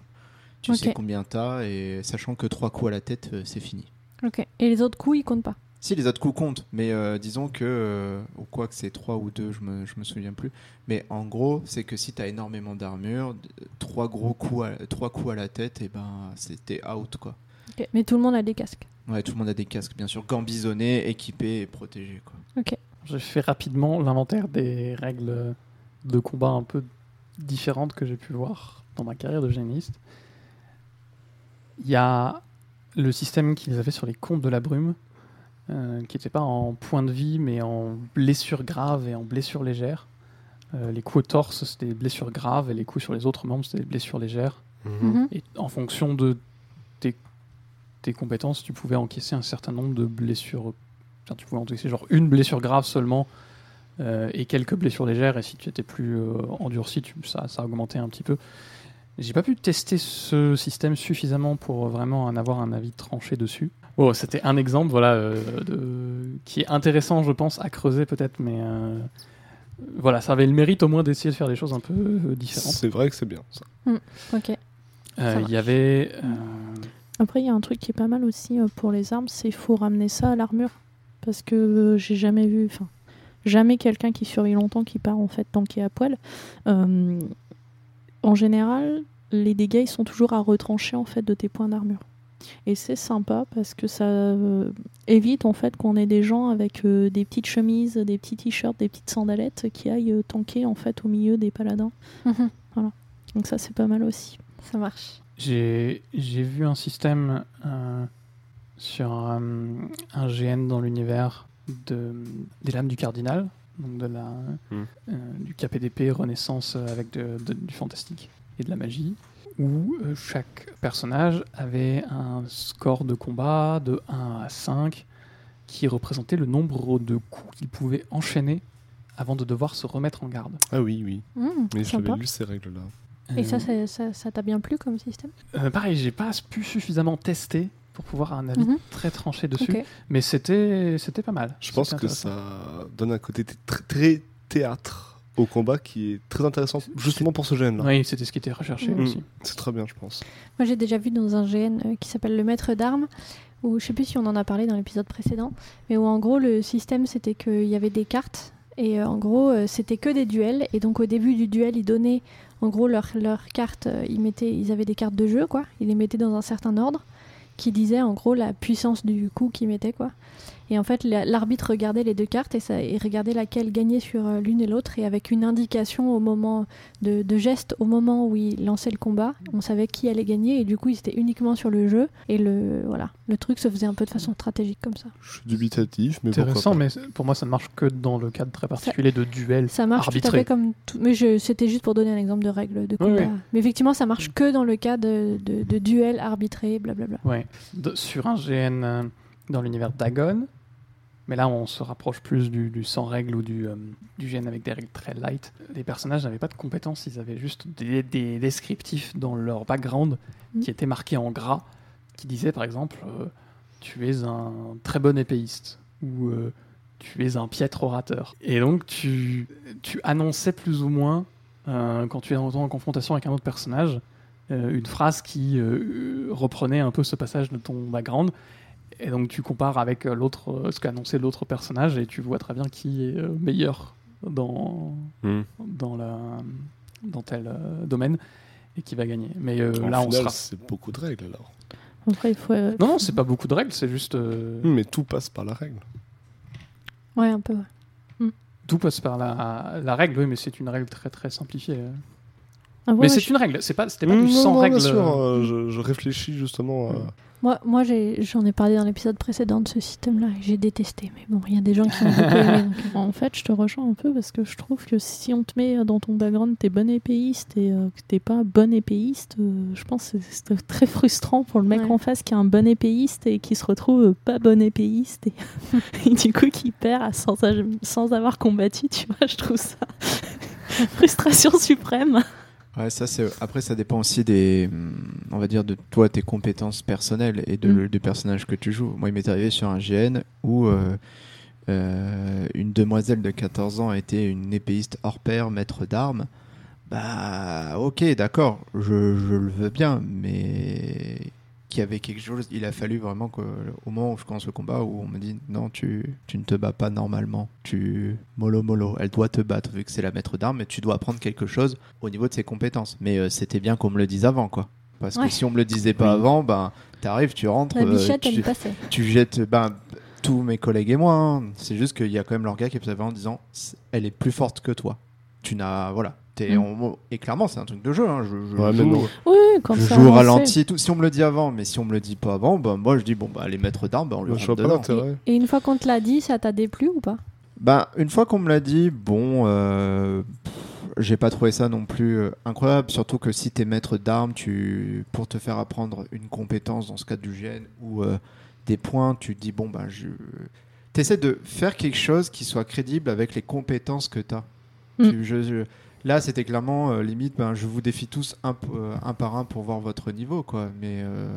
Tu sais combien t'as et sachant que trois coups à la tête euh, c'est fini. ok. Et les autres coups, ils comptent pas? Si, les autres coups comptent, mais euh, disons que, ou quoi que c'est 3 ou 2, je me, je me souviens plus. Mais en gros, c'est que si tu as énormément d'armure, 3 gros coups à, trois coups à la tête, et ben c'était out quoi. Ok, Mais tout le monde a des casques. Ouais, tout le monde a des casques, bien sûr, gambisonnés, équipés et protégés quoi. Ok, J'ai fait rapidement l'inventaire des règles de combat un peu différentes que j'ai pu voir dans ma carrière de géniste. Il y a le système qu'ils avaient sur les comptes de la brume, euh, qui n'était pas en point de vie, mais en blessure grave et en blessure légère. Euh, les coups au torse, c'était des blessures graves, et les coups sur les autres membres, c'était des blessures légères. Mhm. Et en fonction de tes, tes compétences, tu pouvais encaisser un certain nombre de blessures. Tu pouvais encaisser genre une blessure grave seulement euh, et quelques blessures légères. Et si tu étais plus euh, endurci, tu, ça, ça augmentait un petit peu. J'ai pas pu tester ce système suffisamment pour vraiment en avoir un avis tranché dessus. Oh, c'était un exemple, voilà, euh, de- qui est intéressant, je pense, à creuser peut-être, mais euh, voilà, ça avait le mérite au moins d'essayer de faire des choses un peu euh, différentes. C'est vrai que c'est bien ça. ok. Euh, marche. Il y avait euh, Après, il y a un truc qui est pas mal aussi euh, pour les armes, c'est qu'il faut ramener ça à l'armure. Parce que euh, j'ai jamais vu, enfin, jamais quelqu'un qui survit longtemps qui part en fait tanker à poil. Euh, en général, les dégâts ils sont toujours à retrancher en fait de tes points d'armure. Et c'est sympa parce que ça euh, évite en fait qu'on ait des gens avec euh, des petites chemises, des petits t-shirts, des petites sandalettes qui aillent euh, tanker en fait au milieu des paladins. Mhm. Donc ça c'est pas mal aussi. Ça marche. J'ai j'ai vu un système euh, sur un, un GN dans l'univers de, des lames du cardinal, donc de la, Hmm. euh, du KPDP Renaissance euh, avec de- de- du fantastique et de la magie, où euh, chaque personnage avait un score de combat de 1 à 5 qui représentait le nombre de coups qu'il pouvait enchaîner avant de devoir se remettre en garde. Ah oui, oui. Mmh, Mais l'avais lu ces règles-là. Et ça, Euh, c'est- ça, ça t'a bien plu comme système? euh, pareil, j'ai pas pu suffisamment tester pour pouvoir avoir un avis Mhm. très tranché dessus. Ok. Mais c'était c'était pas mal. Je pense que ça donne un côté très, très théâtre au combat qui est très intéressant, justement pour ce gène-là. Oui, c'était ce qui était recherché Mhm. aussi. C'est très bien, je pense. Moi, j'ai déjà vu dans un GN euh, qui s'appelle le Maître d'armes, où je sais plus si on en a parlé dans l'épisode précédent, mais où en gros le système c'était qu'il y avait des cartes et euh, en gros euh, c'était que des duels et donc au début du duel ils donnaient en gros leurs leurs cartes, ils mettaient, ils avaient des cartes de jeu quoi, ils les mettaient dans un certain ordre qui disait en gros la puissance du coup qu'ils mettaient quoi. Et en fait, la- l'arbitre regardait les deux cartes et, ça, et regardait laquelle gagnait sur euh, l'une et l'autre. Et avec une indication au moment de, de geste, au moment où il lançait le combat, on savait qui allait gagner. Et du coup, il était uniquement sur le jeu. Et le, voilà, le truc se faisait un peu de façon stratégique comme ça. Je suis dubitatif, mais Intéressant, mais pour moi, ça ne marche que dans le cadre très particulier de duel. Ça marche tout à fait comme tout. Mais c'était juste pour donner un exemple de règle de combat. oui. Mais effectivement, ça marche que dans le cas de, de, de duel arbitré, blablabla. Ouais. De- sur un GN euh, dans l'univers Dagon, mais là on se rapproche plus du, du sans règles ou du, euh, du GN avec des règles très light. Les personnages n'avaient pas de compétences, ils avaient juste des, des descriptifs dans leur background Mhm. qui étaient marqués en gras, qui disaient par exemple euh, tu es un très bon épéiste ou euh, tu es un piètre orateur. Et donc tu, tu annonçais plus ou moins, quand tu es en, confrontation avec un autre personnage, une phrase qui reprenait un peu ce passage de ton background. Et donc tu compares avec euh, l'autre, euh, ce qu'a annoncé l'autre personnage et tu vois très bien qui est euh, meilleur dans, Hmm. dans, la, dans tel euh, domaine et qui va gagner. Mais euh, là, on sera. c'est beaucoup de règles alors. Après, il faut. Non, non, c'est pas beaucoup de règles, c'est juste. euh, Mais tout passe par la règle. Ouais, un peu. ouais. Tout passe par la, la règle, oui, mais c'est une règle très très simplifiée. Euh. ah, mais c'est je- une règle, c'est pas, c'était pas du sans non, règle. bien sûr, euh, euh, je, je réfléchis justement à... Moi, moi j'ai- j'en ai parlé dans l'épisode précédent de ce système-là et j'ai détesté. Mais bon, il y a des gens qui ont beaucoup aimé. donc, euh, En fait, je te rejoins un peu parce que je trouve que si on te met dans ton background, t'es bon épéiste et euh, que t'es pas bon épéiste, euh, je pense que c'est c'est très frustrant pour le mec Ouais. en face qui est un bon épéiste et qui se retrouve euh, pas bon épéiste et, et du coup qui perd sans, sans avoir combattu, tu vois, je trouve ça frustration suprême. Ouais, ça c'est. Après, ça dépend aussi des, on va dire de toi, tes compétences personnelles et de, Mm. du personnage que tu joues. Moi, il m'est arrivé sur un GN où euh, euh, une demoiselle de 14 ans était une épéiste hors pair, maître d'armes. Bah, ok, d'accord, je, je le veux bien, mais qu'il y avait quelque chose. Il a fallu vraiment qu'au moment où je commence le combat, où on me dit non, tu, tu ne te bats pas normalement. Tu mollo mollo. Elle doit te battre vu que c'est la maître d'armes, mais tu dois apprendre quelque chose au niveau de ses compétences. Mais euh, c'était bien qu'on me le dise avant, quoi. Parce Ouais. que si on me le disait pas Oui. avant, ben t'arrives, tu rentres, La euh, bichette, tu, tu jettes ben, tous mes collègues et moi. hein. C'est juste qu'il y a quand même leur gars qui est en disant elle est plus forte que toi. Tu n'as voilà. Mm. en- Et clairement, c'est un truc de jeu. hein. Je, je Ouais, joue. Oui, quand je joue au ralenti et tout. Si on me le dit avant, mais si on me le dit pas avant, ben, moi je dis bon bah les maîtres d'armes, ben, on vois rentre pas dedans. Et une fois qu'on te l'a dit, ça t'a déplu ou pas? Bah, une fois qu'on me l'a dit, bon, euh, j'ai pas trouvé ça non plus euh, incroyable. Surtout que si t'es maître d'armes, tu, pour te faire apprendre une compétence dans ce cas du gène ou euh, des points, tu te dis bon, bah, je. T'essaies de faire quelque chose qui soit crédible avec les compétences que t'as. Mm. Tu- je- je- Là, c'était clairement euh, limite, ben, je vous défie tous un, euh, un par un pour voir votre niveau, quoi. Mais. euh,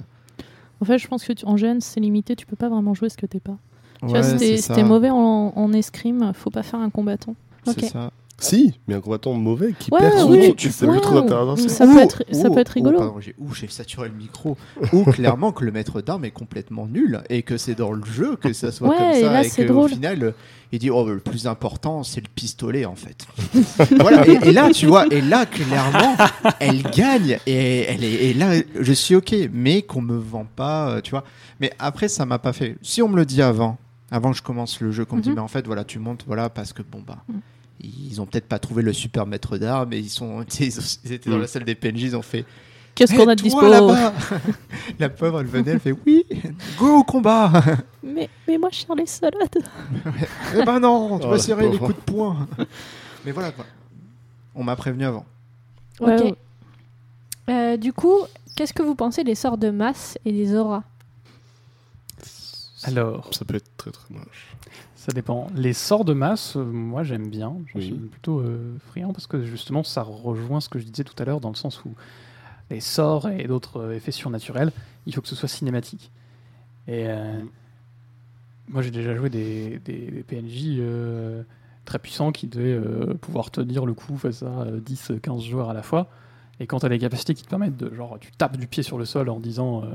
En fait, je pense que tu- en gêne, c'est limité, tu peux pas vraiment jouer ce que t'es pas. Tu ouais, vois, si t'es mauvais en, en escrime, faut pas faire un combattant. C'est Ok. ça. Si, mais un combattant mauvais qui Ouais, perd son oui, équipe, c'est plutôt intéressant. Ça peut être- ça peut être rigolo. ou, j'ai- saturé le micro. ou clairement que le maître d'armes est complètement nul et que c'est dans le jeu que ça soit Ouais, comme et ça là, et qu'au final euh, il dit oh le plus important c'est le pistolet en fait. voilà et, et là tu vois et là clairement elle gagne et elle est et là je suis ok mais qu'on me vend pas euh, tu vois. Mais après ça m'a pas fait. Si on me le dit avant avant que je commence le jeu qu'on me dit Mhm. mais en fait voilà tu montes voilà parce que bon bah Mhm. Ils ont peut-être pas trouvé le super maître d'armes et ils sont tu sais, ils, ont- ils étaient dans Mhm. la salle des PNJ ils ont fait Qu'est-ce qu'on a de dispo là-bas La pauvre, elle venait, elle fait oui, go au combat. mais, mais moi, je sers les salades. eh ben non, tu Oh, vas la serrer les coups de poing. Mais voilà quoi. On m'a prévenu avant. Ok. Ouais. Euh, du coup, qu'est-ce que vous pensez des sorts de masse et des auras? Alors, Ça peut être très très moche. Ça dépend. Les sorts de masse, euh, moi j'aime bien. Oui. suis plutôt euh, friand parce que justement ça rejoint ce que je disais tout à l'heure dans le sens où les sorts et d'autres euh, effets surnaturels, il faut que ce soit cinématique. Et euh, moi j'ai déjà joué des, des- des PNJ très puissants qui devaient pouvoir tenir le coup face à 10-15 joueurs à la fois. Et quand tu as des capacités qui te permettent de, genre, tu tapes du pied sur le sol en disant euh,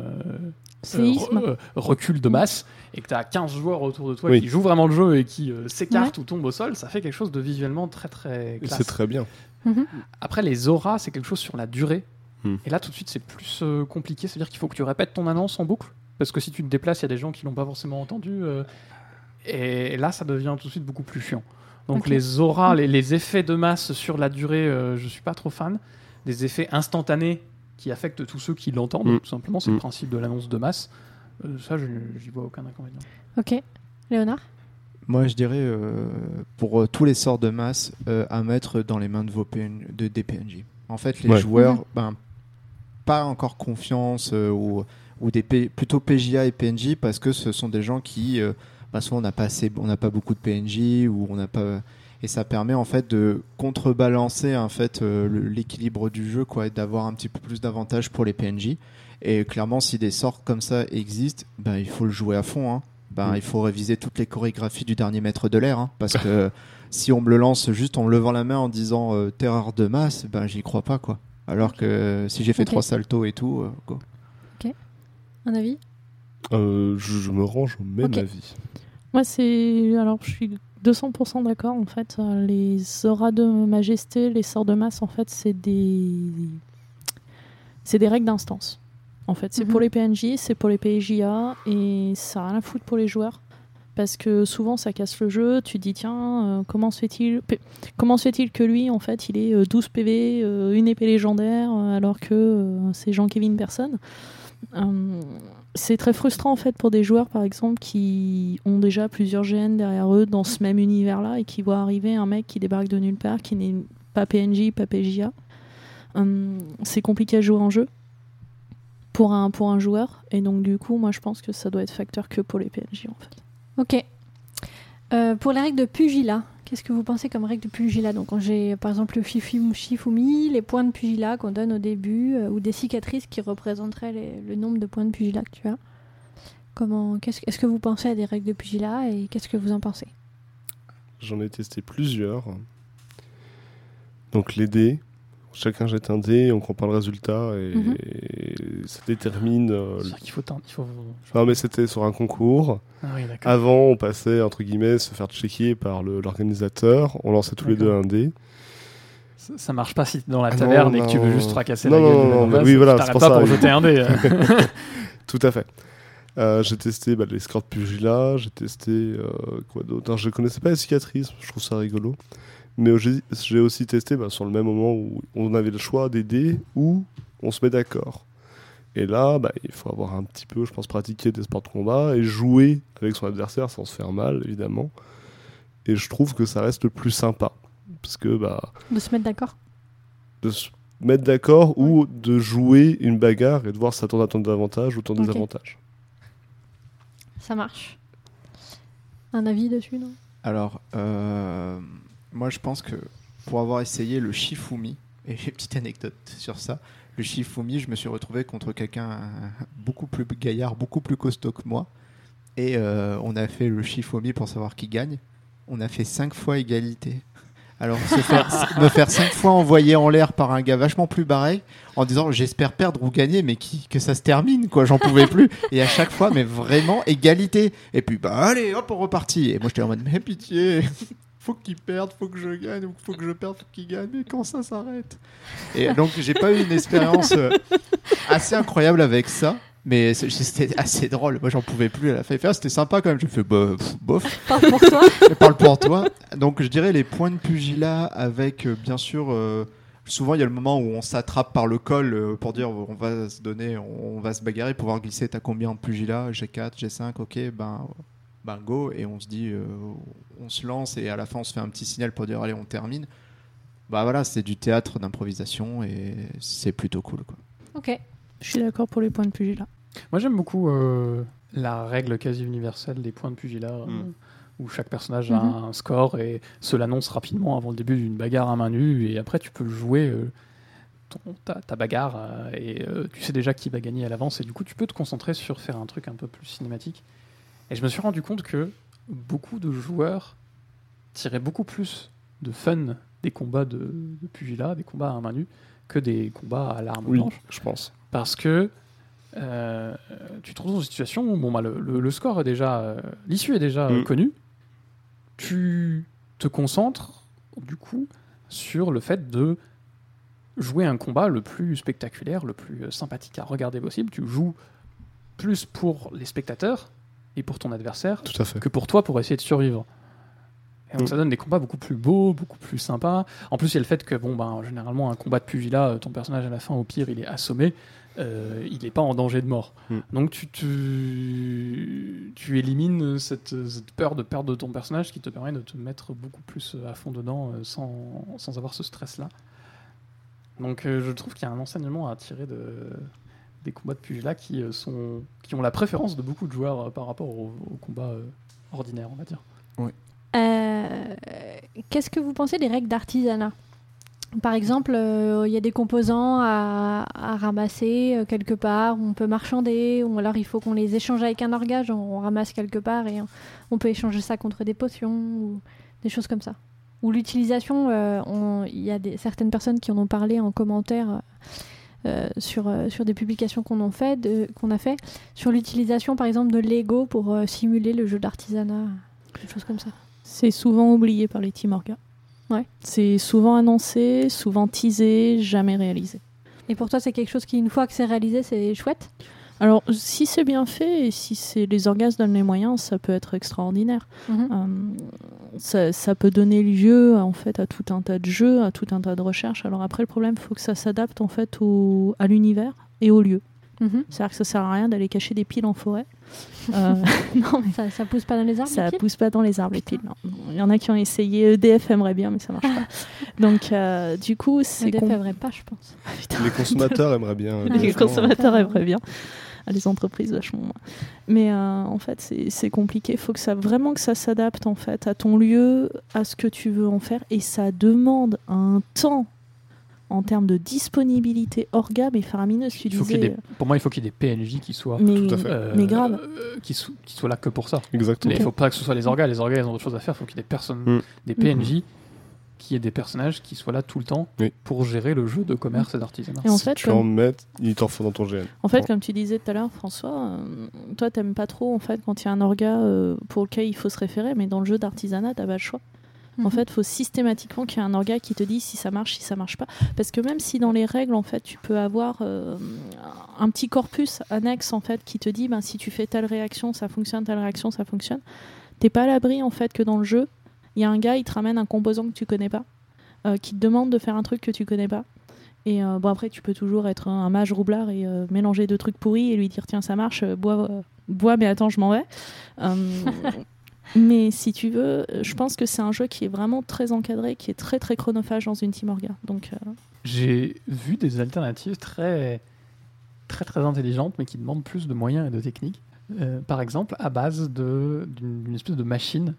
euh, re- euh, recul de masse et que tu as 15 joueurs autour de toi Oui. qui jouent vraiment le jeu et qui euh, s'écartent ou tombent au sol, ça fait quelque chose de visuellement très très classe. C'est très bien. Après, les auras, c'est quelque chose sur la durée. Hmm. Et là, tout de suite, c'est plus euh, compliqué. C'est-à-dire qu'il faut que tu répètes ton annonce en boucle. Parce que si tu te déplaces, il y a des gens qui l'ont pas forcément entendu. euh, et là, ça devient tout de suite beaucoup plus chiant. Donc, les auras, les, les effets de masse sur la durée, euh, je suis pas trop fan. Des effets instantanés qui affectent tous ceux qui l'entendent, Hmm. tout simplement. C'est le Hmm. principe de l'annonce de masse. Euh, ça, je j'y vois aucun inconvénient. Ok. Léonard? Moi, je dirais euh, pour euh, tous les sorts de masse euh, à mettre dans les mains de vos PN de, des PNJ. En fait, les Ouais. joueurs, Mhm. ben, pas encore confiance euh, ou, ou des P- plutôt PJA et PNJ parce que ce sont des gens qui, euh, ben, soit on n'a pas assez, on n'a pas beaucoup de PNJ ou on n'a pas et ça permet en fait de contrebalancer en fait euh, l'équilibre du jeu quoi et d'avoir un petit peu plus d'avantages pour les PNJ et clairement si des sorts comme ça existent ben il faut le jouer à fond hein. ben Mm. il faut réviser toutes les chorégraphies du dernier maître de l'air hein, parce que si on me le lance juste en me levant la main en disant euh, terreur de masse ben j'y crois pas quoi alors que si j'ai fait Ok. trois saltos et tout euh, go. Un avis? Euh, je, je me range au même Ok. avis. Moi, c'est. Alors, je suis 200% d'accord. En fait, Euh, les auras de majesté, les sorts de masse, en fait, c'est des. C'est des règles d'instance. En fait, c'est Mhm. pour les PNJ, c'est pour les PJA, et ça n'a rien à foutre pour les joueurs. Parce que souvent, ça casse le jeu. Tu te dis, tiens, euh, comment se fait-il P- comment se fait-il que lui, en fait, il ait euh, 12 PV, euh, une épée légendaire, alors que euh, c'est Jean-Kévin personne Euh, c'est très frustrant en fait pour des joueurs par exemple qui ont déjà plusieurs GN derrière eux dans ce même univers là et qui voient arriver un mec qui débarque de nulle part qui n'est pas PNJ pas PJA Hum, c'est compliqué à jouer en jeu pour un, pour un joueur. Et donc du coup moi je pense que ça doit être facteur que pour les PNJ en fait. Ok. Euh, pour les règles de pugilat, qu'est-ce que vous pensez comme règles de pugilat Donc, j'ai par exemple le shifu- shifumi, les points de pugilat qu'on donne au début, euh, ou des cicatrices qui représenteraient le nombre de points de pugilat que tu as. Comment, qu'est-ce, est-ce que vous pensez à des règles de pugilat et qu'est-ce que vous en pensez? J'en ai testé plusieurs. Donc les dés, chacun jette un dé, on compare le résultat et, Mhm. et ça détermine. euh, C'est-à-dire qu'il faut, teindre- il faut... Non mais c'était sur un concours. Ah oui, d'accord. Avant, on passait entre guillemets se faire checker par le- l'organisateur. On lançait tous les deux un dé. Ça, ça marche pas si dans la Ah taverne non, et que tu veux juste fracasser Non, la non, gueule non, non, mais oui, voilà, c'est t'arrêtes pour pas ça, pour jeter un dé. Tout à fait. Euh, j'ai testé bah, l'escorte pugilat, j'ai testé euh, quoi d'autre? Je connaissais pas les cicatrices, je trouve ça rigolo. Mais j'ai aussi testé bah, sur le même moment où on avait le choix des dés où on se met d'accord. Et là, bah, il faut avoir un petit peu, je pense, pratiqué des sports de combat et jouer avec son adversaire sans se faire mal, évidemment. Et je trouve que ça reste le plus sympa. Parce que bah, De se mettre d'accord? de se mettre d'accord ou de jouer une bagarre et de voir si ça tourne à ton avantage ou ton Ok. désavantage. Ça marche. Un avis dessus, non? Alors, euh, moi je pense que pour avoir essayé le Shifumi, et j'ai une petite anecdote sur ça, le Shifumi, je me suis retrouvé contre quelqu'un beaucoup plus gaillard, beaucoup plus costaud que moi. Et euh, on a fait le Shifumi pour savoir qui gagne. On a fait cinq fois égalité. Alors se faire, me faire cinq fois envoyer en l'air par un gars vachement plus barré en disant j'espère perdre ou gagner mais qui, que ça se termine quoi j'en pouvais plus et à chaque fois mais vraiment égalité et puis bah allez hop on repartit et moi j'étais en mode mais pitié faut qu'il perde faut que je gagne ou faut que je perde faut qu'il gagne. Mais quand ça s'arrête et donc j'ai pas eu une expérience euh, assez incroyable avec ça mais c'était assez drôle. Moi j'en pouvais plus à la fin. Faire c'était sympa quand même. Je fais bah, pff, bof. Parle pour toi. je parle pour toi. Donc je dirais les points de pugilat avec euh, bien sûr euh, souvent il y a le moment où on s'attrape par le col euh, pour dire on va se donner on va se bagarrer pour voir glisser t'as combien en pugilat? G4 G5 ok ben ben go et on se dit euh, on se lance et à la fin on se fait un petit signal pour dire allez on termine. Bah voilà c'est du théâtre d'improvisation et c'est plutôt cool quoi. Ok. Je suis d'accord pour les points de pugilat. Moi, j'aime beaucoup euh, la règle quasi universelle des points de pugilat, euh, Mm. où chaque personnage a Mhm. un score et se l'annonce rapidement avant le début d'une bagarre à main nue, et après tu peux jouer euh, ton- ta, ta bagarre, euh, et euh, tu sais déjà qui va gagner à l'avance, et du coup tu peux te concentrer sur faire un truc un peu plus cinématique. Et je me suis rendu compte que beaucoup de joueurs tiraient beaucoup plus de fun des combats de, de pugilat, des combats à main nue, que des combats à l'arme Oui, blanche je pense. parce que euh, tu te retrouves dans une situation où bon, bah, le, le- le score est déjà, euh, l'issue est déjà euh, Mm. connue. Tu te concentres du coup sur le fait de jouer un combat le plus spectaculaire, le plus sympathique à regarder possible. Tu joues plus pour les spectateurs et pour ton adversaire Tout à fait. que pour toi pour essayer de survivre. Et donc Mm. ça donne des combats beaucoup plus beaux, beaucoup plus sympas. En plus, il y a le fait que, bon, ben, généralement, un combat de pugilat, euh, ton personnage à la fin, au pire, il est assommé, euh, il n'est pas en danger de mort. Mm. Donc tu, tu élimines cette, cette peur de perdre ton personnage qui te permet de te mettre beaucoup plus à fond dedans euh, sans, sans avoir ce stress-là. Donc euh, je trouve qu'il y a un enseignement à tirer de, des combats de pugilat qui, euh, sont, qui ont la préférence de beaucoup de joueurs euh, par rapport aux, aux combats euh, ordinaires, on va dire. Euh, Qu'est-ce que vous pensez des règles d'artisanat? Par exemple, euh, il y a des composants à, à ramasser euh, quelque part, on peut marchander, ou alors il faut qu'on les échange avec un orgage, on, ramasse quelque part et on, on peut échanger ça contre des potions ou des choses comme ça. Ou l'utilisation, euh, on- il y a des, certaines personnes qui en ont parlé en commentaire euh, sur, euh, sur des publications qu'on fait, qu'on a fait, sur l'utilisation par exemple de Lego pour euh, simuler le jeu d'artisanat, des choses comme ça. C'est souvent oublié par les Team Orga. Ouais. C'est souvent annoncé, souvent teasé, jamais réalisé. Et pour toi, c'est quelque chose qui, une fois que c'est réalisé, c'est chouette? Alors, si c'est bien fait et si c'est les orgasmes donnent les moyens, ça peut être extraordinaire. Euh, ça, ça peut donner lieu en fait à tout un tas de jeux, à tout un tas de recherches. Alors après, le problème, il faut que ça s'adapte en fait au, à l'univers et au lieu. Mhm. C'est-à-dire que ça sert à rien d'aller cacher des piles en forêt. Euh, non, mais Ça, ça pousse pas dans les arbres ça les piles pousse pas dans les arbres les piles. non. Il y en a qui ont essayé. EDF aimerait bien, mais ça marche pas. Donc, euh, du coup, c'est EDF aimerait pas, je pense. Les consommateurs aimeraient bien. euh, les consommateurs aimeraient bien. Ah, Les entreprises vachement moins. Mais euh, en fait, c'est c'est compliqué. Il faut que ça vraiment que ça s'adapte en fait à ton lieu, à ce que tu veux en faire, et ça demande un temps en termes de disponibilité orga mais faramineuse. Tu Il faut disais, des- pour moi, il faut qu'il y ait des PNJ qui soient, mais, Tout à fait. euh, mais grave. euh, qui, soient là que pour ça. Exactement. Mais il faut pas que ce soit les orgas. Les orgas, ils ont autre chose à faire. Il faut qu'il y ait des personnes, Mm. des PNJ, qui aient des personnages qui soient là tout le temps Oui. pour gérer le jeu de commerce et d'artisanat. Et en si fait, tu comme- en mets, il t'en faut dans ton GN. En fait, Bon. comme tu disais tout à l'heure, François, euh, toi, t'aimes pas trop en fait quand il y a un orga euh, pour lequel il faut se référer, mais dans le jeu d'artisanat, t'as pas le choix. En Mhm. fait, il faut systématiquement qu'il y ait un orga qui te dise si ça marche, si ça marche pas. Parce que même si dans les règles, en fait, tu peux avoir euh, un petit corpus annexe en fait qui te dit, ben, si tu fais telle réaction, ça fonctionne, telle réaction, ça fonctionne. T'es pas à l'abri en fait que dans le jeu, il y a un gars, il te ramène un composant que tu connais pas, euh, qui te demande de faire un truc que tu connais pas. Et euh, bon après, tu peux toujours être un, un mage roublard et euh, mélanger deux trucs pourris et lui dire tiens ça marche, bois, bois, mais attends je m'en vais. Mais si tu veux, euh, je pense que c'est un jeu qui est vraiment très encadré, qui est très très chronophage dans une team orga. Donc euh, J'ai vu des alternatives très, très très intelligentes, mais qui demandent plus de moyens et de techniques. Euh, par exemple, à base d'une espèce de machine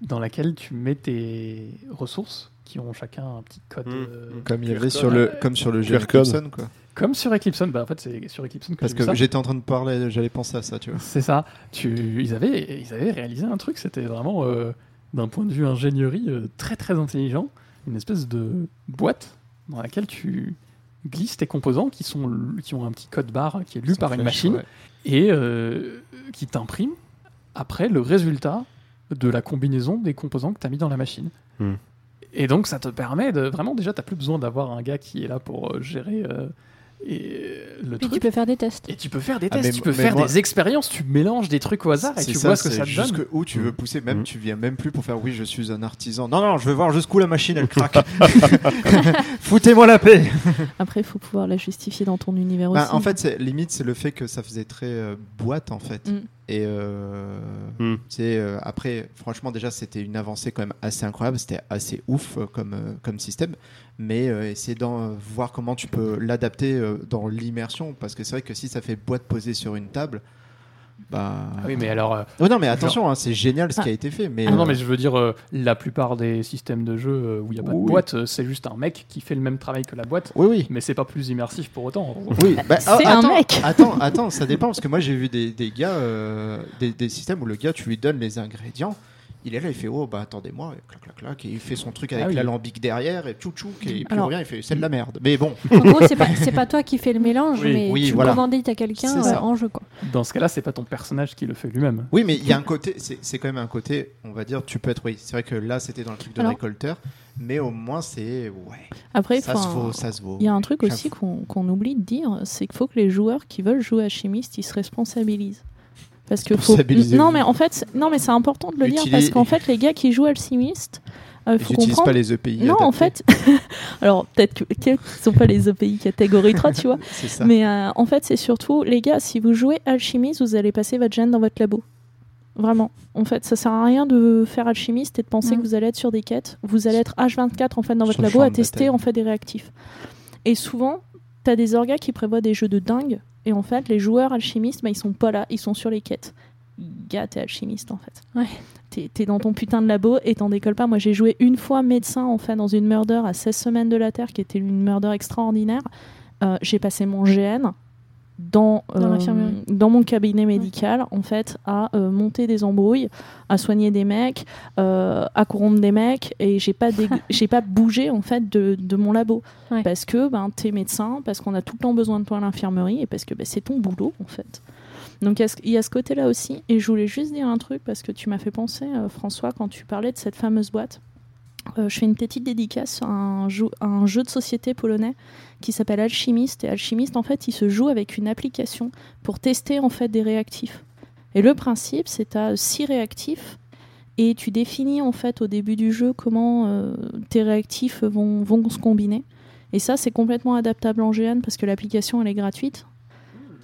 dans laquelle tu mets tes ressources qui ont chacun un petit code. Mm. euh, Comme il y avait sur le, comme sur le jeu. Eclipson, quoi. Comme sur Eclipson, bah en fait c'est sur Eclipson que Parce que j'étais en train de parler, j'allais penser à ça, tu vois. C'est ça. Tu, ils, avaient, ils avaient réalisé un truc, c'était vraiment. euh, d'un point de vue ingénierie euh, très très intelligent, une espèce de boîte dans laquelle tu glisses tes composants qui, sont, qui ont un petit code barre qui est lu par une flèche, machine ouais. et euh, qui t'imprime après le résultat de la combinaison des composants que tu as mis dans la machine. Hmm. Et donc ça te permet de vraiment déjà tu plus besoin d'avoir un gars qui est là pour euh, gérer euh, et, le Puis truc. tu peux faire des tests. Et tu peux faire des Ah, tests, mais- tu peux faire moi- des expériences, tu mélanges des trucs au hasard et tu vois ce que ça te donne. Jusque où tu veux pousser, même Mm. tu viens même plus pour faire oui, je suis un artisan. Non, non, je veux voir jusqu'où la machine elle craque. Foutez-moi la paix. Après, il faut pouvoir la justifier dans ton univers Bah, aussi. en fait, limite, c'est le fait que ça faisait très euh, boîte en fait. Mm. Et euh, Mm. c'est euh, après, franchement, déjà, c'était une avancée quand même assez incroyable. C'était assez ouf euh, comme comme système. Mais essayer d'en voir comment tu peux l'adapter dans l'immersion, parce que c'est vrai que si ça fait boîte posée sur une table, bah. Ah oui, mais alors. euh, Oh non, mais attention, hein, c'est génial ce Ah. qui a été fait. Mais non, non, euh, mais je veux dire, euh, la plupart des systèmes de jeu euh, où il n'y a pas de boîte, c'est juste un mec qui fait le même travail que la boîte, oui, oui. mais c'est pas plus immersif pour autant. Oui, bah, C'est ah, un attends, mec. Attends, attends, ça dépend parce que moi j'ai vu des, des gars, euh, des, des systèmes où le gars tu lui donnes les ingrédients, il est là, il fait oh bah attendez-moi, et clac clac clac, et il fait son truc avec Ah oui. l'alambic derrière et tchou tchou, et puis Alors- rien, il fait c'est de la merde. Mais bon, En gros, c'est pas, c'est pas toi qui fais le mélange, Oui. mais Oui, tu voilà. commandites à quelqu'un euh, en jeu. Quoi. Dans ce cas-là, c'est pas ton personnage qui le fait lui-même. oui, mais il y a un côté, c'est c'est quand même un côté, on va dire, tu peux être, oui, c'est vrai que là c'était dans le truc de Alors- récolteur, mais au moins c'est ouais, Après, ça se vaut, ça se vaut. Il y a un truc aussi qu'on qu'on oublie de dire, c'est qu'il faut que les joueurs qui veulent jouer à chimiste, ils se responsabilisent. Parce que faut... Non mais en fait, c'est- non mais c'est important de le dire Utilis- parce qu'en fait les gars qui jouent alchimiste, euh, faut comprendre. pas les EPI. non en fait, alors peut-être que qu'ils sont pas les EPI catégorie 3, tu vois. ça. Mais euh, en fait, c'est surtout, les gars, si vous jouez alchimiste, vous allez passer votre gène dans votre labo. Vraiment. En fait, ça sert à rien de faire alchimiste et de penser que vous allez être sur des quêtes. Vous allez être H24 en fait dans votre labo à tester en fait des réactifs. Et souvent, t'as des orgas qui prévoient des jeux de dingue. Et en fait, les joueurs alchimistes, bah, ils sont pas là, ils sont sur les quêtes. Gars, t'es alchimiste en fait. Ouais. T'es t'es dans ton putain de labo et t'en décolles pas. Moi, j'ai joué une fois médecin en fait dans une murder à 16 semaines de la Terre, qui était une murder extraordinaire. Euh, j'ai passé mon GN dans, Dans euh, dans mon cabinet médical en fait à euh, monter des embrouilles à soigner des mecs euh, à corrompre des mecs et j'ai pas j'ai pas bougé en fait de, de mon labo. Ouais. parce que ben t'es médecin parce qu'on a tout le temps besoin de toi à l'infirmerie et parce que ben, c'est ton boulot en fait. Donc il y a ce- il y, a ce côté là aussi et je voulais juste dire un truc parce que tu m'as fait penser François quand tu parlais de cette fameuse boîte Euh, je fais une petite dédicace à un, jeu, de société polonais qui s'appelle Alchimiste. Et Alchimiste, en fait, il se joue avec une application pour tester en fait des réactifs. Et le principe, c'est à six réactifs et tu définis en fait au début du jeu comment euh, tes réactifs vont, vont se combiner. Et ça, c'est complètement adaptable en GN parce que l'application elle est gratuite.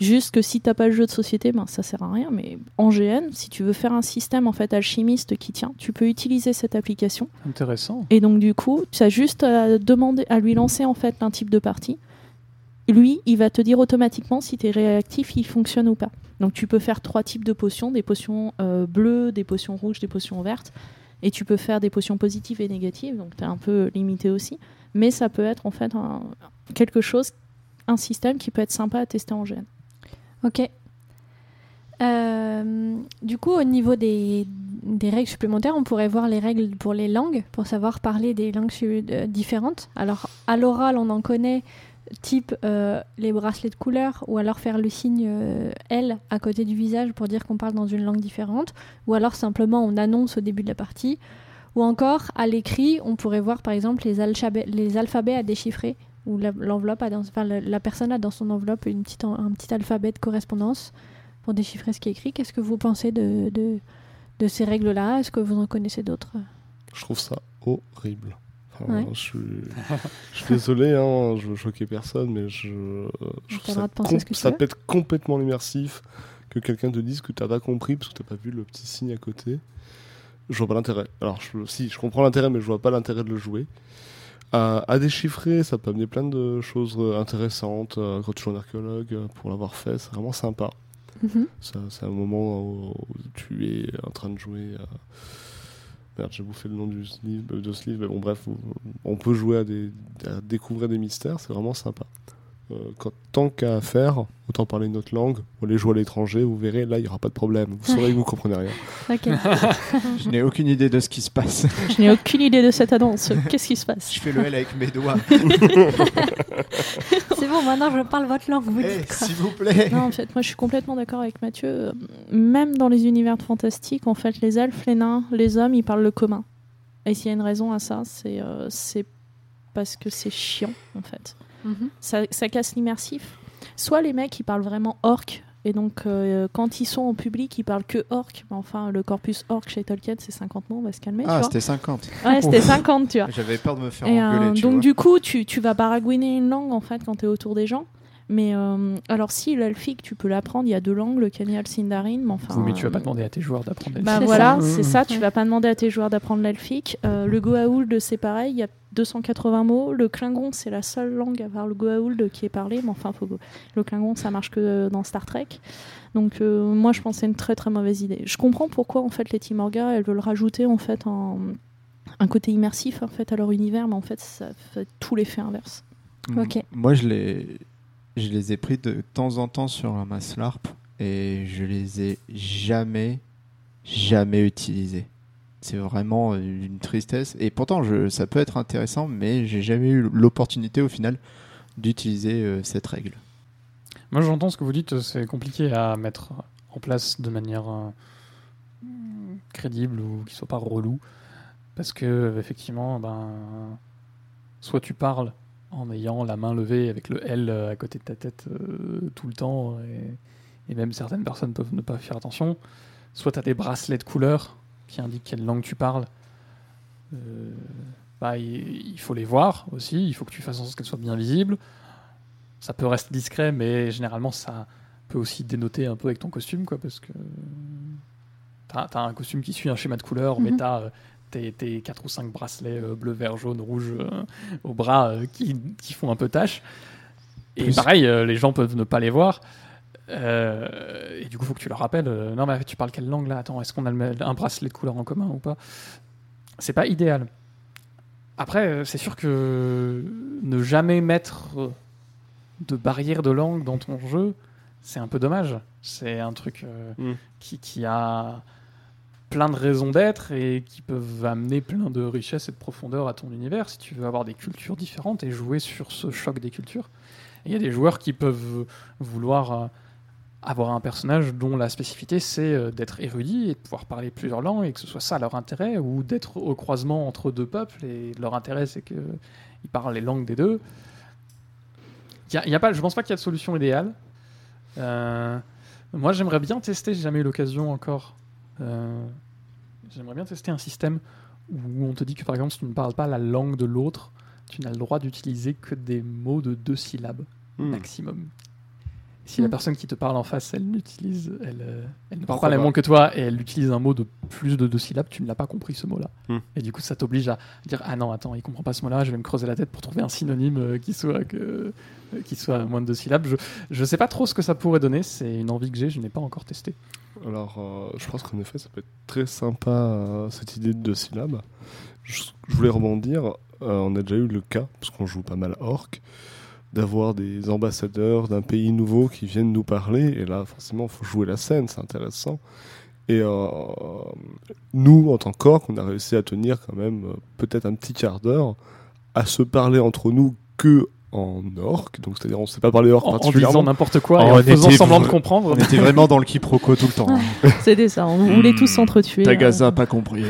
Juste que si t'as pas le jeu de société, ben ça sert à rien. Mais en GN, si tu veux faire un système en fait alchimiste qui tient, tu peux utiliser cette application. Intéressant. Et donc du coup, tu as juste à demander à lui lancer en fait un type de partie. Lui, il va te dire automatiquement si tes réactifs ils fonctionnent ou pas. Donc tu peux faire trois types de potions, des potions euh, bleues, des potions rouges, des potions vertes. Et tu peux faire des potions positives et négatives, donc tu es un peu limité aussi. Mais ça peut être en fait un- quelque chose, un système qui peut être sympa à tester en GN. Ok. Euh, du coup, au niveau des, règles supplémentaires, on pourrait voir les règles pour les langues, pour savoir parler des langues euh, différentes. Alors, à l'oral, on en connaît, type euh, les bracelets de couleur, ou alors faire le signe L à côté du visage pour dire qu'on parle dans une langue différente, ou alors simplement on annonce au début de la partie, ou encore à l'écrit, on pourrait voir par exemple les alphabets à déchiffrer, où la, l'enveloppe a dans, enfin, la, la personne a dans son enveloppe une petite, en- un petit alphabet de correspondance pour déchiffrer ce qui est écrit. Qu'est-ce que vous pensez de, de, de ces règles-là? Est-ce que vous en connaissez d'autres? Je trouve ça horrible. Enfin, Ouais. je, suis, je suis désolé, hein, je veux choquer personne, mais je, trouve ça, de penser com- ce que tu ça peut être complètement immersif que quelqu'un te dise que t'as pas compris parce que t'as pas vu le petit signe à côté. Je vois pas l'intérêt. Alors, je, si, je comprends l'intérêt, mais je vois pas l'intérêt de le jouer. À, à déchiffrer, ça peut amener plein de choses euh, intéressantes. euh, Quand tu joues en archéologue, euh, pour l'avoir fait, c'est vraiment sympa. Mhm. C'est un moment où, où tu es en train de jouer. à- Merde, j'ai bouffé le nom du livre, de ce livre, mais bon, bref, on peut jouer à, des, à découvrir des mystères, c'est vraiment sympa. Euh, quand, tant qu'à faire, autant parler une autre langue, ou aller jouer à l'étranger, vous verrez, là, il n'y aura pas de problème. Vous saurez que vous comprenez rien. Je n'ai aucune idée de ce qui se passe. Je n'ai aucune idée de cette annonce. Qu'est-ce qui se passe Je fais le L avec mes doigts. C'est bon, maintenant je parle votre langue. Vous Eh, dites quoi S'il vous plaît. Non, en fait, moi je suis complètement d'accord avec Mathieu. Même dans les univers fantastiques, en fait, les elfes, les nains, les hommes, ils parlent le commun. Et s'il y a une raison à ça, c'est euh, c'est parce que c'est chiant, en fait. Mhm. Ça, ça casse l'immersif. Soit les mecs, ils parlent vraiment orc, et donc euh, quand ils sont en public, ils parlent que orc. Mais enfin, le corpus orc chez Tolkien, c'est 50 mots, on va se calmer. Ah, c'était 50. Ouais, c'était 50, tu vois. J'avais peur de me faire Et, euh, engueuler. tu donc vois. du coup, tu, tu vas baragouiner une langue en fait quand tu es autour des gens. Mais euh, alors si l'elfique, tu peux l'apprendre, il y a deux langues, le Kenya et le Sindarin, mais enfin... Oui, mais tu vas euh, pas demander à tes joueurs d'apprendre. Bah C'est voilà, c'est ça, tu vas pas demander à tes joueurs d'apprendre l'elfique. Euh, le Goa'uld, c'est pareil, il y a 280 mots. Le Klingon, c'est la seule langue à part le Goa'uld qui est parlé, mais enfin, faut... le Klingon, ça marche que dans Star Trek. Donc euh, moi, je pense que c'est une très très mauvaise idée. Je comprends pourquoi en fait les Timorga, elles veulent rajouter en fait un, un côté immersif en fait à leur univers, mais en fait, ça fait tout l'effet inverse. M- Ok. Moi, je les, je les ai pris de temps en temps sur un Maslarp et je les ai jamais, jamais utilisés. C'est vraiment une tristesse. Et pourtant, ça peut être intéressant, mais j'ai jamais eu l'opportunité au final d'utiliser euh, cette règle. Moi, j'entends ce que vous dites, c'est compliqué à mettre en place de manière euh, crédible ou qui soit pas relou. Parce que, effectivement, ben, soit tu parles en ayant la main levée avec le L euh, à côté de ta tête euh, tout le temps, et, et même certaines personnes peuvent ne pas faire attention. Soit tu as des bracelets de couleur qui indiquent quelle langue tu parles. Euh, bah, il, il faut les voir aussi, il faut que tu fasses en sorte qu'elles soient bien visibles. Ça peut rester discret, mais généralement ça peut aussi dénoter un peu avec ton costume, quoi, parce que t'as as un costume qui suit un schéma de couleur, mais Mhm. t'as tes, tes 4 ou 5 bracelets euh, bleu, vert, jaune, rouge euh, au bras euh, qui, qui font un peu tâche. Et Plus- pareil, les gens peuvent ne pas les voir. Euh, et du coup, faut que tu leur rappelles. euh, non, mais tu parles quelle langue là? Attends, est-ce qu'on a le- un bracelet de couleur en commun ou pas? C'est pas idéal. Après, c'est sûr que ne jamais mettre de barrière de langue dans ton jeu, c'est un peu dommage. C'est un truc euh, Mm. qui, qui a plein de raisons d'être et qui peuvent amener plein de richesse et de profondeur à ton univers si tu veux avoir des cultures différentes et jouer sur ce choc des cultures. Il y a des joueurs qui peuvent vouloir euh, avoir un personnage dont la spécificité c'est euh, d'être érudit et de pouvoir parler plusieurs langues et que ce soit ça leur intérêt ou d'être au croisement entre deux peuples et leur intérêt c'est qu'ils parlent les langues des deux. Y a, y a pas, je pense pas qu'il y a de solution idéale. Euh, moi j'aimerais bien tester, j'ai jamais eu l'occasion encore. Euh, j'aimerais bien tester un système où on te dit que par exemple si tu ne parles pas la langue de l'autre, tu n'as le droit d'utiliser que des mots de deux syllabes Hmm. maximum. Si la Mm. personne qui te parle en face, elle n'utilise, elle, euh, elle ne parle pas les mots que toi et elle utilise un mot de plus de deux syllabes, tu ne l'as pas compris ce mot-là. Mm. Et du coup, ça t'oblige à dire ah non attends, il comprend pas ce mot-là, je vais me creuser la tête pour trouver un synonyme euh, qui soit que, euh, qui soit moins de deux syllabes. Je je sais pas trop ce que ça pourrait donner, c'est une envie que j'ai, je n'ai pas encore testé. Alors, euh, je pense qu'en effet, ça peut être très sympa, cette idée de deux syllabes. Je, je voulais rebondir, euh, on a déjà eu le cas, parce qu'on joue pas mal orc, d'avoir des ambassadeurs d'un pays nouveau qui viennent nous parler, et là, forcément, il faut jouer la scène, c'est intéressant. Et euh, nous, en tant qu'orc, on a réussi à tenir quand même euh, peut-être un petit quart d'heure à se parler entre nous que en orc, donc c'est-à-dire on ne sait pas parler orc En, en disant n'importe quoi et on en faisant semblant de comprendre. On était vraiment dans le quiproquo tout le temps. hein. C'était ça, on voulait tous s'entretuer. Tagaza euh. pas compris.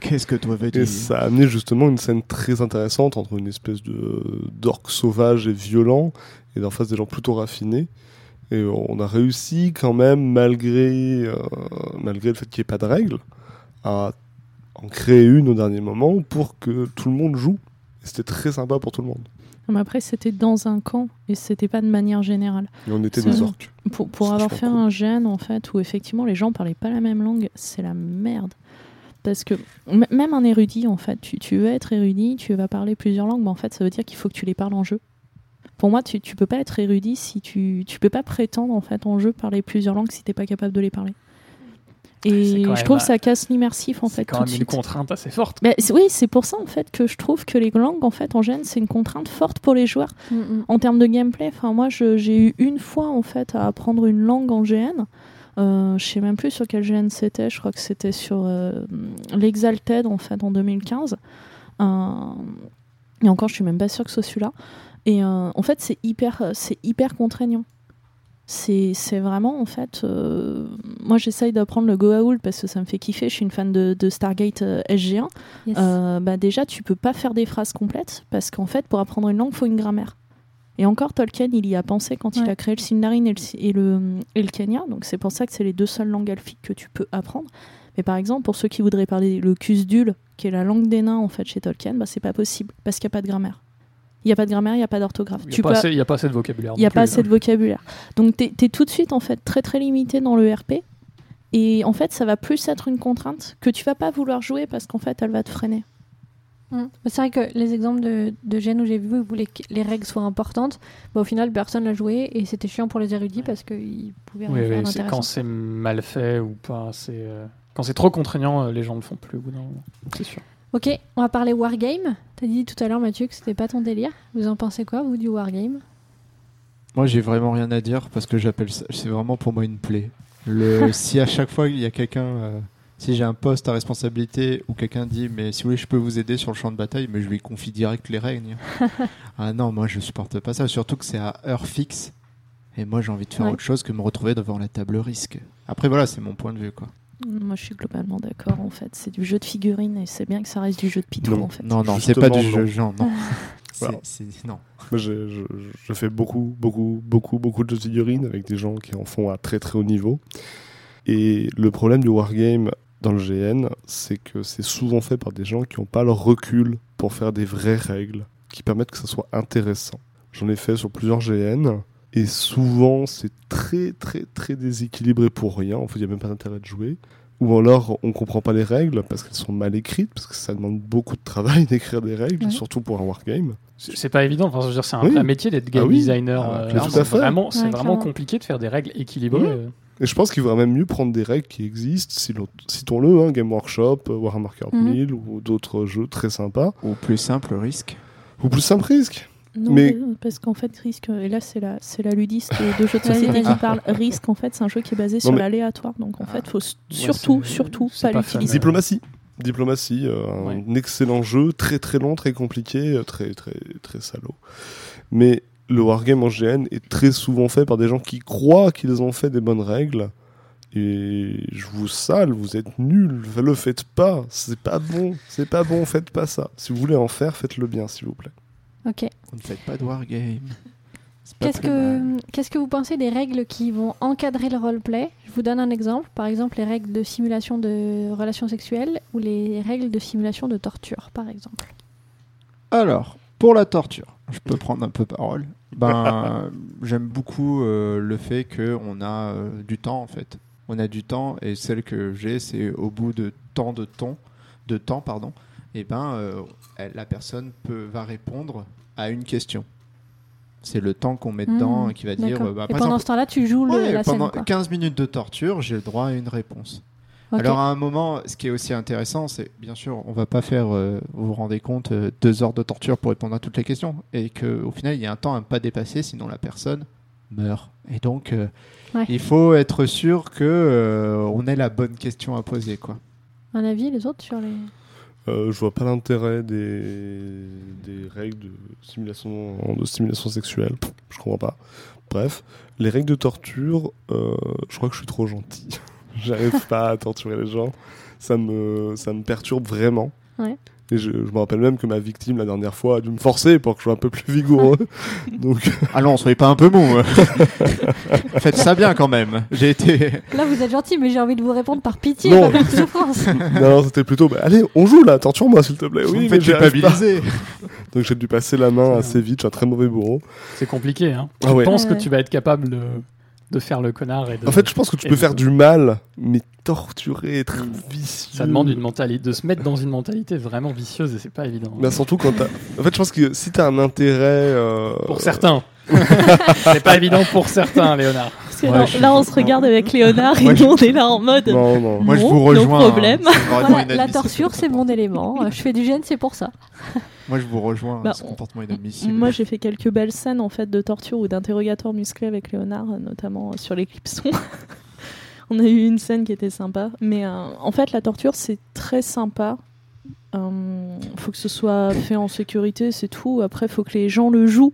Qu'est-ce que toi veux Et dire ça a amené justement une scène très intéressante entre une espèce de d'orque sauvage et violent et d'en face des gens plutôt raffinés. Et on a réussi quand même, malgré, euh, malgré le fait qu'il n'y ait pas de règles, à en créer une au dernier moment pour que tout le monde joue. Et c'était très sympa pour tout le monde. Mais après, c'était dans un camp et c'était pas de manière générale. Et on était des orques. Pour, pour avoir fait cool. un gène, en fait, où effectivement les gens parlaient pas la même langue, c'est la merde. Parce que même un érudit, en fait, tu, tu veux être érudit, tu vas parler plusieurs langues, mais en fait, ça veut dire qu'il faut que tu les parles en jeu. Pour moi, tu, tu peux pas être érudit si tu, tu peux pas prétendre, en fait, en jeu, parler plusieurs langues si t'es pas capable de les parler. Et quand je trouve euh, que ça casse l'immersif en C'est fait quand tout même de une contrainte assez forte. Bah, c'est- oui, c'est pour ça en fait que je trouve que les langues en fait en gêne c'est une contrainte forte pour les joueurs Mm, mm. en termes de gameplay. Enfin moi j'ai eu une fois en fait à apprendre une langue en GN. Euh, je sais même plus sur quel GN c'était. Je crois que c'était sur euh, l'Exalted en fait en 2015. Euh, et encore je suis même pas sûre que ce soit celui-là. Et euh, en fait c'est hyper euh, c'est hyper contraignant. C'est vraiment en fait. euh, moi j'essaye d'apprendre le Goa'uld parce que ça me fait kiffer. Je suis une fan de, de Stargate euh, SG1. Yes. Euh, bah déjà, tu peux pas faire des phrases complètes parce qu'en fait, pour apprendre une langue, il faut une grammaire. Et encore, Tolkien, il y a pensé quand il a créé le Sindarin et le, et le, et le Kenya. Donc, c'est pour ça que c'est les deux seules langues alphiques que tu peux apprendre. Mais par exemple, pour ceux qui voudraient parler le Kusdul, qui est la langue des nains en fait chez Tolkien, bah, c'est pas possible parce qu'il n'y a pas de grammaire. Il n'y a pas de grammaire, il n'y a pas d'orthographe. Il n'y a, pas peux- assez- il y a pas assez de vocabulaire. il n'y a pas assez hein. de vocabulaire. Donc tu es, tout de suite en fait très très limité dans le RP. Et en fait, ça va plus être une contrainte que tu vas pas vouloir jouer parce qu'en fait, elle va te freiner. Mm. C'est vrai que les exemples de, de gènes où j'ai vu où les, les règles soient importantes, bah, au final personne l'a joué et c'était chiant pour les érudits parce qu'ils pouvaient rien Oui, faire oui, quand c'est mal fait ou pas, c'est euh, quand c'est trop contraignant, euh, les gens ne le font plus au bout d'un moment. C'est sûr. Ok, on va parler wargame. T'as dit tout à l'heure Mathieu que c'était pas ton délire. Vous en pensez quoi vous du wargame? Moi, j'ai vraiment rien à dire parce que j'appelle ça. C'est vraiment pour moi une plaie. Le, si à chaque fois il y a quelqu'un, euh, si j'ai un poste à responsabilité ou quelqu'un dit, mais si vous voulez, je peux vous aider sur le champ de bataille, mais je lui confie direct les règles. ah non, moi je supporte pas ça. Surtout que c'est à heure fixe. Et moi, j'ai envie de faire Ouais. autre chose que me retrouver devant la table risque. Après, voilà, c'est mon point de vue, quoi. Moi, je suis globalement d'accord. En fait, c'est du jeu de figurines et c'est bien que ça reste du jeu de pitou. Non. En fait. Non, non, c'est pas du jeu non. genre, non. C'est- non. Moi, je, je- je fais beaucoup, beaucoup, beaucoup, beaucoup de jeux de figurines avec des gens qui en font à très très haut niveau. Et le problème du wargame dans le GN, c'est que c'est souvent fait par des gens qui n'ont pas le recul pour faire des vraies règles qui permettent que ça soit intéressant. J'en ai fait sur plusieurs GN et souvent c'est très très très déséquilibré pour rien. En fait, il n'y a même pas d'intérêt de jouer. Ou alors on comprend pas les règles parce qu'elles sont mal écrites, parce que ça demande beaucoup de travail d'écrire des règles, Ouais. surtout pour un wargame. C'est c'est pas évident. Enfin, c'est un Oui. vrai métier d'être game Ah oui. designer. Ah, euh, c'est Tout à fait. vraiment, c'est Ouais, vraiment compliqué de faire des règles équilibrées. Euh. Et je pense qu'il vaudrait même mieux prendre des règles qui existent, citons- citons-le, hein, Game Workshop, euh, Warhammer 40 Mhm. 000 ou d'autres jeux très sympas. Ou plus simple, risque. Ou plus simple risque. Non, Mais- mais- parce qu'en fait, Risk, et là c'est la, c'est la ludiste de jeux de société qui parle. Risk, en fait, c'est un jeu qui est basé sur mais- l'aléatoire. Donc en fait, faut Ouais, surtout, surtout pas l'utiliser. Diplomatie. Diplomatie, euh, Ouais. un excellent jeu, très très long, très compliqué, euh, très très très salaud. Mais le wargame en GN est très souvent fait par des gens qui croient qu'ils ont fait des bonnes règles. Et je vous sale, vous êtes nuls, le faites pas, c'est pas bon, c'est pas bon, faites pas ça. Si vous voulez en faire, faites-le bien, s'il vous plaît. Ok. Vous ne faites pas de wargame. Qu'est-ce que, qu'est-ce que vous pensez des règles qui vont encadrer le roleplay? Je vous donne un exemple. Par exemple, les règles de simulation de relations sexuelles ou les règles de simulation de torture, par exemple. Alors, pour la torture, je peux prendre un peu parole. Ben, j'aime beaucoup euh, le fait qu'on a euh, du temps en fait. On a du temps et celle que j'ai, c'est au bout de tant de temps, de temps pardon. Et ben, euh, la personne peut va répondre à une question. C'est le temps qu'on met dedans Mmh, qui va dire. Euh, bah, Et pendant exemple, ce temps-là, tu joues le- ouais, la scène. pendant quoi. 15 minutes de torture, j'ai le droit à une réponse. Alors à un moment, ce qui est aussi intéressant, c'est bien sûr, on va pas faire, euh, vous vous rendez compte, euh, deux heures de torture pour répondre à toutes les questions, et qu'au final, il y a un temps à ne pas dépasser, sinon la personne meurt. Et donc, euh, Ouais. il faut être sûr que on ait la bonne question à poser, quoi. Un avis, les autres, sur les. Euh, je vois pas l'intérêt des... règles de simulation, de stimulation sexuelle. Je comprends pas. Bref, les règles de torture, euh, je crois que je suis trop gentil. J'arrive pas à torturer les gens. Ça me, ça me perturbe vraiment. Ouais. Et je, je me rappelle même que ma victime, la dernière fois, a dû me forcer pour que je sois un peu plus vigoureux. Donc, Allons, soyez pas un peu mou. Faites ça bien quand même. J'ai été. Là, vous êtes gentil, mais j'ai envie de vous répondre par pitié, Non. pas par souffrance. non, c'était plutôt, bah, allez, on joue là, torture-moi s'il te plaît. Vous Oui, mais culpabiliser. Donc j'ai dû passer la main assez vite, je suis un très mauvais bourreau. C'est compliqué. Hein. Ah Je ouais. pense Ouais, que tu vas être capable de, de faire le connard. Et de... En fait, je pense que tu peux de- faire du mal, mais torturer, être Mm. vicieux. ça demande une mentalité, de se mettre dans une mentalité vraiment vicieuse et c'est pas évident. Bah, surtout quand t'as. En fait, je pense que si t'as un intérêt. euh, Pour certains. c'est pas évident pour certains, Léonard. Parce que Ouais, là, suis- là, on se regarde avec Léonard et nous, on est là en mode. Non, non. Moi, je Non, vous rejoins. hein. problème. vraiment Voilà, la ce c'est mon élément. Euh, Je fais du gène, c'est pour ça. Moi, je vous rejoins. Bah, ce comportement inadmissible. Moi, j'ai fait quelques belles scènes en fait de torture ou d'interrogatoire musclé avec Léonard, euh, notamment euh, sur les clipsons. On a eu une scène qui était sympa, mais euh, en fait, la torture c'est très sympa. Euh, faut que ce soit fait en sécurité, c'est tout. Après, faut que les gens le jouent.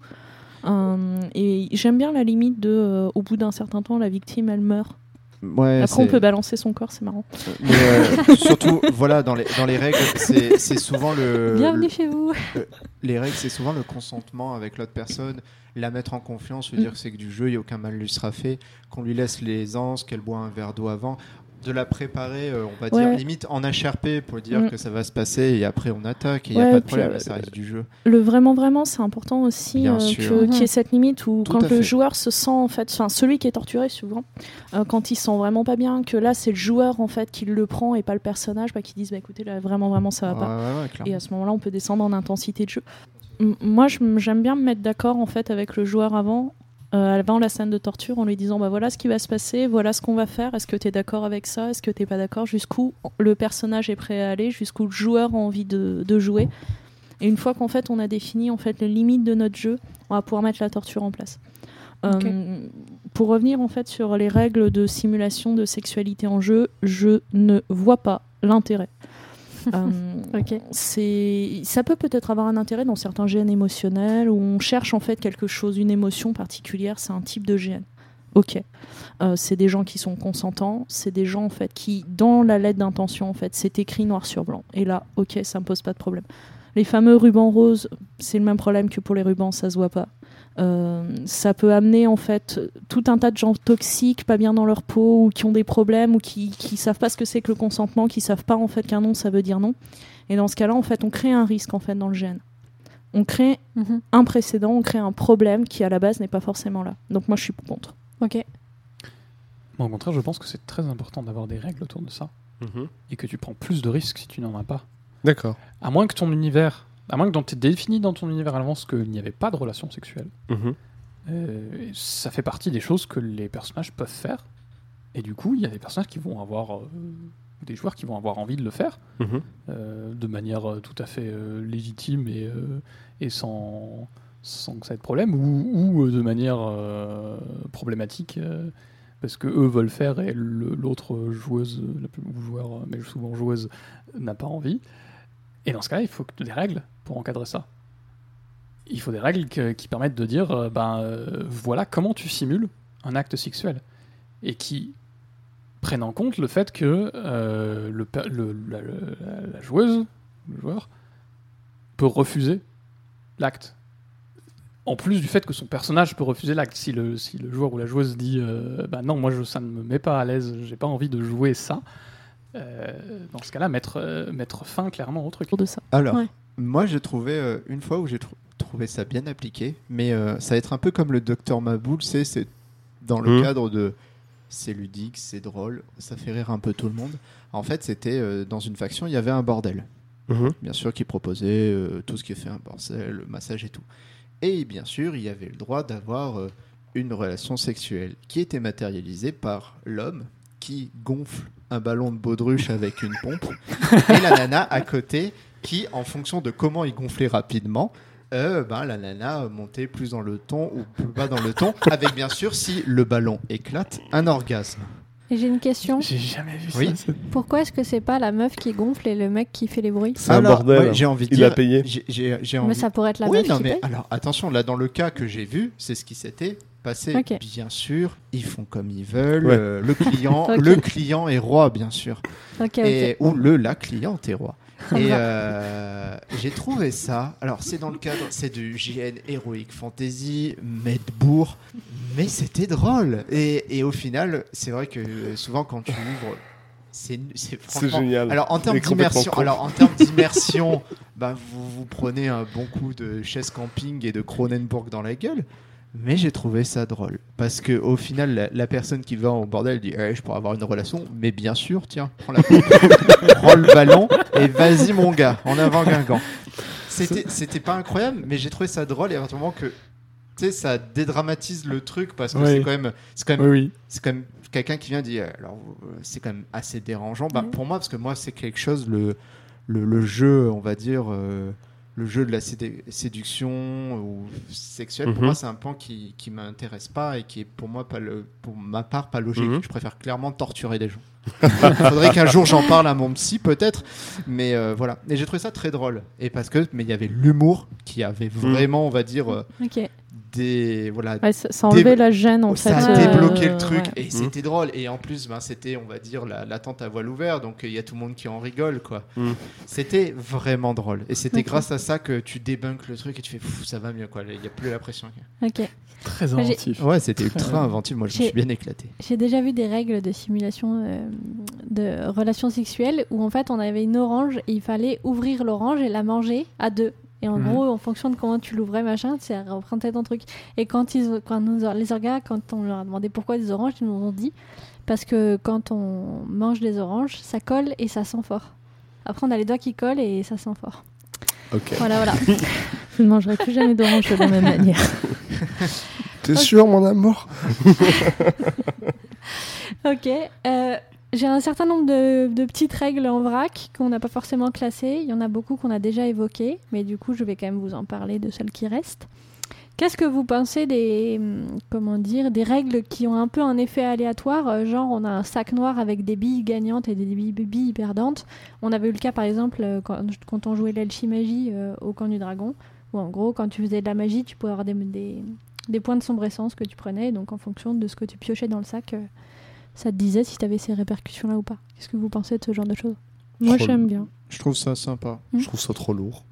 Euh, et j'aime bien la limite de, euh, au bout d'un certain temps, la victime elle meurt. Ouais, Après, on peut balancer son corps, c'est marrant. Mais euh, surtout, voilà, dans les, dans les règles, c'est c'est souvent le. Bienvenue chez vous. Les règles, c'est souvent le consentement avec l'autre personne, la mettre en confiance, lui Mm. dire que c'est que du jeu, il n'y a aucun mal lui sera fait, qu'on lui laisse l'aisance, qu'elle boit un verre d'eau avant, de la préparer, euh, on va Ouais. dire, limite en HRP pour dire Mm. que ça va se passer et après on attaque et il n'y a pas de problème, euh, ça reste du jeu. Le vraiment, vraiment, c'est important aussi euh, qu'il y ait cette limite où Tout quand le fait. joueur se sent en fait, enfin celui qui est torturé souvent, euh, quand il se sent vraiment pas bien, que là c'est le joueur en fait qui le prend et pas le personnage, bah, qui disent bah écoutez là vraiment vraiment ça va Ouais, pas. Et à ce moment-là, on peut descendre en intensité de jeu. M- moi, j'aime bien me mettre d'accord en fait avec le joueur avant. Euh, avant la scène de torture en lui disant bah voilà ce qui va se passer, voilà ce qu'on va faire, est-ce que tu es d'accord avec ça, est-ce que tu pas d'accord, jusqu'où le personnage est prêt à aller, jusqu'où le joueur a envie de, de jouer? Et une fois qu'en fait on a défini en fait les limites de notre jeu, on va pouvoir mettre la torture en place. Euh, pour revenir en fait sur les règles de simulation de sexualité en jeu, je ne vois pas l'intérêt. Euh, c'est ça peut peut-être avoir un intérêt dans certains gènes émotionnels où on cherche en fait quelque chose, une émotion particulière, c'est un type de gène. Ok, Euh, c'est des gens qui sont consentants, c'est des gens en fait qui, dans la lettre d'intention en fait, c'est écrit noir sur blanc. Et là, ok, ça me pose pas de problème. Les fameux rubans roses, c'est le même problème que pour les rubans, ça se voit pas. Euh, ça peut amener en fait tout un tas de gens toxiques, pas bien dans leur peau, ou qui ont des problèmes, ou qui, qui savent pas ce que c'est que le consentement, qui savent pas en fait qu'un non ça veut dire non. Et dans ce cas-là, en fait, on crée un risque en fait dans le gène. On crée Mhm. un précédent, on crée un problème qui à la base n'est pas forcément là. Donc moi je suis contre. Ok. Moi, au contraire, je pense que c'est très important d'avoir des règles autour de ça Mhm. et que tu prends plus de risques si tu n'en as pas. D'accord. À moins que ton univers, à moins que tu aies défini dans ton univers à l'avance qu'il n'y avait pas de relation sexuelle, Mhm. euh, ça fait partie des choses que les personnages peuvent faire. Et du coup, il y a des personnages qui vont avoir, euh, des joueurs qui vont avoir envie de le faire Mhm. euh, de manière tout à fait légitime et, et sans, sans que ça ait de problème, ou, ou, de manière problématique, parce que eux veulent faire et l'autre joueuse, la plus- ou joueur, mais souvent joueuse, n'a pas envie. Et dans ce cas-là, il faut des règles pour encadrer ça. Il faut des règles qui permettent de dire, euh, ben euh, voilà comment tu simules un acte sexuel, et qui prennent en compte le fait que euh, le, la, joueuse, le joueur, peut refuser l'acte. En plus du fait que son personnage peut refuser l'acte, si le, si le joueur ou la joueuse dit bah non, moi ça ne me met pas à l'aise, j'ai pas envie de jouer ça, dans ce cas-là, mettre, euh, mettre fin clairement au truc. De ça. Alors, Ouais. moi j'ai trouvé euh, une fois où j'ai trou- trouvé ça bien appliqué, mais euh, ça va être un peu comme le docteur Maboul, c'est c'est dans le Mhm. cadre de c'est ludique, c'est drôle, ça fait rire un peu tout le monde. En fait, c'était euh, dans une faction, il y avait un bordel, Mhm. bien sûr, qui proposait euh, tout ce qui fait un bordel, le massage et tout. Et bien sûr, il y avait le droit d'avoir euh, une relation sexuelle qui était matérialisée par l'homme qui gonfle un ballon de baudruche avec une pompe et la nana à côté qui, en fonction de comment il gonflait rapidement, euh, ben, la nana montait plus dans le ton ou plus bas dans le ton, avec bien sûr, si le ballon éclate, un orgasme. Et j'ai une question. J'ai jamais vu Oui. ça. Pourquoi est-ce que c'est pas la meuf qui gonfle et le mec qui fait les bruits C'est un bordel. ouais, j'ai envie de Il dire, a payé. Mais envie. ça pourrait être la oui, meuf non, qui mais paye. alors attention, là dans le cas que j'ai vu, c'est ce qui s'était passé. Ok. Bien sûr, ils font comme ils veulent. Ouais. euh, le client, le client est roi, bien sûr. Et ou le la cliente est roi. Et euh, j'ai trouvé ça. Alors c'est dans le cadre, c'est du JN Heroic Fantasy, Medbourg, mais c'était drôle. Et, et au final, c'est vrai que euh, souvent quand tu ouvres, c'est génial. Alors en termes d'immersion, alors en termes d'immersion, bah, vous vous prenez un bon coup de chaise camping et de Cronenberg dans la gueule. Mais j'ai trouvé ça drôle parce que au final, la, la personne qui va au bordel dit Eh, je pourrais avoir une relation, mais bien sûr, tiens, prends la prends le ballon et vas-y mon gars, en avant Guingamp. C'était c'était pas incroyable, mais j'ai trouvé ça drôle et à partir du moment que tu sais, ça dédramatise le truc parce que Oui. c'est quand même, c'est quand même, Oui, oui. c'est quand même quelqu'un qui vient dire, alors euh, c'est quand même assez dérangeant. Bah. Pour moi, parce que moi, c'est quelque chose, le, le, le jeu, on va dire, euh, le jeu de la séduction ou sexuelle, pour Mhm. moi, c'est un pan qui, qui m'intéresse pas et qui est pour moi, pas le, pour ma part, pas logique. Mhm. Je préfère clairement torturer des gens. Il faudrait qu'un jour j'en parle à mon psy, peut-être. Mais euh, voilà. Et j'ai trouvé ça très drôle. Et parce que, mais il y avait l'humour qui avait vraiment, on va dire, euh, des. Voilà, Ouais, ça, ça enlevait Dé- la gêne en ça fait. a euh, débloqué le truc ouais. et c'était drôle et en plus ben, c'était on va dire la, la tente à voile ouverte donc il y a tout le monde qui en rigole quoi Mm. c'était vraiment drôle et c'était grâce à ça que tu débunkes le truc et tu fais ça va mieux quoi il y a plus la pression Ok. Très inventif. ouais c'était ultra Très- inventif moi je me suis bien éclaté J'ai déjà vu des règles de simulation euh, de relations sexuelles où en fait on avait une orange et il fallait ouvrir l'orange et la manger à deux. Et en Mhm. gros, en fonction de comment tu l'ouvrais, machin, ça représentait ton truc. Et quand, ils, quand nous, les orgas, quand on leur a demandé pourquoi des oranges, ils nous ont dit parce que quand on mange des oranges, ça colle et ça sent fort. Après, on a les doigts qui collent et ça sent fort. Ok. Voilà, voilà. Je ne mangerai plus jamais d'orange de la même manière. T'es sûr, mon amour? Ok. euh, j'ai un certain nombre de, petites règles en vrac qu'on n'a pas forcément classées. Il y en a beaucoup qu'on a déjà évoquées, mais du coup, je vais quand même vous en parler de celles qui restent. Qu'est-ce que vous pensez des hum, comment dire des règles qui ont un peu un effet aléatoire, euh, genre on a un sac noir avec des billes gagnantes et des billes, billes perdantes. On avait eu le cas par exemple euh, quand, on jouait l'alchimagie euh, au camp du dragon, où en gros quand tu faisais de la magie, tu pouvais avoir des, des, points de sombrescence que tu prenais, donc en fonction de ce que tu piochais dans le sac, euh, ça te disait si tu avais ces répercussions-là ou pas? Qu'est-ce que vous pensez de ce genre de choses? Moi, j'aime bien. Je trouve ça sympa. Je trouve ça trop lourd.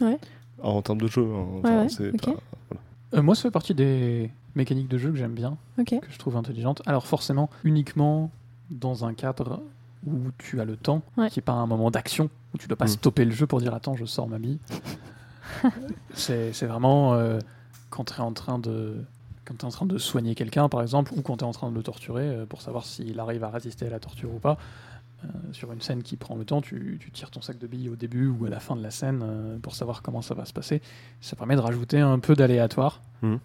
Ouais. Alors, en termes de jeu, hein, Ouais, enfin, ouais, c'est ok. pas- Euh, moi, ça fait partie des mécaniques de jeu que j'aime bien, que je trouve intelligentes. Alors forcément, uniquement dans un cadre où tu as le temps, Ouais. qui n'est pas un moment d'action, où tu ne dois pas Mm. stopper le jeu pour dire attends, je sors ma bille. c'est c'est vraiment euh, quand tu es en train de quand tu es en train de soigner quelqu'un, par exemple, ou quand tu es en train de le torturer euh, pour savoir s'il arrive à résister à la torture ou pas. Euh, sur une scène qui prend le temps, tu, tu tires ton sac de billes au début ou à la fin de la scène euh, pour savoir comment ça va se passer. Ça permet de rajouter un peu d'aléatoire. Mhm.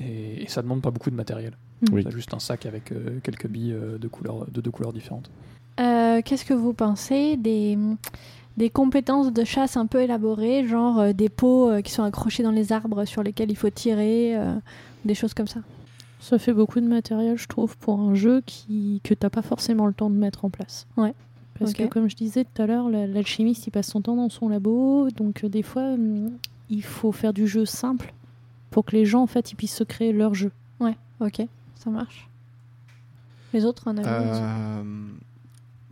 Et, et ça demande pas beaucoup de matériel. Mhm. Oui. T'as juste un sac avec euh, quelques billes euh, de, couleurs, de deux couleurs différentes. Euh, Qu'est-ce que vous pensez des, des compétences de chasse un peu élaborées, genre euh, des pots euh, qui sont accrochés dans les arbres sur lesquels il faut tirer, euh, des choses comme ça Ça fait beaucoup de matériel, je trouve, pour un jeu qui... que t'as pas forcément le temps de mettre en place. Ouais. Parce que, comme je disais tout à l'heure, la- l'alchimiste, il passe son temps dans son labo. Donc, euh, des fois, hum, il faut faire du jeu simple pour que les gens, en fait, ils puissent se créer leur jeu. Ok, ça marche. Les autres, avis Euh,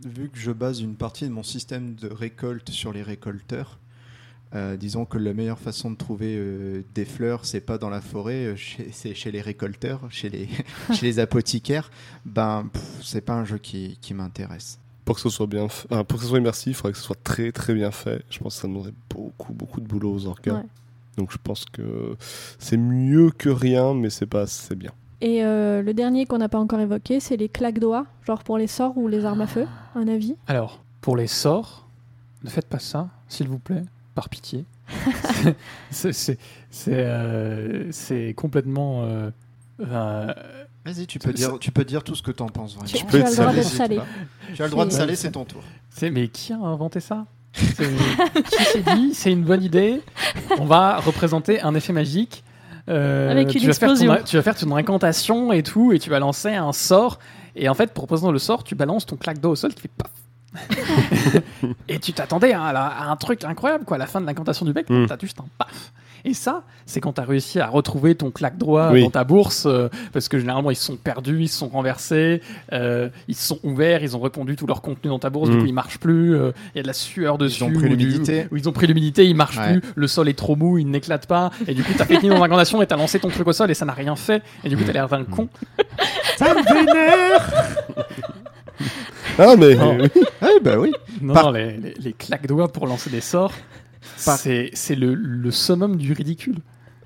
vu que je base une partie de mon système de récolte sur les récolteurs, euh, disons que la meilleure façon de trouver euh, des fleurs, c'est pas dans la forêt, euh, c'est chez les récolteurs, chez les, chez les apothicaires. Ben, c'est pas un jeu qui, qui m'intéresse. Pour que ce soit bien, enfin, pour que ce soit immersif, il faudrait que ce soit très très bien fait. Je pense que ça demanderait beaucoup beaucoup de boulot aux orgas. Ouais. Donc je pense que c'est mieux que rien, mais c'est pas assez bien. Et euh, le dernier qu'on n'a pas encore évoqué, c'est les claques-doigts, genre pour les sorts ou les armes à feu. Un avis Alors, pour les sorts, ne faites pas ça, s'il vous plaît, par pitié. c'est euh, c'est complètement. euh, euh, Vas-y, tu peux dire, tu peux dire tout ce que t'en penses vraiment. Tu, tu peux as être le droit salé. pas. Tu as le droit de saler, c'est ton tour. c'est- mais qui a inventé ça? Qui s'est dit c'est une bonne idée On va représenter un effet magique. Euh, Avec une tu vas, faire ton, tu vas faire ton incantation et tout, et tu vas lancer un sort. Et en fait, pour représenter le sort, tu balances ton claque d'eau au sol qui fait paf. et tu t'attendais à, un truc incroyable, quoi. À la fin de l'incantation du bec, Mm. t'as juste un paf. Et ça, c'est quand t'as réussi à retrouver ton claque droit Oui. dans ta bourse, euh, parce que généralement ils se sont perdus, ils se sont renversés, euh, ils se sont ouverts, ils ont répondu tout leur contenu dans ta bourse, du Mm. coup ils marchent plus, euh, il y a de la sueur dessus. ont pris l'humidité. ou ils ont pris l'humidité, ils marchent Ouais. plus, le sol est trop mou, il n'éclate pas, et du coup t'as fait une incantation et t'as lancé ton truc au sol et ça n'a rien fait, et du coup t'as l'air d'un con. Ça me vénère Ah mais Non. Ah, bah oui. Non, Par- non, les, les, les claques doigts pour lancer des sorts, c'est c'est le, le summum du ridicule.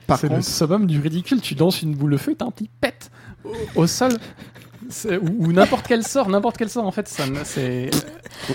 Par C'est le contre, summum du ridicule. Tu lances une boule de feu et t'as un petit pète au, au sol. Ou, ou n'importe quel sort, n'importe quel sort en fait, c'est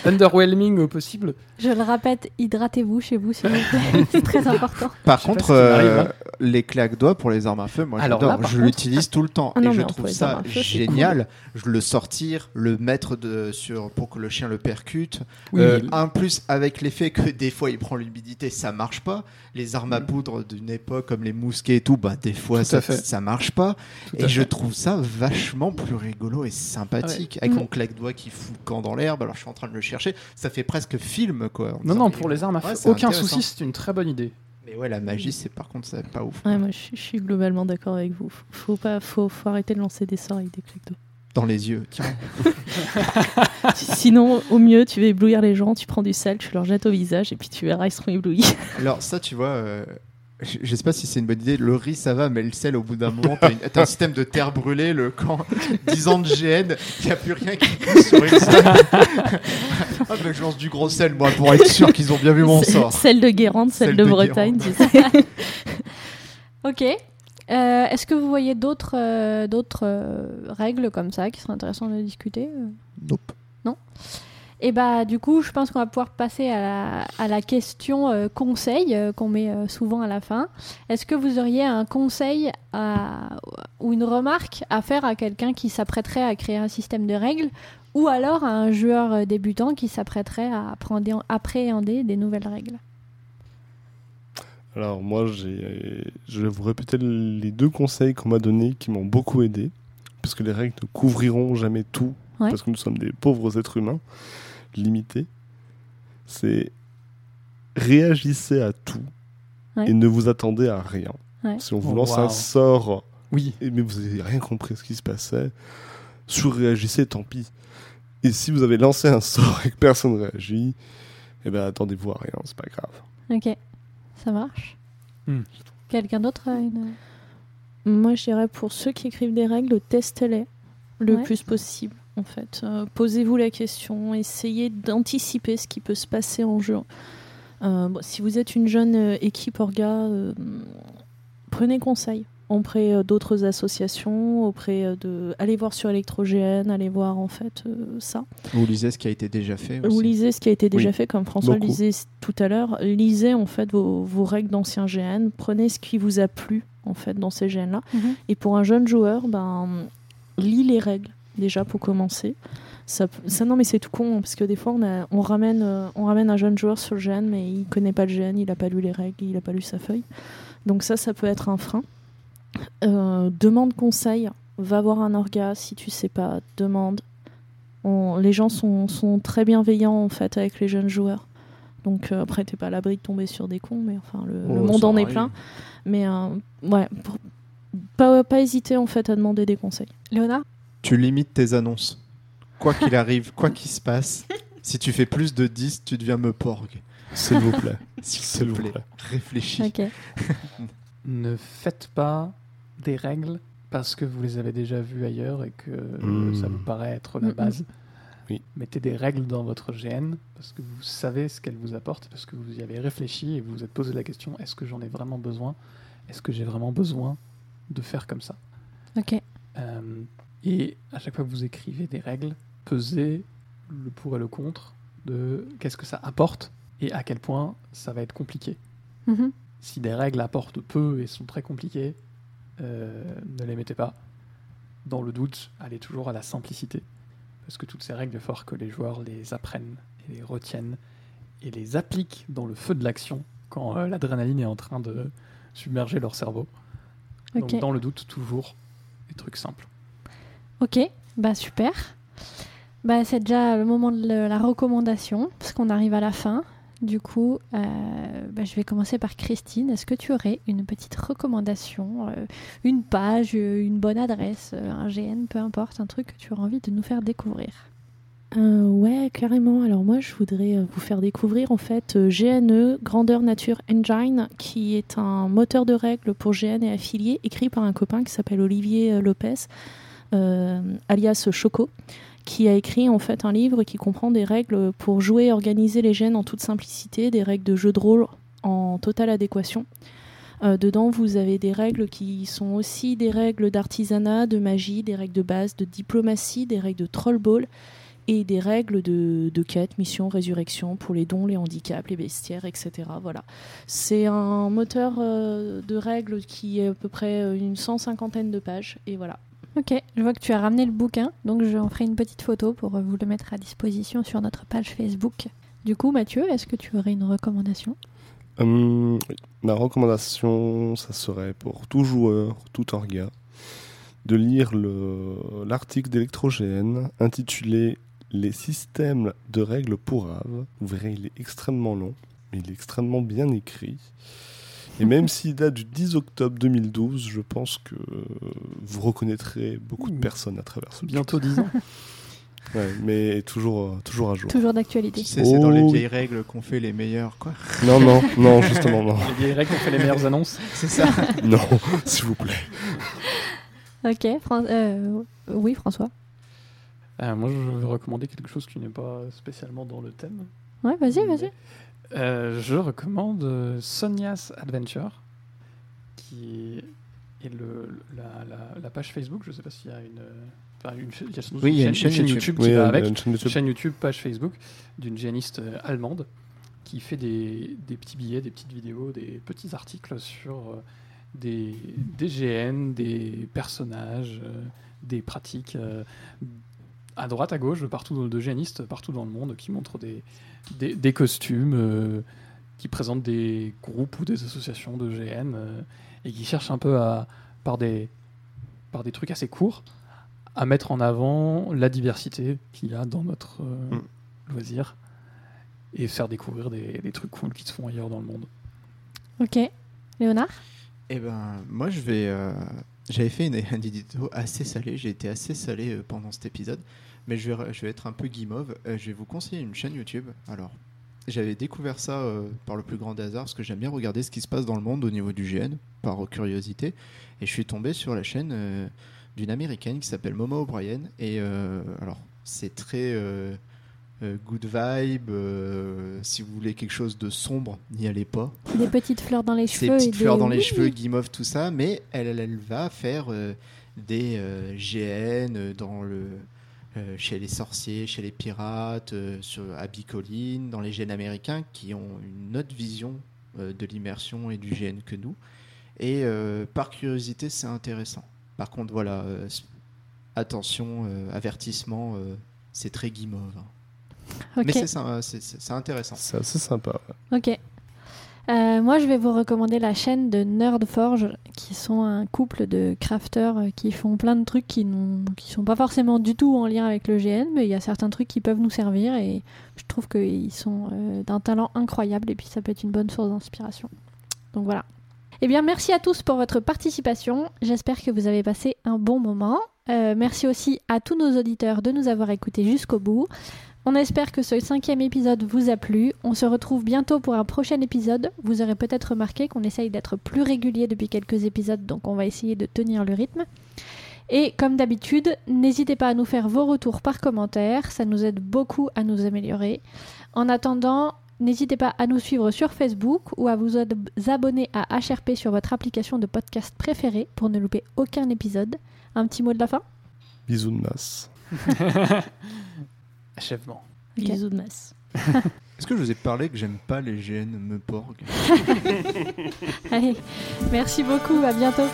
underwhelming au possible. Je le répète, hydratez-vous chez vous, s'il vous plaît. C'est très important. Par Je contre, euh, hein. les claques doigts pour les armes à feu, moi j'adore. Je contre- l'utilise tout le temps Ah non, et je trouve ça feu, génial. Je le sortir, le mettre de, sur, pour que le chien le percute. Oui, Euh, un plus avec l'effet que des fois il prend l'humidité, ça marche pas. Les armes à poudre d'une époque comme les mousquets et tout, bah des fois Tout ça, ça marche pas. Tout Et je fait. trouve ça vachement plus rigolo et sympathique. Avec Mm. mon claque-doigt qui fout le camp dans l'herbe, alors je suis en train de le chercher. Ça fait presque film quoi. Non, non, pour les armes à feu, Ouais, c'est aucun souci, c'est une très bonne idée. Mais ouais, la magie, c'est par contre, c'est pas ouf. Ouais, moi, je, suis- je suis globalement d'accord avec vous. Faut pas, faut, faut arrêter de lancer des sorts avec des claques. Dans les yeux. Tiens. Sinon, au mieux, tu vas éblouir les gens, tu prends du sel, tu leur jettes au visage et puis tu verras, ils seront éblouis. Alors ça, tu vois, euh, je je sais pas si c'est une bonne idée. Le riz, ça va, mais le sel, au bout d'un moment, t'as, une- t'as un système de terre brûlée. Le camp, 10 ans de GN, il n'y a plus rien qui pousse sur une sel. ah, mais je lance du gros sel, moi, pour être sûr qu'ils ont bien vu mon sort. Celle de Guérande, celle, Celle de, de Bretagne, tu sais. Ok. Euh, Est-ce que vous voyez d'autres euh, d'autres euh, règles comme ça qui seraient intéressantes de discuter Nope. Et bah du coup, je pense qu'on va pouvoir passer à la, à la question euh, conseil euh, qu'on met euh, souvent à la fin. Est-ce que vous auriez un conseil à- ou une remarque à faire à quelqu'un qui s'apprêterait à créer un système de règles ou alors à un joueur débutant qui s'apprêterait à appréhender des nouvelles règles? Alors moi, je vais vous répéter les deux conseils qu'on m'a donnés qui m'ont beaucoup aidé, parce que les règles ne couvriront jamais tout, Ouais. parce que nous sommes des pauvres êtres humains limités. C'est réagissez à tout Ouais. et ne vous attendez à rien. Ouais. Si on vous Oh, lance un sort, Oui, et- mais vous n'avez rien compris à ce qui se passait, surréagissez, tant pis. Et si vous avez lancé un sort et que personne ne réagit, eh ben attendez-vous à rien, c'est pas grave. Ok, ça marche. Hmm. Quelqu'un d'autre a une... Moi, je dirais pour ceux qui écrivent des règles, testez-les le Ouais. plus possible. En fait, Euh, posez-vous la question, essayez d'anticiper ce qui peut se passer en jeu. Euh, bon, si vous êtes une jeune euh, équipe orga, euh, prenez conseil auprès euh, d'autres associations, auprès euh, de, allez voir sur Electrogène, allez voir en fait euh, ça. Vous lisez ce qui a été déjà fait Vous aussi. lisez ce qui a été déjà Oui. fait, comme François Beaucoup. le disait s- tout à l'heure. Lisez en fait vos, vos règles d'anciens GN. Prenez ce qui vous a plu en fait dans ces GN là. Mhm. Et pour un jeune joueur, ben lis les règles déjà pour commencer. Ça, ça non mais c'est tout con parce que des fois on, a, on ramène euh, on ramène un jeune joueur sur le GN mais il connaît pas le GN, il a pas lu les règles, il a pas lu sa feuille. Donc ça ça peut être un frein. Euh, demande conseil, va voir un orga si tu sais pas, demande. On- les gens sont, sont très bienveillants en fait avec les jeunes joueurs. Donc euh, après t'es pas à l'abri de tomber sur des cons mais enfin le, le monde en est plein. Mais euh, ouais, pour- pas, pas hésiter en fait à demander des conseils. Léonard? Tu limites tes annonces. Quoi qu'il arrive, quoi qu'il se passe, si tu fais plus de 10, tu deviens me porg. S'il vous plaît. S'il vous plaît, plaît. réfléchis. Ne faites pas des règles parce que vous les avez déjà vues ailleurs et que Hmm. ça vous paraît être la base. Oui. Mettez des règles dans votre GN parce que vous savez ce qu'elles vous apportent, parce que vous y avez réfléchi et vous vous êtes posé la question est-ce que j'en ai vraiment besoin? Est-ce que j'ai vraiment besoin de faire comme ça? Ok. Euh, Et à chaque fois que vous écrivez des règles, pesez le pour et le contre de qu'est-ce que ça apporte et à quel point ça va être compliqué. Mhm. Si des règles apportent peu et sont très compliquées, euh, ne les mettez pas. Dans le doute, allez toujours à la simplicité. Parce que toutes ces règles, il falloir que les joueurs les apprennent et les retiennent et les appliquent dans le feu de l'action quand euh, l'adrénaline est en train de submerger leur cerveau. Ok. Donc dans le doute, toujours des trucs simples. Ok, bah super. Bah, c'est déjà le moment de la recommandation, parce qu'on arrive à la fin. Du coup, euh, bah, je vais commencer par Christine. Est-ce que tu aurais une petite recommandation, euh, une page, euh, une bonne adresse, un GN, peu importe, un truc que tu aurais envie de nous faire découvrir? Ouais, carrément. Alors moi, je voudrais vous faire découvrir en fait GNE, Grandeur Nature Engine, qui est un moteur de règles pour GN et affiliés, écrit par un copain qui s'appelle Olivier Lopez, alias Choco, qui a écrit en fait un livre qui comprend des règles pour jouer et organiser les GN en toute simplicité, des règles de jeu de rôle en totale adéquation. Euh, dedans, vous avez des règles qui sont aussi des règles d'artisanat, de magie, des règles de base, de diplomatie, des règles de troll ball et des règles de, quête, mission, résurrection pour les dons, les handicaps, les bestiaires, etc. Voilà. C'est un moteur euh, de règles qui est à peu près euh, une cent cinquantaine de pages et voilà. Ok, je vois que tu as ramené le bouquin, donc je en ferai une petite photo pour vous le mettre à disposition sur notre page Facebook. Du coup, Mathieu, est-ce que tu aurais une recommandation? Hum, ma recommandation, ça serait pour tout joueur, tout orga, de lire le- l'article d'ElectroGN intitulé Les systèmes de règles pour. Vous verrez, il est extrêmement long, mais il est extrêmement bien écrit. Et même s'il date du 10 octobre 2012, je pense que vous reconnaîtrez beaucoup de Ouh. personnes à travers ce Bientôt 10 ans. Ouais, mais toujours, euh, toujours à jour. Toujours d'actualité. Tu sais, c'est dans Oh les oui. vieilles règles qu'on fait les meilleurs, quoi. Non, non, non, justement, non. Les vieilles règles ont fait les meilleures annonces. C'est ça. Non, s'il vous plaît. Ok, Fran- euh, oui, François. Euh, moi, je vais recommander quelque chose qui n'est pas spécialement dans le thème. Ouais, vas-y, vas-y. Euh, je recommande euh, Sonia's Adventure, qui est le, la, la- la page Facebook. Je ne sais pas s'il y a une. enfin, une, il y a sans doute Oui, il y a une chaîne YouTube. qui Oui, va euh, avec. une chaîne YouTube. chaîne YouTube, page Facebook d'une géaniste euh, allemande qui fait des, des petits billets, des petites vidéos, des petits articles sur des, des GN, des personnages, euh, des pratiques euh, à droite, à gauche, partout, de géanistes partout dans le monde qui montrent des, des, des costumes, euh, qui présentent des groupes ou des associations de GN euh, et qui cherchent un peu à, par, des, par des trucs assez courts à mettre en avant la diversité qu'il y a dans notre euh, Mm. loisir et faire découvrir des, des trucs cool qui se font ailleurs dans le monde. Ok. Léonard? Eh ben, moi, je vais. euh, J'avais fait une, un édito assez salé. J'ai été assez salé pendant cet épisode. Mais je vais, je vais être un peu guimauve. Euh, je vais vous conseiller une chaîne YouTube. Alors, j'avais découvert ça euh, par le plus grand des hasards parce que j'aime bien regarder ce qui se passe dans le monde au niveau du GN, par curiosité. Et je suis tombé sur la chaîne euh, d'une américaine qui s'appelle Momo O'Brien. Et alors, c'est très. good vibe, euh, si vous voulez quelque chose de sombre, n'y allez pas. Des petites fleurs dans les cheveux. et petites fleurs des- dans les Oui, cheveux, guimauve, tout ça, mais elle, elle, va faire euh, des euh, GN dans le, chez les sorciers, chez les pirates, euh, sur, à Bicoline, dans les GN américains qui ont une autre vision euh, de l'immersion et du GN que nous. Et euh, par curiosité, c'est intéressant. Par contre, voilà, euh, attention, euh, avertissement, euh, c'est très guimauve. hein. Mais c'est intéressant. C'est assez sympa. ouais. Ok. Euh, moi, je vais vous recommander la chaîne de Nerdforge, qui sont un couple de crafters euh, qui font plein de trucs qui ne sont pas forcément du tout en lien avec le GN, mais il y a certains trucs qui peuvent nous servir et je trouve qu'ils sont euh, d'un talent incroyable et puis ça peut être une bonne source d'inspiration. Donc voilà. Eh bien, merci à tous pour votre participation. J'espère que vous avez passé un bon moment. Merci aussi à tous nos auditeurs de nous avoir écoutés jusqu'au bout. On espère que ce cinquième épisode vous a plu. On se retrouve bientôt pour un prochain épisode. Vous aurez peut-être remarqué qu'on essaye d'être plus régulier depuis quelques épisodes, donc on va essayer de tenir le rythme. Et comme d'habitude, n'hésitez pas à nous faire vos retours par commentaire, ça nous aide beaucoup à nous améliorer. En attendant, n'hésitez pas à nous suivre sur Facebook ou à vous abonner à HRP sur votre application de podcast préférée pour ne louper aucun épisode. Un petit mot de la fin? Bisous de masse. Achèvement. Ok. Bisous de masse. Est-ce que je vous ai parlé que j'aime pas les GN me porg Allez, merci beaucoup, à bientôt.